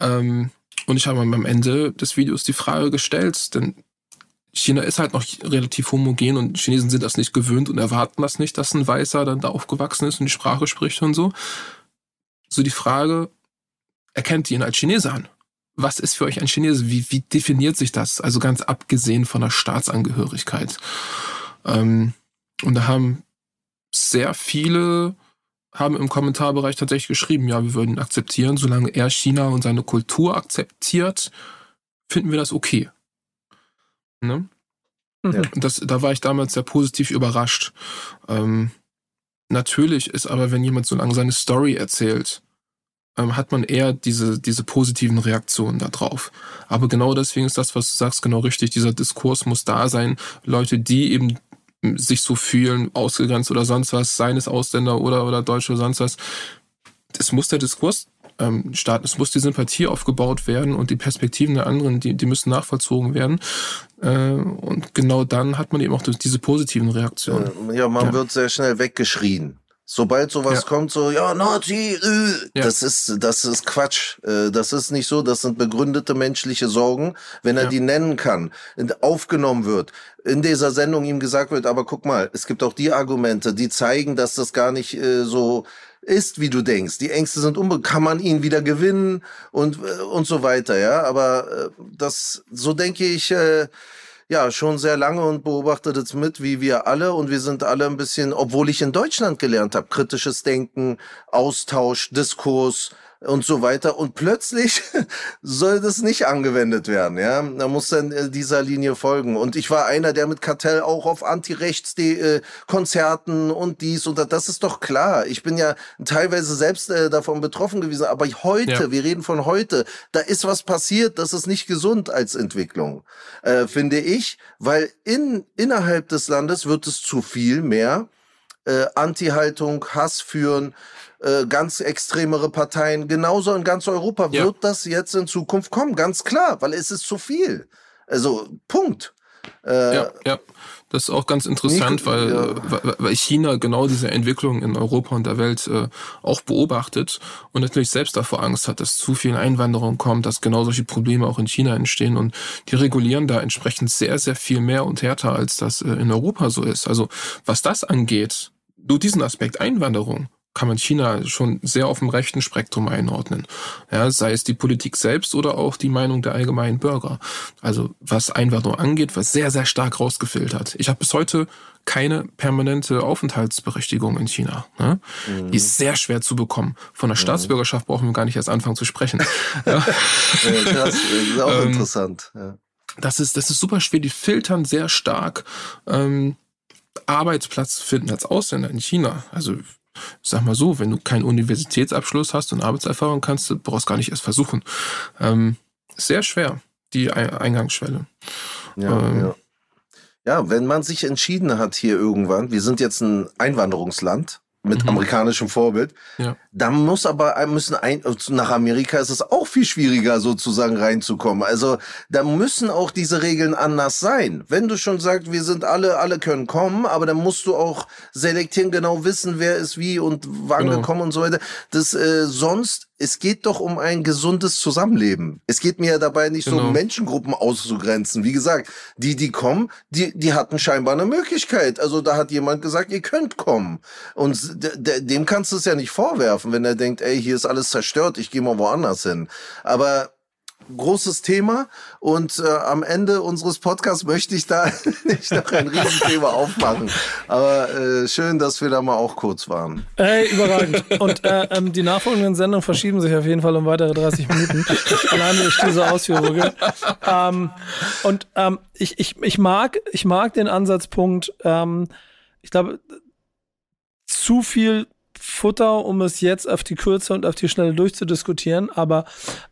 Ähm, und ich habe am Ende des Videos die Frage gestellt, denn China ist halt noch relativ homogen und Chinesen sind das nicht gewöhnt und erwarten das nicht, dass ein Weißer dann da aufgewachsen ist und die Sprache spricht und so. So die Frage, erkennt ihr ihn als Chinese an? Was ist für euch ein Chinese? Wie, wie definiert sich das? Also ganz abgesehen von der Staatsangehörigkeit. Ähm, und da haben sehr viele haben im Kommentarbereich tatsächlich geschrieben, ja, wir würden akzeptieren, solange er China und seine Kultur akzeptiert, finden wir das okay. Ne? Mhm. Und das, da war ich damals sehr positiv überrascht. Ähm, natürlich ist aber, wenn jemand so lange seine Story erzählt, ähm, hat man eher diese, diese positiven Reaktionen darauf. Aber genau deswegen ist das, was du sagst, genau richtig. Dieser Diskurs muss da sein. Leute, die eben sich so fühlen, ausgegrenzt oder sonst was, seien es Ausländer oder, oder Deutsche oder sonst was. Es muss der Diskurs ähm, starten, es muss die Sympathie aufgebaut werden und die Perspektiven der anderen, die, die müssen nachvollzogen werden. Äh, und genau dann hat man eben auch diese positiven Reaktionen. Ja, man Ja. wird sehr schnell weggeschrien. Sobald sowas Ja. kommt, so, ja, Nazi, äh, Ja. das ist, das ist Quatsch. Äh, Das ist nicht so, das sind begründete menschliche Sorgen, wenn er Ja. die nennen kann, aufgenommen wird, in dieser Sendung ihm gesagt wird, aber guck mal, es gibt auch die Argumente, die zeigen, dass das gar nicht äh, so ist, wie du denkst. Die Ängste sind unbe kann man ihn wieder gewinnen und äh, und so weiter, ja. Aber äh, das, so denke ich, äh, ja, schon sehr lange und beobachte das mit, wie wir alle. Und wir sind alle ein bisschen, obwohl ich in Deutschland gelernt habe, kritisches Denken, Austausch, Diskurs und so weiter. Und plötzlich soll das nicht angewendet werden, ja. Da muss dann äh, dieser Linie folgen. Und ich war einer, der mit Kartell auch auf Anti-Rechts-Konzerten und dies und das. Das ist doch klar. Ich bin ja teilweise selbst äh, davon betroffen gewesen. Aber heute, Ja. wir reden von heute, da ist was passiert, das ist nicht gesund als Entwicklung, äh, finde ich, weil in, innerhalb des Landes wird es zu viel mehr äh, Anti-Haltung, Hass führen, äh, ganz extremere Parteien. Genauso in ganz Europa Ja. wird das jetzt in Zukunft kommen, ganz klar, weil es ist zu viel. Also Punkt. Äh, Ja, ja. Das ist auch ganz interessant, Nico- weil, ja. weil China genau diese Entwicklung in Europa und der Welt äh, auch beobachtet und natürlich selbst davor Angst hat, dass zu viel Einwanderung kommt, dass genau solche Probleme auch in China entstehen und die regulieren da entsprechend sehr, sehr viel mehr und härter, als das äh, in Europa so ist. Also was das angeht, nur diesen Aspekt Einwanderung, kann man China schon sehr auf dem rechten Spektrum einordnen. Ja, sei es die Politik selbst oder auch die Meinung der allgemeinen Bürger. Also was Einwanderung angeht, was sehr, sehr stark rausgefiltert. Ich habe bis heute keine permanente Aufenthaltsberechtigung in China. Ne? Die ist sehr schwer zu bekommen. Von der Staatsbürgerschaft brauchen wir gar nicht erst anfangen zu sprechen. ja. krass, das ist auch Ähm, interessant. Ja. Das ist, das ist super schwer. Die filtern sehr stark ähm, Arbeitsplatz finden als Ausländer in China. Also sag mal so, wenn du keinen Universitätsabschluss hast und Arbeitserfahrung kannst, du brauchst gar nicht erst versuchen. Ähm, sehr schwer, die Ei- Eingangsschwelle. Ja, Ähm, ja. ja, wenn man sich entschieden hat hier irgendwann, wir sind jetzt ein Einwanderungsland mit Mhm. amerikanischem Vorbild, Ja. dann muss aber müssen ein, nach Amerika ist es auch viel schwieriger sozusagen reinzukommen. Also da müssen auch diese Regeln anders sein. Wenn du schon sagst, wir sind alle, alle können kommen, aber dann musst du auch selektieren, genau wissen, wer ist wie und wann Genau. gekommen und so weiter. Das äh, sonst es geht doch um ein gesundes Zusammenleben. Es geht mir ja dabei nicht so Genau. um Menschengruppen auszugrenzen. Wie gesagt, die, die kommen, die, die hatten scheinbar eine Möglichkeit. Also da hat jemand gesagt, ihr könnt kommen. Und de- de- dem kannst du es ja nicht vorwerfen, wenn er denkt, ey, hier ist alles zerstört, ich gehe mal woanders hin. Aber großes Thema und äh, am Ende unseres Podcasts möchte ich da nicht noch ein Riesenthema aufmachen. Aber äh, schön, dass wir da mal auch kurz waren. Ey, überragend. Und äh, ähm, die nachfolgenden Sendungen verschieben sich auf jeden Fall um weitere 30 Minuten. Alleine durch diese Ausführungen. Ähm, und ähm, ich, ich, ich, mag, ich mag den Ansatzpunkt, ähm, ich glaube, zu viel Futter, um es jetzt auf die Kürze und auf die Schnelle durchzudiskutieren, aber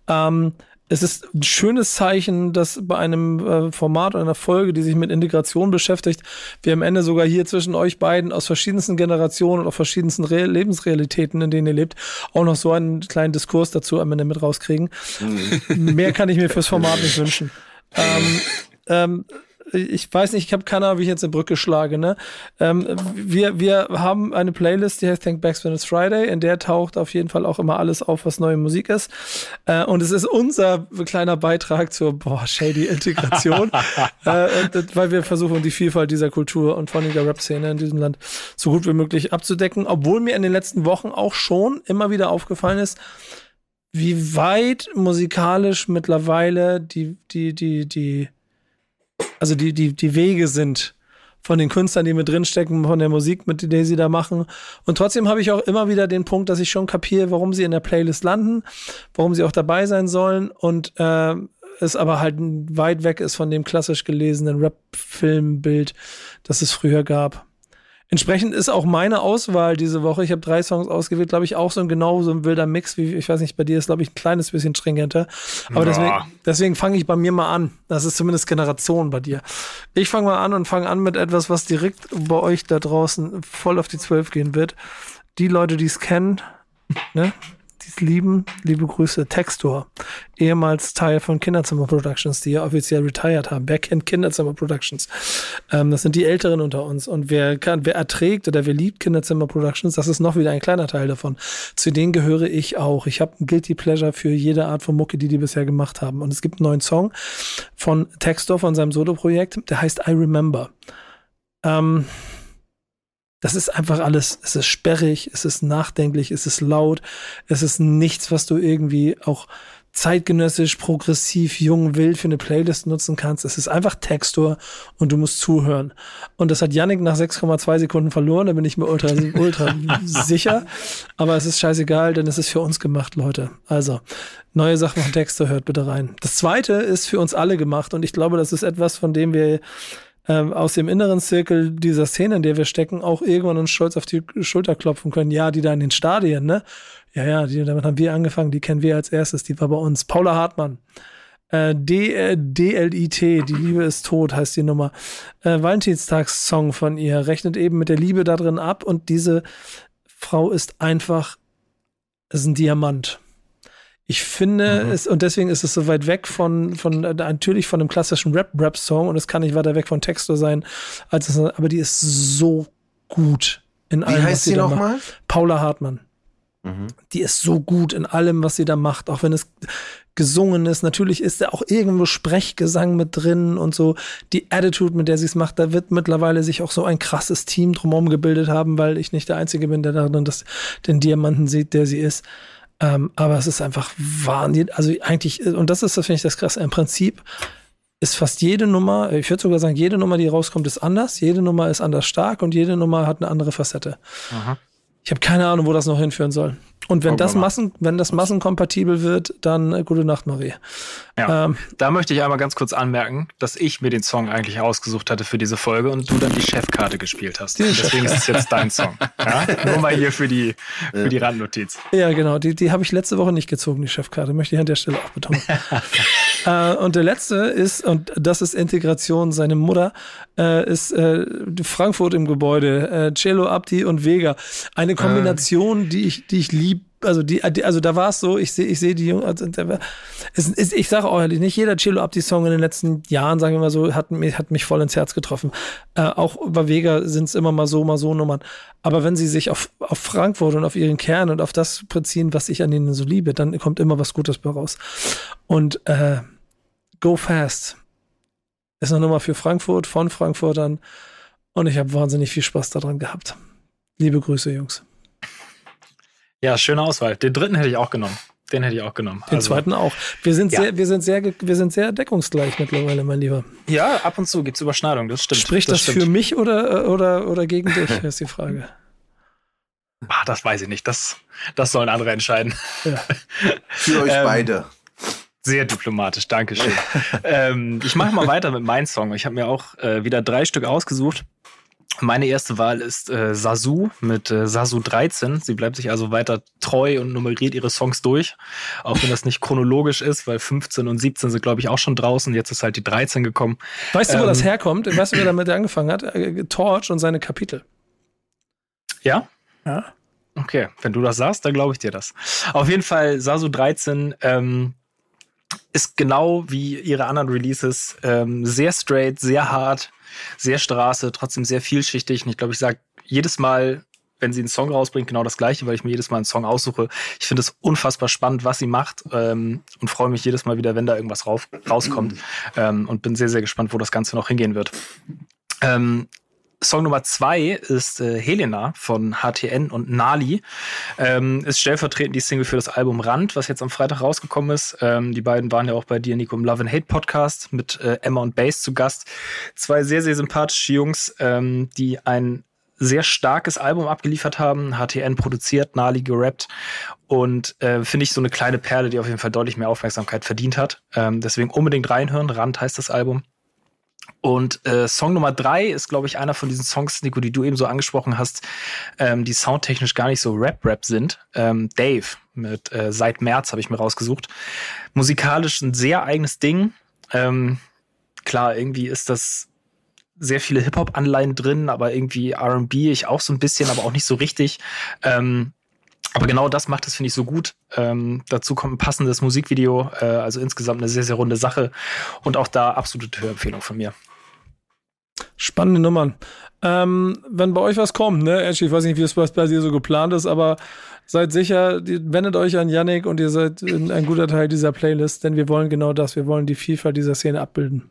ähm, es ist ein schönes Zeichen, dass bei einem äh, Format oder einer Folge, die sich mit Integration beschäftigt, wir am Ende sogar hier zwischen euch beiden aus verschiedensten Generationen und aus verschiedensten Re Lebensrealitäten, in denen ihr lebt, auch noch so einen kleinen Diskurs dazu am Ende mit rauskriegen. Mehr kann ich mir fürs Format nicht wünschen. Ähm, ähm, ich weiß nicht, ich habe keine Ahnung, wie ich jetzt eine Brücke schlage. Ne? Ähm, wir, wir haben eine Playlist, die heißt Think Backs When It's Friday. In der taucht auf jeden Fall auch immer alles auf, was neue Musik ist. Äh, und es ist unser kleiner Beitrag zur boah, shady Integration, äh, weil wir versuchen, die Vielfalt dieser Kultur und vor allem der Rap-Szene in diesem Land so gut wie möglich abzudecken. Obwohl mir in den letzten Wochen auch schon immer wieder aufgefallen ist, wie weit musikalisch mittlerweile die, die, die, die, also die, die, die Wege sind von den Künstlern, die mit drinstecken, von der Musik, mit der sie da machen. Und trotzdem habe ich auch immer wieder den Punkt, dass ich schon kapiere, warum sie in der Playlist landen, warum sie auch dabei sein sollen und äh, es aber halt weit weg ist von dem klassisch gelesenen Rap-Filmbild, das es früher gab. Entsprechend ist auch meine Auswahl diese Woche, ich habe drei Songs ausgewählt, glaube ich, auch so ein genau so ein wilder Mix, wie ich weiß nicht, bei dir ist, glaube ich, ein kleines bisschen stringenter. Aber ja. deswegen, deswegen fange ich bei mir mal an. Das ist zumindest Generation bei dir. Ich fange mal an und fange an mit etwas, was direkt bei euch da draußen voll auf die Zwölf gehen wird. Die Leute, die es kennen, ne? Dies lieben, liebe Grüße, Textor, ehemals Teil von Kinderzimmer Productions, die ja offiziell retired haben. Wer kennt Kinderzimmer Productions? Ähm, das sind die Älteren unter uns. Und wer kann, wer erträgt oder wer liebt Kinderzimmer Productions, das ist noch wieder ein kleiner Teil davon. Zu denen gehöre ich auch. Ich habe ein Guilty Pleasure für jede Art von Mucke, die die bisher gemacht haben. Und es gibt einen neuen Song von Textor, von seinem Solo-Projekt, der heißt I Remember. Ähm, das ist einfach alles, es ist sperrig, es ist nachdenklich, es ist laut, es ist nichts, was du irgendwie auch zeitgenössisch, progressiv, jung, wild für eine Playlist nutzen kannst. Es ist einfach Textur und du musst zuhören. Und das hat Yannick nach 6,2 Sekunden verloren, da bin ich mir ultra, ultra sicher. Aber es ist scheißegal, denn es ist für uns gemacht, Leute. Also, neue Sachen von Textur, hört bitte rein. Das zweite ist für uns alle gemacht und ich glaube, das ist etwas, von dem wir ähm, aus dem inneren Zirkel dieser Szene, in der wir stecken, auch irgendwann uns stolz auf die Schulter klopfen können. Ja, die da in den Stadien, ne? Ja, ja, die, damit haben wir angefangen, die kennen wir als erstes, die war bei uns. Paula Hartmann. Äh, D, äh, DLIT, die Liebe ist tot, heißt die Nummer. Äh, Valentinstagssong von ihr, rechnet eben mit der Liebe da drin ab und diese Frau ist einfach, ist ein Diamant. Ich finde mhm. es, und deswegen ist es so weit weg von, von natürlich von einem klassischen Rap-Rap-Song und es kann nicht weiter weg von Textor sein, als es, aber die ist so gut in allem. Wie heißt sie nochmal? Paula Hartmann. Mhm. Die ist so gut in allem, was sie da macht, auch wenn es gesungen ist. Natürlich ist da auch irgendwo Sprechgesang mit drin und so. Die Attitude, mit der sie es macht, da wird mittlerweile sich auch so ein krasses Team drumherum gebildet haben, weil ich nicht der Einzige bin, der darin das, den Diamanten sieht, der sie ist. Ähm, aber es ist einfach Wahnsinn. Also eigentlich, und das ist, das finde ich das krasse. Im Prinzip ist fast jede Nummer, ich würde sogar sagen, jede Nummer, die rauskommt, ist anders. Jede Nummer ist anders stark und jede Nummer hat eine andere Facette. Aha. Ich habe keine Ahnung, wo das noch hinführen soll. Und wenn das Massen, wenn das massenkompatibel wird, dann äh, gute Nacht, Marie. Ja, ähm, da möchte ich einmal ganz kurz anmerken, dass ich mir den Song eigentlich ausgesucht hatte für diese Folge und du dann die Chefkarte gespielt hast. Deswegen ist es jetzt dein Song. Ja? Nur mal hier für die, für die Randnotiz. Ja, genau. Die, die habe ich letzte Woche nicht gezogen, die Chefkarte. Möchte ich an der Stelle auch betonen. äh, und der letzte ist, und das ist Integration, seine Mutter, äh, ist äh, Frankfurt im Gebäude, äh, Cello Abdi und Vega. Eine Kombination, die ich, die ich liebe also die, also da war es so, ich sehe, ich sehe die Jungen, also, es ist, ich sage auch ehrlich, nicht jeder Chilo Abdi Song in den letzten Jahren, sagen wir mal so, hat mich, hat mich voll ins Herz getroffen. Äh, auch bei Vega sind es immer mal so, mal so Nummern. Aber wenn sie sich auf, auf Frankfurt und auf ihren Kern und auf das beziehen, was ich an ihnen so liebe, dann kommt immer was Gutes bei raus. Und äh, Go Fast ist eine Nummer für Frankfurt, von Frankfurtern. Und ich habe wahnsinnig viel Spaß daran gehabt. Liebe Grüße, Jungs. Ja, schöne Auswahl. Den dritten hätte ich auch genommen. Den hätte ich auch genommen. Den also, zweiten auch. Wir sind, ja. sehr, wir, sind sehr, wir sind sehr deckungsgleich mittlerweile, mein Lieber. Ja, ab und zu gibt es Überschneidungen, das stimmt. Spricht das, das stimmt. für mich oder, oder, oder gegen dich, ist die Frage. Ah, das weiß ich nicht. Das, das sollen andere entscheiden. Ja. Für euch ähm, beide. Sehr diplomatisch, Dankeschön. ähm, ich mache mal weiter mit meinem Song. Ich habe mir auch äh, wieder drei Stück ausgesucht. Meine erste Wahl ist äh, Sasu mit äh, Sasu 13. Sie bleibt sich also weiter treu und nummeriert ihre Songs durch, auch wenn das nicht chronologisch ist, weil 15 und 17 sind, glaube ich, auch schon draußen. Jetzt ist halt die 13 gekommen. Weißt du, wo das ähm, herkommt? Weißt du, wer damit angefangen hat? Äh, Torch und seine Kapitel. Ja? Ja. Okay, wenn du das sagst, dann glaube ich dir das. Auf jeden Fall Sasu 13 ähm, ist genau wie ihre anderen Releases ähm, sehr straight, sehr hart, sehr Straße, trotzdem sehr vielschichtig. Und ich glaube, ich sage jedes Mal, wenn sie einen Song rausbringt, genau das Gleiche, weil ich mir jedes Mal einen Song aussuche. Ich finde es unfassbar spannend, was sie macht ähm, und freue mich jedes Mal wieder, wenn da irgendwas rauf, rauskommt ähm, und bin sehr, sehr gespannt, wo das Ganze noch hingehen wird. Ähm, Song Nummer zwei ist äh, Helena von HTN und Nali. Ähm, ist stellvertretend die Single für das Album Rand, was jetzt am Freitag rausgekommen ist. Ähm, die beiden waren ja auch bei dir, Nico, im Love and Hate Podcast mit äh, Emma und Bass zu Gast. Zwei sehr, sehr sympathische Jungs, ähm, die ein sehr starkes Album abgeliefert haben. HTN produziert, Nali gerappt und äh, finde ich so eine kleine Perle, die auf jeden Fall deutlich mehr Aufmerksamkeit verdient hat. Ähm, deswegen unbedingt reinhören. Rand heißt das Album. Und äh, Song Nummer drei ist, glaube ich, einer von diesen Songs, Nico, die du eben so angesprochen hast, ähm, die soundtechnisch gar nicht so Rap-Rap sind. Ähm, Dave mit äh, Seit März habe ich mir rausgesucht. Musikalisch ein sehr eigenes Ding. Ähm, klar, irgendwie ist das sehr viele Hip-Hop-Anleihen drin, aber irgendwie R&B ich auch so ein bisschen, aber auch nicht so richtig. Ähm, aber genau das macht es, finde ich, so gut. Ähm, dazu kommt ein passendes Musikvideo, äh, also insgesamt eine sehr, sehr runde Sache. Und auch da absolute Hörempfehlung von mir. Spannende Nummern. Ähm, wenn bei euch was kommt, ne, ich weiß nicht, wie es bei dir so geplant ist, aber seid sicher, wendet euch an Yannick und ihr seid ein guter Teil dieser Playlist, denn wir wollen genau das. Wir wollen die Vielfalt dieser Szene abbilden.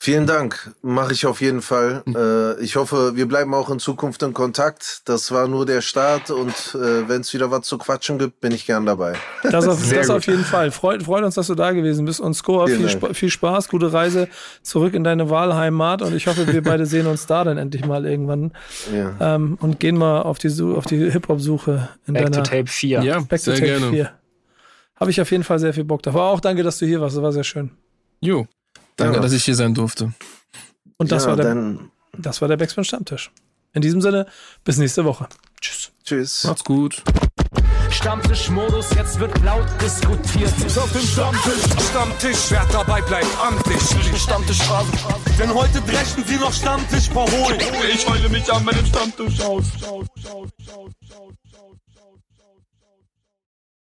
Vielen Dank, mache ich auf jeden Fall. Hm. Äh, ich hoffe, wir bleiben auch in Zukunft in Kontakt. Das war nur der Start und äh, wenn es wieder was zu quatschen gibt, bin ich gern dabei. Das auf, das auf jeden Fall. Freut, freut uns, dass du da gewesen bist und Score, viel, Sp viel Spaß, gute Reise zurück in deine Wahlheimat und ich hoffe, wir beide sehen uns da dann endlich mal irgendwann ja. ähm, und gehen mal auf die, auf die Hip-Hop-Suche in Back deiner to Tape 4. Ja, Back sehr to Tape gerne. 4. Habe ich auf jeden Fall sehr viel Bock drauf. Aber auch danke, dass du hier warst. Das war sehr schön. Jo, danke, Ja. dass ich hier sein durfte. Und das ja, war der, dann das war der Backspin Stammtisch. In diesem Sinne, bis nächste Woche. Tschüss. tschüss. Macht's gut. Stammtischmodus, jetzt wird laut diskutiert. Auf dem Stammtisch, Stammtisch, wer dabei bleibt, amtlich. Stammtisch Phase. Denn heute brechen sie noch Stammtisch verholen. Ich heule mich an meinem Stammtisch aus.